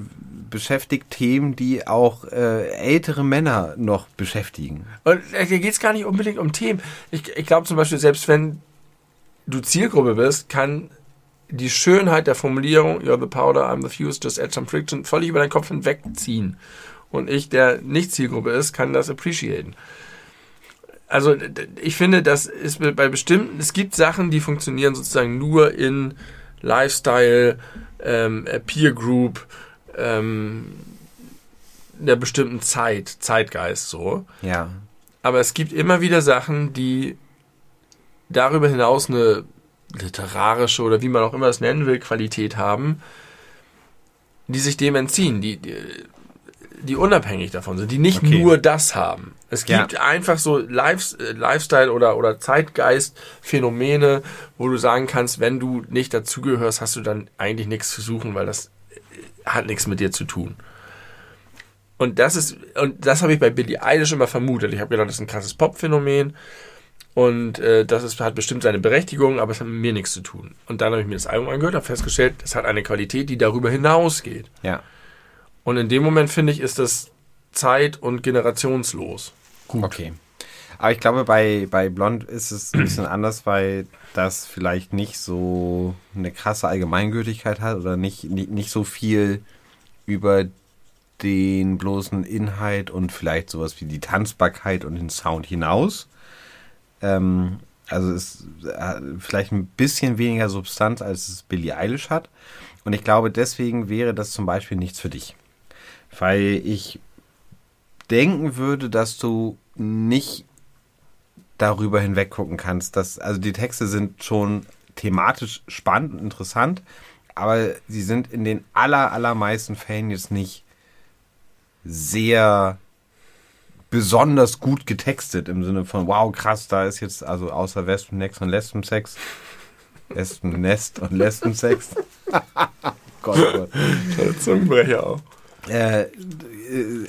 beschäftigt Themen, die auch äh, ältere Männer noch beschäftigen. Und äh, hier geht es gar nicht unbedingt um Themen. Ich, ich glaube zum Beispiel, selbst wenn du Zielgruppe bist, kann die Schönheit der Formulierung, you're the powder, I'm the fuse, just add some friction, völlig über deinen Kopf hinwegziehen. Und ich, der nicht Zielgruppe ist, kann das appreciaten. Also ich finde, das ist bei bestimmten, es gibt Sachen, die funktionieren sozusagen nur in Lifestyle, ähm, äh, Peer Group, ähm, der bestimmten Zeit, Zeitgeist so. Ja. Aber es gibt immer wieder Sachen, die darüber hinaus eine literarische oder wie man auch immer es nennen will, Qualität haben, die sich dem entziehen, die, die, die unabhängig davon sind, die nicht Okay. nur das haben. Es Ja. gibt einfach so Life, äh, Lifestyle oder, oder Zeitgeist-Phänomene, wo du sagen kannst, wenn du nicht dazugehörst, hast du dann eigentlich nichts zu suchen, weil das äh, hat nichts mit dir zu tun. Und das ist, und das habe ich bei Billie Eilish immer vermutet. Ich habe gedacht, das ist ein krasses Pop-Phänomen. Und äh, das ist, hat bestimmt seine Berechtigung, aber es hat mit mir nichts zu tun. Und dann habe ich mir das Album angehört, habe festgestellt, es hat eine Qualität, die darüber hinausgeht. Ja. Und in dem Moment, finde ich, ist das zeit- und generationslos. Gut. Okay. Aber ich glaube, bei, bei Blond ist es ein bisschen [CLEARS THROAT] anders, weil das vielleicht nicht so eine krasse Allgemeingültigkeit hat oder nicht, nicht, nicht so viel über den bloßen Inhalt und vielleicht sowas wie die Tanzbarkeit und den Sound hinaus. Ähm, also es hat vielleicht ein bisschen weniger Substanz, als es Billie Eilish hat. Und ich glaube, deswegen wäre das zum Beispiel nichts für dich. Weil ich denken würde, dass du nicht darüber hinweg gucken kannst. Dass, also die Texte sind schon thematisch spannend und interessant, aber sie sind in den aller, allermeisten Fällen jetzt nicht sehr besonders gut getextet im Sinne von, wow, krass, da ist jetzt, also außer Wespennex und Lesbensex, Wespennest und Lesbensex. [LAUGHS] Gott, Gott Zungenbrecher auch. Äh,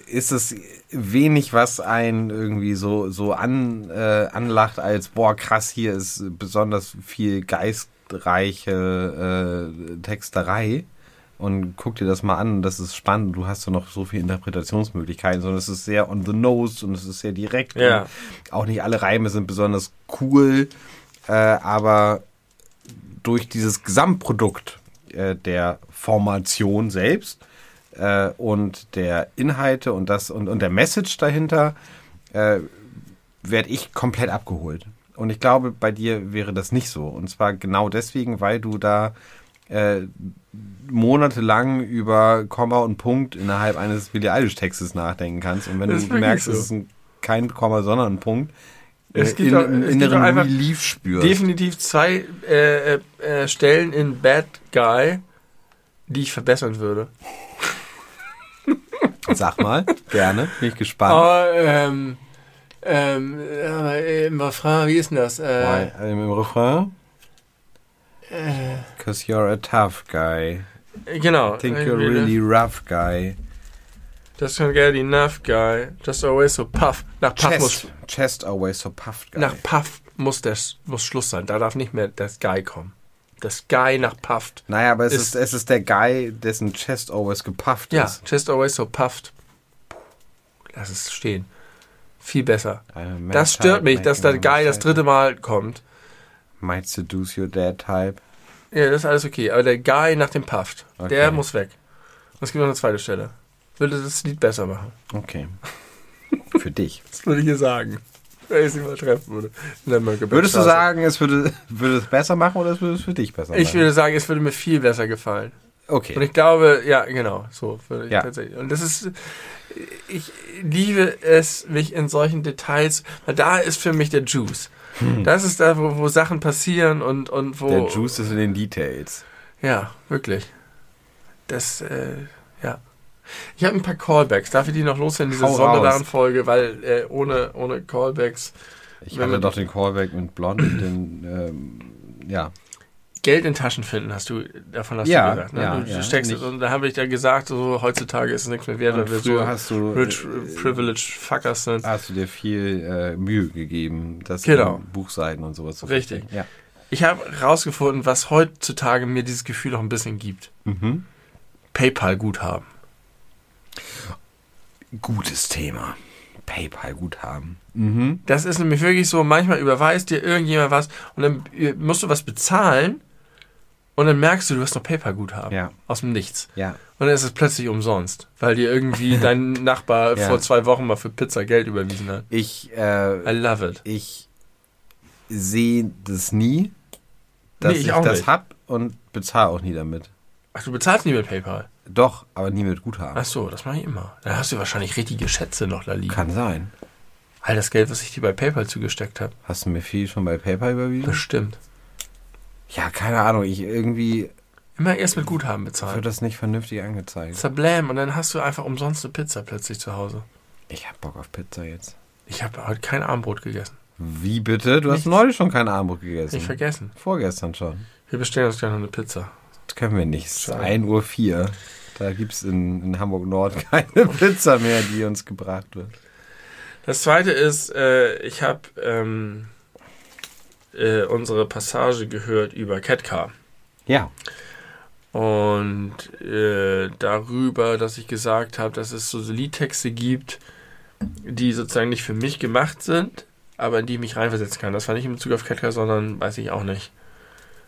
ist es wenig, was einen irgendwie so, so an, äh, anlacht, als boah, krass, hier ist besonders viel geistreiche äh, Texterei. Und guck dir das mal an, das ist spannend, du hast ja noch so viele Interpretationsmöglichkeiten, sondern es ist sehr on the nose und es ist sehr direkt. Ja. Auch nicht alle Reime sind besonders cool, äh, aber durch dieses Gesamtprodukt äh, der Formation selbst äh, und der Inhalte und das und, und der Message dahinter äh, werde ich komplett abgeholt. Und ich glaube, bei dir wäre das nicht so. Und zwar genau deswegen, weil du da äh, monatelang über Komma und Punkt innerhalb eines Billie Eilish Textes nachdenken kannst. Und wenn Das du merkst, so. es ist ein, kein Komma, sondern ein Punkt, Es äh, gibt in, auch- es gibt inneren einfach Relief spürst. Definitiv zwei äh, äh, äh, Stellen in Bad Guy, die ich verbessern würde. Sag mal, gerne, bin ich gespannt. Aber ähm, Ähm, äh, im Refrain, wie ist denn das? Äh, Why, ähm, Im Refrain? Cause you're a tough guy. genau. Think Äh, you're really rough guy. Just can't get enough, guy. Just always so puff. Nach Puff muss, Chest, chest always so puffed guy. nach Puff muss, das, muss Schluss sein. Da darf nicht mehr das Guy kommen. Das Guy nach Puffed. naja, aber es ist- ist, es ist der Guy, dessen Chest always gepufft Ja, ist. just always so puffed. Lass es stehen. Viel besser. Das stört mich, dass der Guy das dritte Mal kommt. Might seduce your dad type. Ja, das ist alles okay. Aber der Guy nach dem Puffed, der Okay. muss weg. Es gibt noch eine zweite Stelle. Würde das Lied besser machen. Okay. Für dich. [LAUGHS] Das würde ich hier sagen. Wenn ich sie mal treffen würde. Würdest du sagen, es würde, würde es besser machen oder es würde es für dich besser machen? Ich würde sagen, es würde mir viel besser gefallen. Und Okay. ich glaube, ja, genau, so würde ich Ja. tatsächlich. Und das ist, ich liebe es, mich in solchen Details, weil da ist für mich der Juice. Das ist da, wo, wo Sachen passieren und, und wo. Der Juice ist in den Details. Ja, wirklich. Das, äh. Ich habe ein paar Callbacks. Darf ich die noch loswerden, diese Hau sonderbaren raus. Folge, weil äh, ohne, ohne Callbacks Ich hatte man- doch den Callback mit Blond, den, ähm, ja. Geld in Taschen finden, hast du, davon hast Ja, du gesagt. Ne? ja, du ja. steckst es Nicht- und da habe ich ja gesagt, so heutzutage ist es nichts mehr wert, weil wir so hast du, rich, äh, privileged fuckers sind. hast du dir viel äh, Mühe gegeben, das Genau. Buchseiten und sowas zu Richtig. verstehen. Ja. Ich habe rausgefunden, was heutzutage mir dieses Gefühl noch ein bisschen gibt. Mhm. PayPal-Guthaben. Gutes Thema. PayPal-Guthaben. Mhm. Das ist nämlich wirklich so, manchmal überweist dir irgendjemand was und dann äh, musst du was bezahlen und dann merkst du, du hast noch PayPal-Guthaben. Ja. Aus dem Nichts. Ja. Und dann ist es plötzlich umsonst, weil dir irgendwie [LAUGHS] dein Nachbar Ja. vor zwei Wochen mal für Pizza Geld überwiesen hat. Ich, äh, I love it. ich sehe das nie, dass Nee, ich ich, das nicht. hab und bezahle auch nie damit. Ach, du bezahlst nie mit PayPal. Doch, aber nie mit Guthaben. Ach so, das mache ich immer. Dann hast du wahrscheinlich richtige Schätze noch da liegen. Kann sein. All das Geld, was ich dir bei PayPal zugesteckt habe. Hast du mir viel schon bei PayPal überwiesen? Bestimmt. Ja, keine Ahnung. Ich irgendwie Immer erst mit Guthaben wird bezahlen. das nicht vernünftig angezeigt. Zablam und dann hast du einfach umsonst eine Pizza plötzlich zu Hause. Ich hab Bock auf Pizza jetzt. Ich habe heute kein Armbrot gegessen. Wie bitte? Du hast Nichts. neulich schon kein Armbrot gegessen. Nicht vergessen. Vorgestern schon. Wir bestellen uns noch eine Pizza. Können wir nicht. Es ist Schade. 1.04 Uhr. Da gibt es in, in Hamburg Nord [LAUGHS] keine Pizza mehr, die uns gebracht wird. Das zweite ist, äh, ich habe ähm, äh, unsere Passage gehört über Catcar. Ja. Und äh, darüber, dass ich gesagt habe, dass es so Liedtexte gibt, die sozusagen nicht für mich gemacht sind, aber in die ich mich reinversetzen kann. Das war nicht in Bezug auf Catcar, sondern weiß ich auch nicht.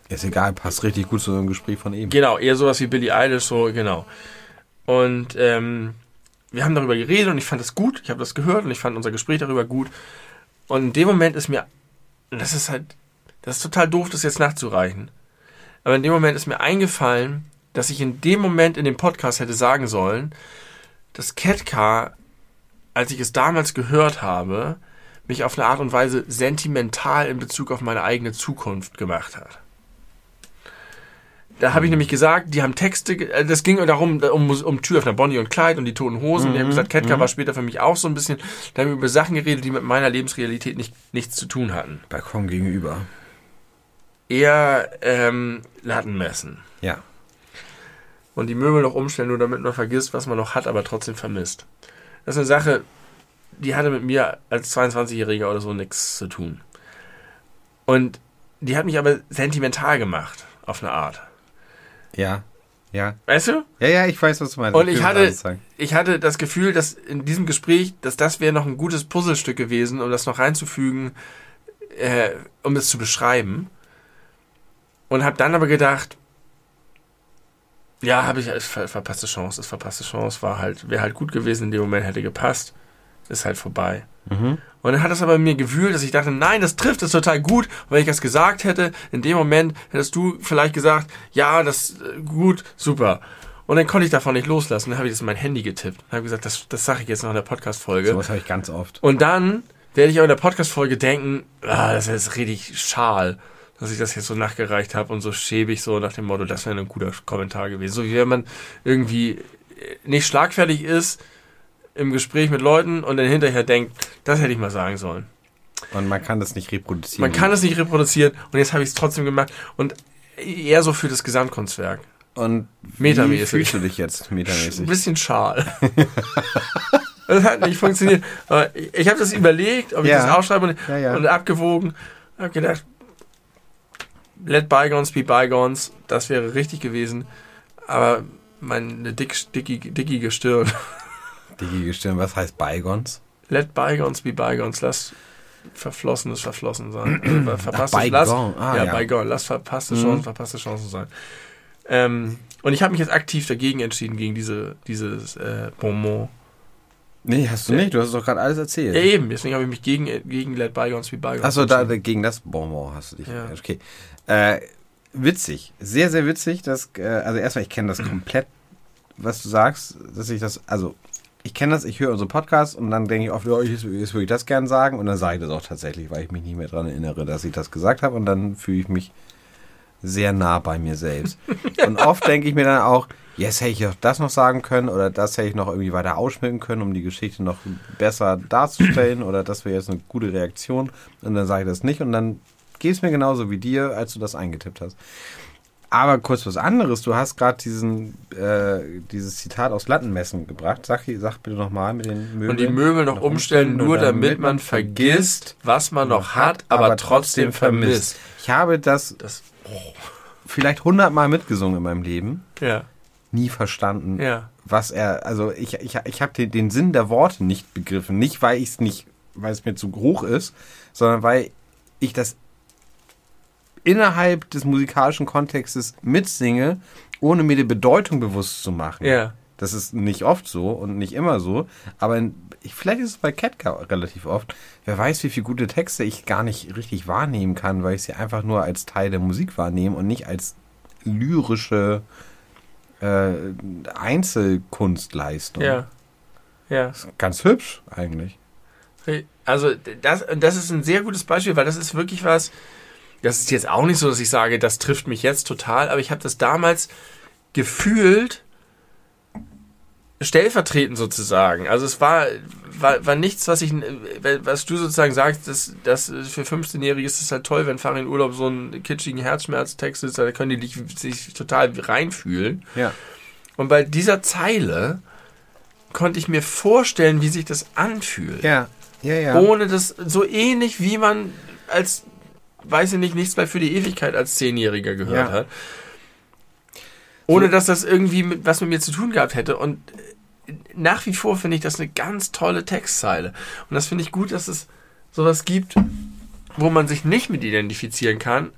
Ist egal, passt richtig gut zu einem Gespräch von eben. Genau, eher sowas wie Billie Eilish, so, genau. Und ähm, wir haben darüber geredet und ich fand das gut. Ich habe das gehört und ich fand unser Gespräch darüber gut. Und in dem Moment ist mir, das ist halt, das ist total doof, das jetzt nachzureichen. Aber in dem Moment ist mir eingefallen, dass ich in dem Moment in dem Podcast hätte sagen sollen, dass Catcar, als ich es damals gehört habe, mich auf eine Art und Weise sentimental in Bezug auf meine eigene Zukunft gemacht hat. Da habe ich nämlich gesagt, die haben Texte, äh, das ging darum, um, um Türöffner, Bonnie und Clyde und die Toten Hosen. Und die haben gesagt, Ketka war später für mich auch so ein bisschen, da haben wir über Sachen geredet, die mit meiner Lebensrealität nicht, nichts zu tun hatten. Balkon gegenüber. Eher ähm, Lattenmessen. Ja. Und die Möbel noch umstellen, nur damit man vergisst, was man noch hat, aber trotzdem vermisst. Das ist eine Sache, die hatte mit mir als 22-Jähriger oder so nichts zu tun. Und die hat mich aber sentimental gemacht, auf eine Art. Ja. Ja. Weißt du? Ja, ja, ich weiß, was du meinst. Und ich hatte- ich hatte das Gefühl, dass in diesem Gespräch, dass das wäre noch ein gutes Puzzlestück gewesen, um das noch reinzufügen, äh, um es zu beschreiben. Und habe dann aber gedacht, ja, habe ich ist ver verpasste Chance, ist verpasste Chance, war halt, wäre halt gut gewesen in dem Moment, hätte gepasst, ist halt vorbei. Mhm. Und dann hat es aber in mir gewühlt, dass ich dachte, nein, das trifft es total gut. Und wenn ich das gesagt hätte, in dem Moment hättest du vielleicht gesagt, ja, das äh, gut, super. Und dann konnte ich davon nicht loslassen. Dann habe ich das in mein Handy getippt. Und habe gesagt, das, das sage ich jetzt noch in der Podcast-Folge. Sowas habe ich ganz oft. Und dann werde ich auch in der Podcast-Folge denken, ah, das ist richtig schal, dass ich das jetzt so nachgereicht habe und so schäbig so nach dem Motto, das wäre ein guter Kommentar gewesen. So wie wenn man irgendwie äh, nicht schlagfertig ist, im Gespräch mit Leuten und dann hinterher denkt, das hätte ich mal sagen sollen. Und man kann das nicht reproduzieren. Man kann es nicht reproduzieren und jetzt habe ich es trotzdem gemacht und eher so für das Gesamtkunstwerk. Und wie Metamäßig. fühlst du dich jetzt [LAUGHS] Ein metamäßig? bisschen schal. [LAUGHS] das hat nicht funktioniert. Aber ich habe das überlegt, ob ich Ja. das aufschreibe und, Ja, ja. und abgewogen. habe gedacht, let bygones be bygones, das wäre richtig gewesen. Aber meine dick, dicki, dickige Stirn. [LAUGHS] Dickie Stirn, was heißt Beigons? Let bygones be bygones, lass Verflossenes verflossen sein. Also, verpasste, Ach, lass. Ah, ja, ja. bygone, lass verpasste Mhm. Chancen, verpasste Chancen sein. Ähm, und ich habe mich jetzt aktiv dagegen entschieden, gegen diese, dieses äh, Bonbon. Nee, hast du nicht. Du hast doch gerade alles erzählt. Ja, eben, deswegen habe ich mich gegen, gegen Let Bygones be Bygones Achso, da, gegen das Bonbon hast du dich. Ja. Okay. Äh, witzig. Sehr, sehr witzig. Dass, äh, also erstmal, ich kenne das [CLEARS THROAT] komplett, was du sagst, dass ich das, also ich kenne das, ich höre unsere Podcasts und dann denke ich oft, ja, jetzt, jetzt würde ich das gern sagen und dann sage ich das auch tatsächlich, weil ich mich nicht mehr daran erinnere, dass ich das gesagt habe und dann fühle ich mich sehr nah bei mir selbst. [LAUGHS] und oft denke ich mir dann auch, yes, hätte ich auch das noch sagen können oder das hätte ich noch irgendwie weiter ausschmücken können, um die Geschichte noch besser darzustellen oder das wäre jetzt eine gute Reaktion und dann sage ich das nicht und dann geht es mir genauso wie dir, als du das eingetippt hast. Aber kurz was anderes, du hast gerade diesen äh, dieses Zitat aus Lattenmessen gebracht. Sag, sag bitte nochmal mit den Möbeln. Und die Möbel noch umstellen, nur damit man vergisst, was man noch hat, aber trotzdem vermisst. Ich habe das Das, vielleicht hundertmal mitgesungen in meinem Leben, ja, nie verstanden, ja. was er, also ich, ich, ich habe den, den Sinn der Worte nicht begriffen. Nicht, weil ich es nicht, weil es mir zu hoch ist, sondern weil ich das innerhalb des musikalischen Kontextes mitsinge, ohne mir die Bedeutung bewusst zu machen. Ja. Das ist nicht oft so und nicht immer so, aber in, ich, vielleicht ist es bei Ketka relativ oft. Wer weiß, wie viele gute Texte ich gar nicht richtig wahrnehmen kann, weil ich sie einfach nur als Teil der Musik wahrnehme und nicht als lyrische äh, Einzelkunstleistung. Ja. Ja. Ganz hübsch eigentlich. Also das, das ist ein sehr gutes Beispiel, weil das ist wirklich was, das ist jetzt auch nicht so, dass ich sage, das trifft mich jetzt total, aber ich habe das damals gefühlt stellvertretend sozusagen. Also es war, war, war nichts, was ich, was du sozusagen sagst, dass, dass für 15-Jährige ist es halt toll, wenn Fahrer in Urlaub so einen kitschigen Herzschmerztext ist, da können die sich total reinfühlen. Ja. Und bei dieser Zeile konnte ich mir vorstellen, wie sich das anfühlt. Ja. Ja, ja. Ohne das, so ähnlich wie man als, weiß ich nicht, nichts mehr für die Ewigkeit als Zehnjähriger gehört Ja. hat. Ohne dass das irgendwie mit, was mit mir zu tun gehabt hätte. Und äh, nach wie vor finde ich das eine ganz tolle Textzeile. Und das finde ich gut, dass es sowas gibt, wo man sich nicht mit identifizieren kann,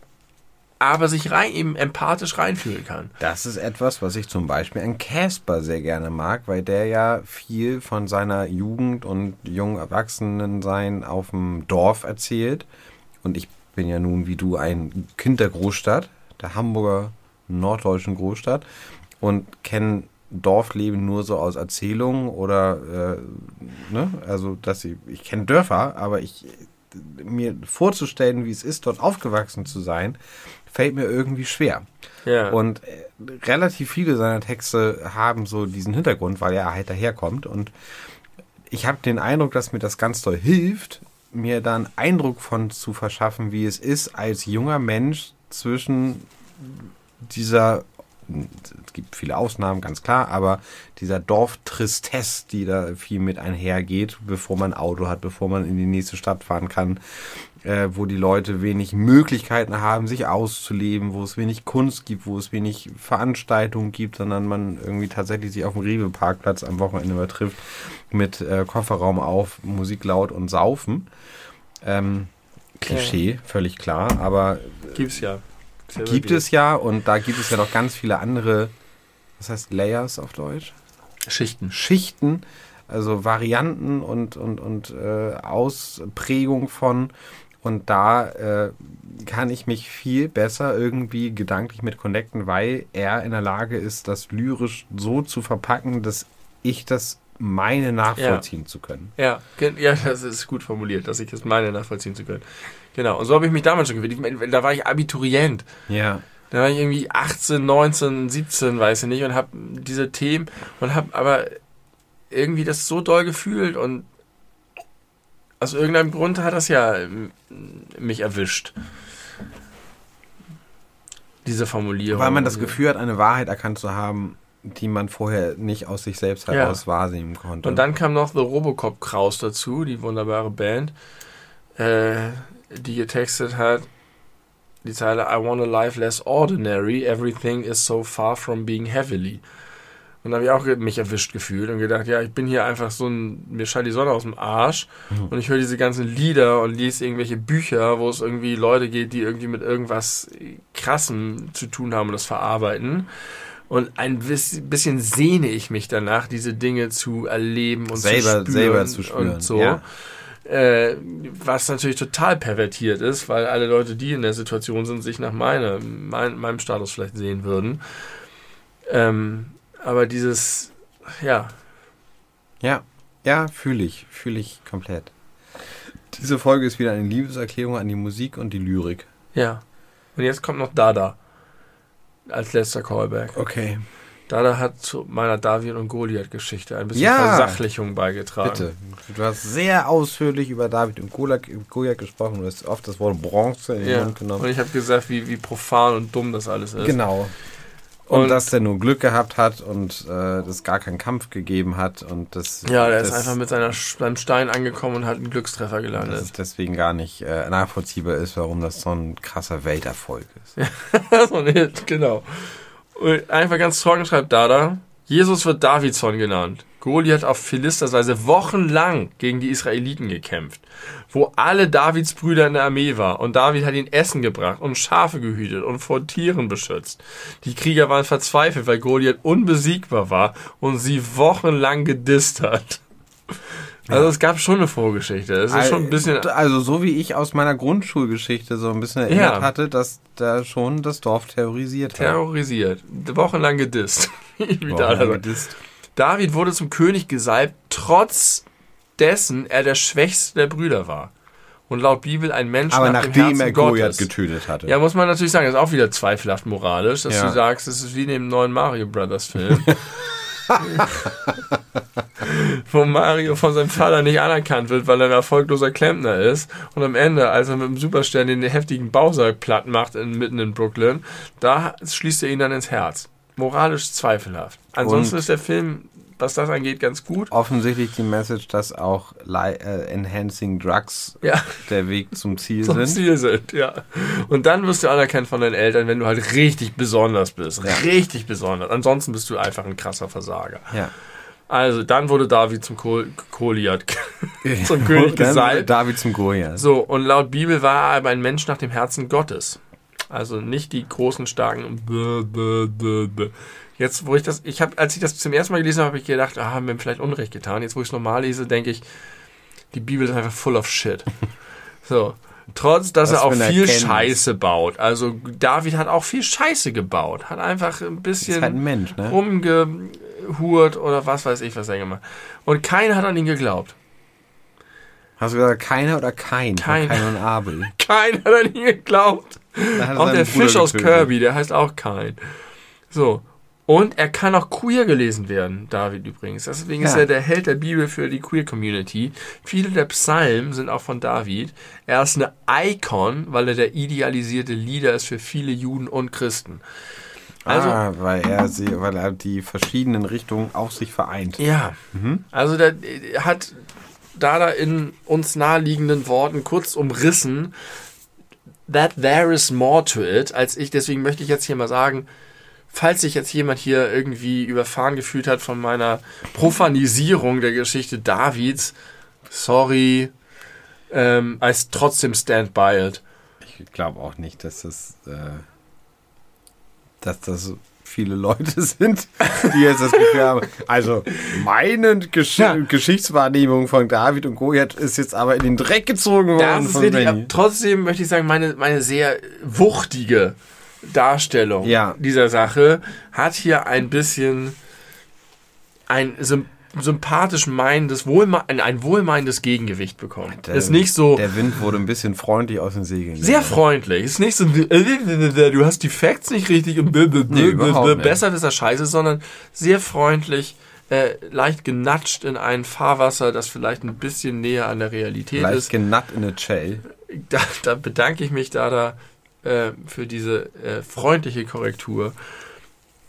aber sich rein, eben empathisch reinfühlen kann. Das ist etwas, was ich zum Beispiel an Casper sehr gerne mag, weil der ja viel von seiner Jugend und jungen Erwachsenensein auf dem Dorf erzählt. Und ich bin ja nun wie du ein Kind der Großstadt, der Hamburger norddeutschen Großstadt und kenne Dorfleben nur so aus Erzählungen oder äh, ne, also dass ich, ich kenne Dörfer, aber ich mir vorzustellen, wie es ist, dort aufgewachsen zu sein, fällt mir irgendwie schwer. Ja. Und äh, relativ viele seiner Texte haben so diesen Hintergrund, weil er halt daherkommt. Und ich habe den Eindruck, dass mir das ganz doll hilft, mir da einen Eindruck von zu verschaffen, wie es ist, als junger Mensch zwischen dieser, es gibt viele Ausnahmen, ganz klar, aber dieser Dorftristesse, die da viel mit einhergeht, bevor man ein Auto hat, bevor man in die nächste Stadt fahren kann, äh, wo die Leute wenig Möglichkeiten haben, sich auszuleben, wo es wenig Kunst gibt, wo es wenig Veranstaltungen gibt, sondern man irgendwie tatsächlich sich auf dem Rewe-Parkplatz am Wochenende mal trifft, mit äh, Kofferraum auf, Musik laut und saufen. Ähm, Klischee, völlig klar, aber Gibt's ja. Selber gibt Bier. es ja und da gibt es ja noch ganz viele andere, was heißt Layers auf Deutsch? Schichten. Schichten, also Varianten und, und, und äh, Ausprägung von. Und da äh, kann ich mich viel besser irgendwie gedanklich mit connecten, weil er in der Lage ist, das lyrisch so zu verpacken, dass ich das meine nachvollziehen zu können. Ja, ja, das ist gut formuliert, dass ich das meine, nachvollziehen zu können. Genau, und so habe ich mich damals schon gefühlt. Da war ich Abiturient. Ja. Da war ich irgendwie 18, 19, 17, weiß ich nicht, und habe diese Themen und habe aber irgendwie das so doll gefühlt und aus irgendeinem Grund hat das ja ähm, mich erwischt. Diese Formulierung. Weil man das Gefühl hat, eine Wahrheit erkannt zu haben, die man vorher nicht aus sich selbst heraus ja. wahrnehmen konnte. Und dann kam noch The Robocop Kraus dazu, die wunderbare Band, äh, die getextet hat, die Zeile I want a life less ordinary, everything is so far from being heavily. Und da habe ich auch mich erwischt gefühlt und gedacht, ja, ich bin hier einfach so ein, mir scheint die Sonne aus dem Arsch mhm. und ich höre diese ganzen Lieder und lese irgendwelche Bücher, wo es irgendwie Leute geht, die irgendwie mit irgendwas Krassem zu tun haben und das verarbeiten. Und ein bisschen sehne ich mich danach, diese Dinge zu erleben und selber, zu spüren. Selber zu spüren. Und so. Ja. Äh, was natürlich total pervertiert ist, weil alle Leute, die in der Situation sind, sich nach meine, mein, meinem Status vielleicht sehen würden. Ähm, aber dieses, ja. Ja, ja, fühle ich, fühle ich komplett. Diese Folge ist wieder eine Liebeserklärung an die Musik und die Lyrik. Ja. Und jetzt kommt noch Dada als letzter Callback. Okay. Dada hat zu meiner David und Goliath-Geschichte ein bisschen ja, Versachlichung beigetragen. Bitte. Du hast sehr ausführlich über David und Goliath gesprochen. Du hast oft das Wort Bronze in den ja. Mund genommen. Und ich habe gesagt, wie, wie profan und dumm das alles ist. Genau. Und, und, dass der nur Glück gehabt hat und äh, es gar keinen Kampf gegeben hat und das. Ja, der das, ist einfach mit seiner, seinem Stein angekommen und hat einen Glückstreffer gelandet. Dass es deswegen gar nicht äh, nachvollziehbar ist, warum das so ein krasser Welterfolg ist. Ja, [LAUGHS] so ein Hit, genau. Und einfach ganz trocken schreibt Dada, Jesus wird Davidson genannt. Goliath auf Philisterseite wochenlang gegen die Israeliten gekämpft, wo alle Davids Brüder in der Armee war und David hat ihnen Essen gebracht und Schafe gehütet und vor Tieren beschützt. Die Krieger waren verzweifelt, weil Goliath unbesiegbar war und sie wochenlang gedisst hat. Also ja. es gab schon eine Vorgeschichte. Es ist schon ein bisschen. Also so wie ich aus meiner Grundschulgeschichte so ein bisschen erinnert ja. hatte, dass da schon das Dorf terrorisiert hat. Terrorisiert. Wochenlang gedisst. [LAUGHS] Wochenlang gedisst. David wurde zum König gesalbt, trotz dessen er der schwächste der Brüder war. Und laut Bibel ein Mensch Aber nach nachdem er Goliath getötet hatte. Ja, muss man natürlich sagen, das ist auch wieder zweifelhaft moralisch, dass ja. du sagst, es ist wie in dem neuen Mario Brothers Film. [LAUGHS] wo Mario von seinem Vater nicht anerkannt wird, weil er ein erfolgloser Klempner ist. Und am Ende, als er mit dem Superstern den heftigen Bausack platt macht in, mitten in Brooklyn, da schließt er ihn dann ins Herz. Moralisch zweifelhaft. Ansonsten Und ist der Film was das angeht, ganz gut. Offensichtlich die Message, dass auch äh, Enhancing Drugs ja. der Weg zum Ziel zum sind. Zum Ziel sind, ja. Und dann wirst du anerkannt von deinen Eltern, wenn du halt richtig besonders bist. Ja. Richtig besonders. Ansonsten bist du einfach ein krasser Versager. Ja. Also, dann wurde David zum Goliath, [LAUGHS] zum König gesalbt. David zum Goliath. So, und laut Bibel war er aber ein Mensch nach dem Herzen Gottes. Also nicht die großen, starken. Jetzt, wo ich das, ich habe, als ich das zum ersten Mal gelesen habe, habe ich gedacht, ah, haben wir ihm vielleicht Unrecht getan. Jetzt, wo ich es normal lese, denke ich, die Bibel ist einfach full of shit. [LAUGHS] So. Trotz, dass Was er auch viel Erkenntnis. Scheiße baut. Also David hat auch viel Scheiße gebaut. Hat einfach ein bisschen halt ein Mensch, ne? rumgehurt oder was weiß ich, was er gemacht Und keiner hat an ihn geglaubt. Hast du gesagt, keiner oder kein? Kein. Kein und Abel. [LAUGHS] keiner hat an ihn geglaubt. Auch der Fisch aus Kirby, der heißt auch kein. So. Und er kann auch queer gelesen werden, David übrigens. Deswegen ja. ist er der Held der Bibel für die Queer Community. Viele der Psalmen sind auch von David. Er ist eine Icon, weil er der idealisierte Leader ist für viele Juden und Christen. Also, ah, weil er sie, weil er die verschiedenen Richtungen auf sich vereint. Ja. Mhm. Also der hat Dada in uns naheliegenden Worten kurz umrissen, that there is more to it, als ich, deswegen möchte ich jetzt hier mal sagen, falls sich jetzt jemand hier irgendwie überfahren gefühlt hat von meiner Profanisierung der Geschichte Davids, sorry, ähm, I trotzdem stand by it. Ich glaube auch nicht, dass das, äh, dass das viele Leute [LAUGHS] sind, die jetzt das Gefühl haben. Also meine Gesch ja. Geschichtswahrnehmung von David und Goliath ist jetzt aber in den Dreck gezogen worden. Das ist richtig, trotzdem möchte ich sagen, meine, meine sehr wuchtige Darstellung ja. dieser Sache hat hier ein bisschen ein sympathisch meinendes, wohlme ein, ein wohlmeinendes Gegengewicht bekommen. Der, ist nicht so. Der Wind wurde ein bisschen freundlich aus den Segeln. Sehr freundlich. Ist nicht so, du hast die Facts nicht richtig und nee, besser ist er scheiße, sondern sehr freundlich äh, leicht genatscht in ein Fahrwasser, das vielleicht ein bisschen näher an der Realität Leicht ist. genut in a Shell. Da, da bedanke ich mich da, da äh, für diese äh, freundliche Korrektur.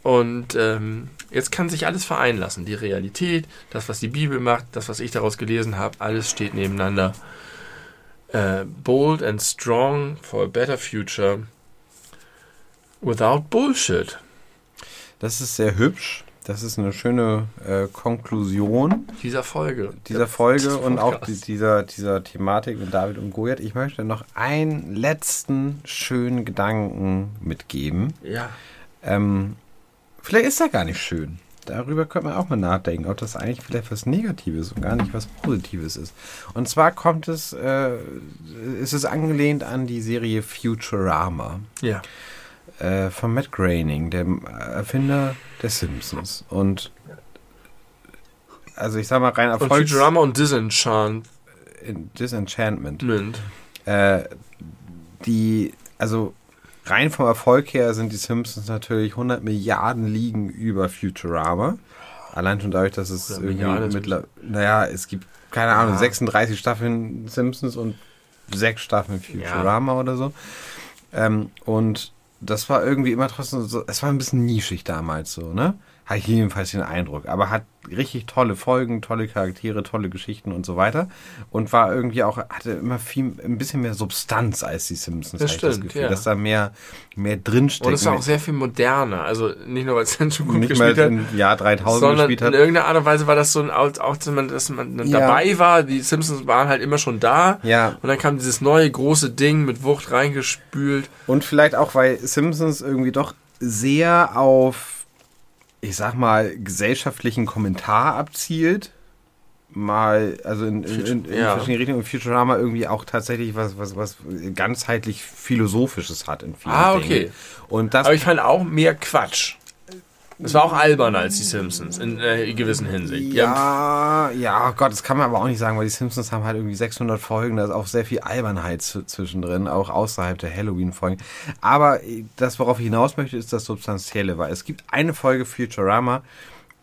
Und ähm, jetzt kann sich alles vereinen lassen. Die Realität, das, was die Bibel macht, das, was ich daraus gelesen habe, alles steht nebeneinander. Äh, bold and strong for a better future without bullshit. Das ist sehr hübsch. Das ist eine schöne äh, Konklusion Dieser Folge. dieser Folge und auch die, dieser, dieser Thematik mit David und Goliath. Ich möchte noch einen letzten schönen Gedanken mitgeben. Ja. Ähm, vielleicht ist er gar nicht schön. Darüber könnte man auch mal nachdenken, ob das eigentlich vielleicht was Negatives und gar nicht was Positives ist. Und zwar kommt es, äh, ist es angelehnt an die Serie Futurama Ja. äh, von Matt Groening, dem Erfinder der Simpsons. Und also ich sag mal rein Und Erfolgs Futurama und Disenchantment. in Disenchantment. Äh, die, also rein vom Erfolg her sind die Simpsons natürlich 100 Milliarden Ligen über Futurama. Allein schon dadurch, dass es 100 irgendwie Milliarden ist mittler, naja, es gibt, keine Ahnung, Ja. 36 Staffeln Simpsons und sechs Staffeln Futurama oder so. Ähm, und das war irgendwie immer trotzdem so, es war ein bisschen nischig damals so, ne? Hatte ich jedenfalls den Eindruck. Aber hat richtig tolle Folgen, tolle Charaktere, tolle Geschichten und so weiter. Und war irgendwie auch, hatte immer viel, ein bisschen mehr Substanz als die Simpsons. Das ich das stimmt, Gefühl, ja. Dass da mehr, mehr drinsteckt. Und es war auch sehr viel moderner. Also nicht nur, weil es dann schon gut nicht mehr gespielt hat, im Jahr 3000 sondern gespielt in hat. irgendeiner Art und Weise war das so ein, auch, auch dass man, dass man Ja. dabei war. Die Simpsons waren halt immer schon da. Ja. Und dann kam dieses neue große Ding mit Wucht reingespült. Und vielleicht auch, weil Simpsons irgendwie doch sehr auf, ich sag mal, gesellschaftlichen Kommentar abzielt. Mal, also in, in, in, in Ja. verschiedene Richtungen. Und Futurama irgendwie auch tatsächlich was, was, was ganzheitlich Philosophisches hat in vielen Ah, Dingen. okay. Und das Aber ich fand auch mehr Quatsch. Es war auch alberner als die Simpsons in äh, gewissen Hinsicht. Ja, ja, Gott, das kann man aber auch nicht sagen, weil die Simpsons haben halt irgendwie 600 Folgen, da ist auch sehr viel Albernheit zwischendrin, auch außerhalb der Halloween-Folgen. Aber äh, das, worauf ich hinaus möchte, ist das Substanzielle, weil es gibt eine Folge Futurama,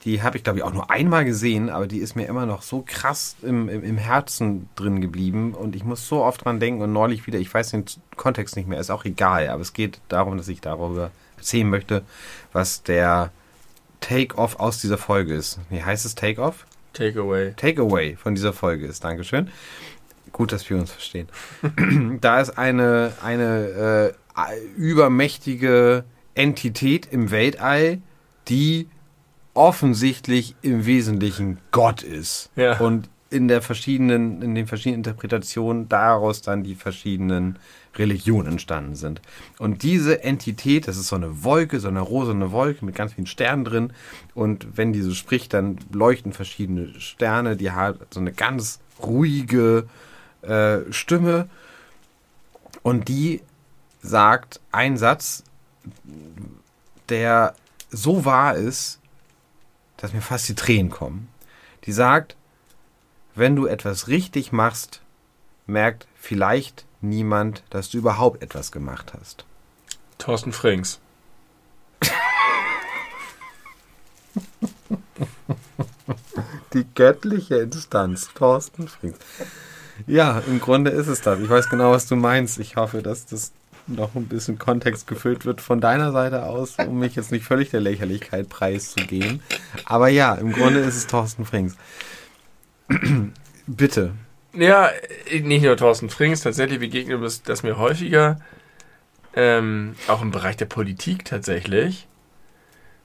die habe ich, glaube ich, auch nur einmal gesehen, aber die ist mir immer noch so krass im, im, im Herzen drin geblieben und ich muss so oft dran denken und neulich wieder, ich weiß den Kontext nicht mehr, ist auch egal, aber es geht darum, dass ich darüber erzählen möchte, was der Take-Off aus dieser Folge ist. Wie heißt es Take-Off? Takeaway. Takeaway von dieser Folge ist. Dankeschön. Gut, dass wir uns verstehen. [CLEARS THROAT] da ist eine, eine äh, übermächtige Entität im Weltall, die offensichtlich im Wesentlichen Gott ist. Ja. Und in der verschiedenen, in den verschiedenen Interpretationen daraus dann die verschiedenen Religionen entstanden sind. Und diese Entität, das ist so eine Wolke, so eine rosane Wolke mit ganz vielen Sternen drin. Und wenn diese spricht, dann leuchten verschiedene Sterne, die hat so eine ganz ruhige äh, Stimme. Und die sagt einen Satz, der so wahr ist, dass mir fast die Tränen kommen. Die sagt, wenn du etwas richtig machst, merkt vielleicht niemand, dass du überhaupt etwas gemacht hast. Thorsten Frings. Die göttliche Instanz, Thorsten Frings. Ja, im Grunde ist es das. Ich weiß genau, was du meinst. Ich hoffe, dass das noch ein bisschen Kontext gefüllt wird von deiner Seite aus, um mich jetzt nicht völlig der Lächerlichkeit preiszugeben. Aber ja, im Grunde ist es Thorsten Frings. [CLEARS THROAT] Bitte. Ja, nicht nur Thorsten Frings, tatsächlich begegnet mir das mir häufiger. Ähm, auch im Bereich der Politik tatsächlich.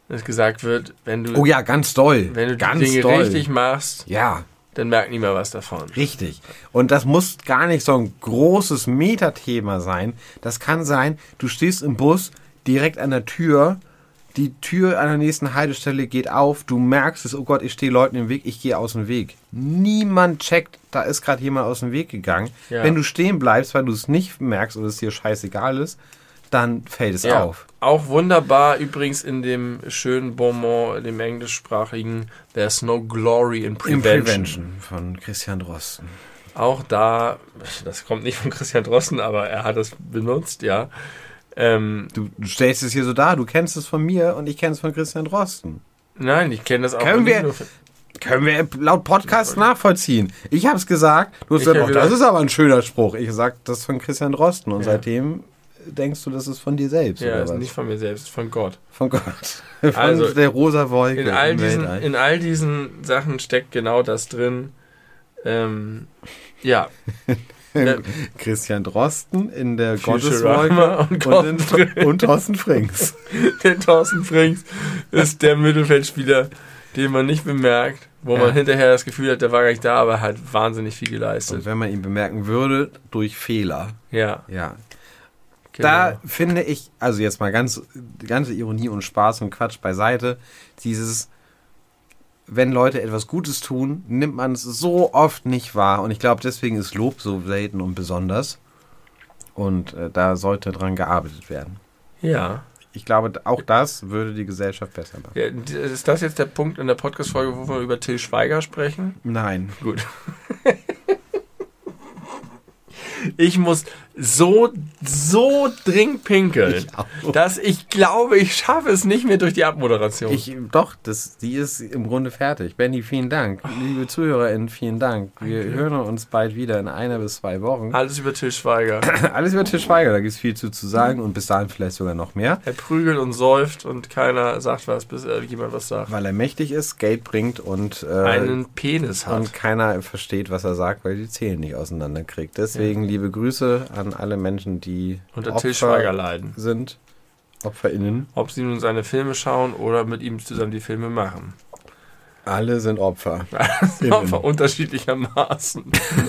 Dass gesagt wird, wenn du, Oh ja, ganz doll. wenn du ganz Dinge doll. richtig machst, Ja, dann merkt niemand was davon. Richtig. Und das muss gar nicht so ein großes Metathema sein. Das kann sein, du stehst im Bus direkt an der Tür, die Tür an der nächsten Haltestelle geht auf, du merkst es, oh Gott, ich stehe Leuten im Weg, ich gehe aus dem Weg. Niemand checkt, da ist gerade jemand aus dem Weg gegangen. Ja. Wenn du stehen bleibst, weil du es nicht merkst oder es dir scheißegal ist, dann fällt es Ja. auf. Auch wunderbar übrigens in dem schönen Bonbon, dem englischsprachigen There's no glory in prevention. Prevention von Christian Drosten. Auch da, das kommt nicht von Christian Drosten, aber er hat es benutzt, ja. Ähm, Du, du stellst es hier so dar, du kennst es von mir und ich kenne es von Christian Drosten. Nein, ich kenne das auch. Können wir- Können wir laut Podcast nachvollziehen. Ich habe es gesagt. Du hast gesagt, oh, das ist aber ein schöner Spruch. Ich gesagt, das von Christian Drosten. Und Ja. seitdem denkst du, das ist von dir selbst. Ja, ist was? nicht von mir selbst, von Gott. Von Gott. [LAUGHS] Von Also, der rosa Wolke. In all, diesen, Weltall. in all diesen Sachen steckt genau das drin. Ähm, ja, [LAUGHS] Christian Drosten in der Gotteswolke und und, [LAUGHS] und Thorsten Frings. der Thorsten Frings ist der Mittelfeldspieler, den man nicht bemerkt, wo Ja. man hinterher das Gefühl hat, der war gar nicht da, aber er hat wahnsinnig viel geleistet. Und wenn man ihn bemerken würde, durch Fehler. Ja, Ja. genau. Da finde ich, also jetzt mal ganz, ganze Ironie und Spaß und Quatsch beiseite, dieses, wenn Leute etwas Gutes tun, nimmt man es so oft nicht wahr. Und ich glaube, deswegen ist Lob so selten und besonders. Und äh, da sollte dran gearbeitet werden. ja. Ich glaube, auch das würde die Gesellschaft besser machen. Ist das jetzt der Punkt in der Podcast-Folge, wo wir über Till Schweiger sprechen? Nein. Gut. [LAUGHS] Ich muss so, so dringend pinkeln, Ich dass ich glaube, ich schaffe es nicht mehr durch die Abmoderation. Ich, doch, das, die ist im Grunde fertig. Benny, vielen Dank. Liebe ZuhörerInnen, vielen Dank. Wir hören uns bald wieder in einer bis zwei Wochen. Alles über Till Schweiger. [CLEARS THROAT] Alles über Til Schweiger, da gibt es viel zu, zu sagen und bis dahin vielleicht sogar noch mehr. Er prügelt und säuft und keiner sagt was, bis äh, jemand was sagt. Weil er mächtig ist, Geld bringt und, äh, Einen Penis hat. und keiner versteht, was er sagt, weil er die Zähne nicht auseinanderkriegt. Deswegen liebe Grüße an alle Menschen, die unter Till Schweiger leiden. sind. OpferInnen. Ob sie nun seine Filme schauen oder mit ihm zusammen die Filme machen. Alle sind Opfer. [LAUGHS] Auf unterschiedlichermaßen.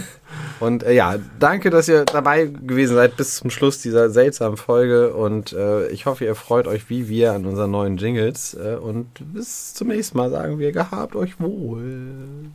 [LAUGHS] Und äh, ja, danke, dass ihr dabei gewesen seid bis zum Schluss dieser seltsamen Folge. Und äh, ich hoffe, ihr freut euch wie wir an unseren neuen Jingles. Äh, und bis zum nächsten Mal sagen wir, gehabt euch wohl.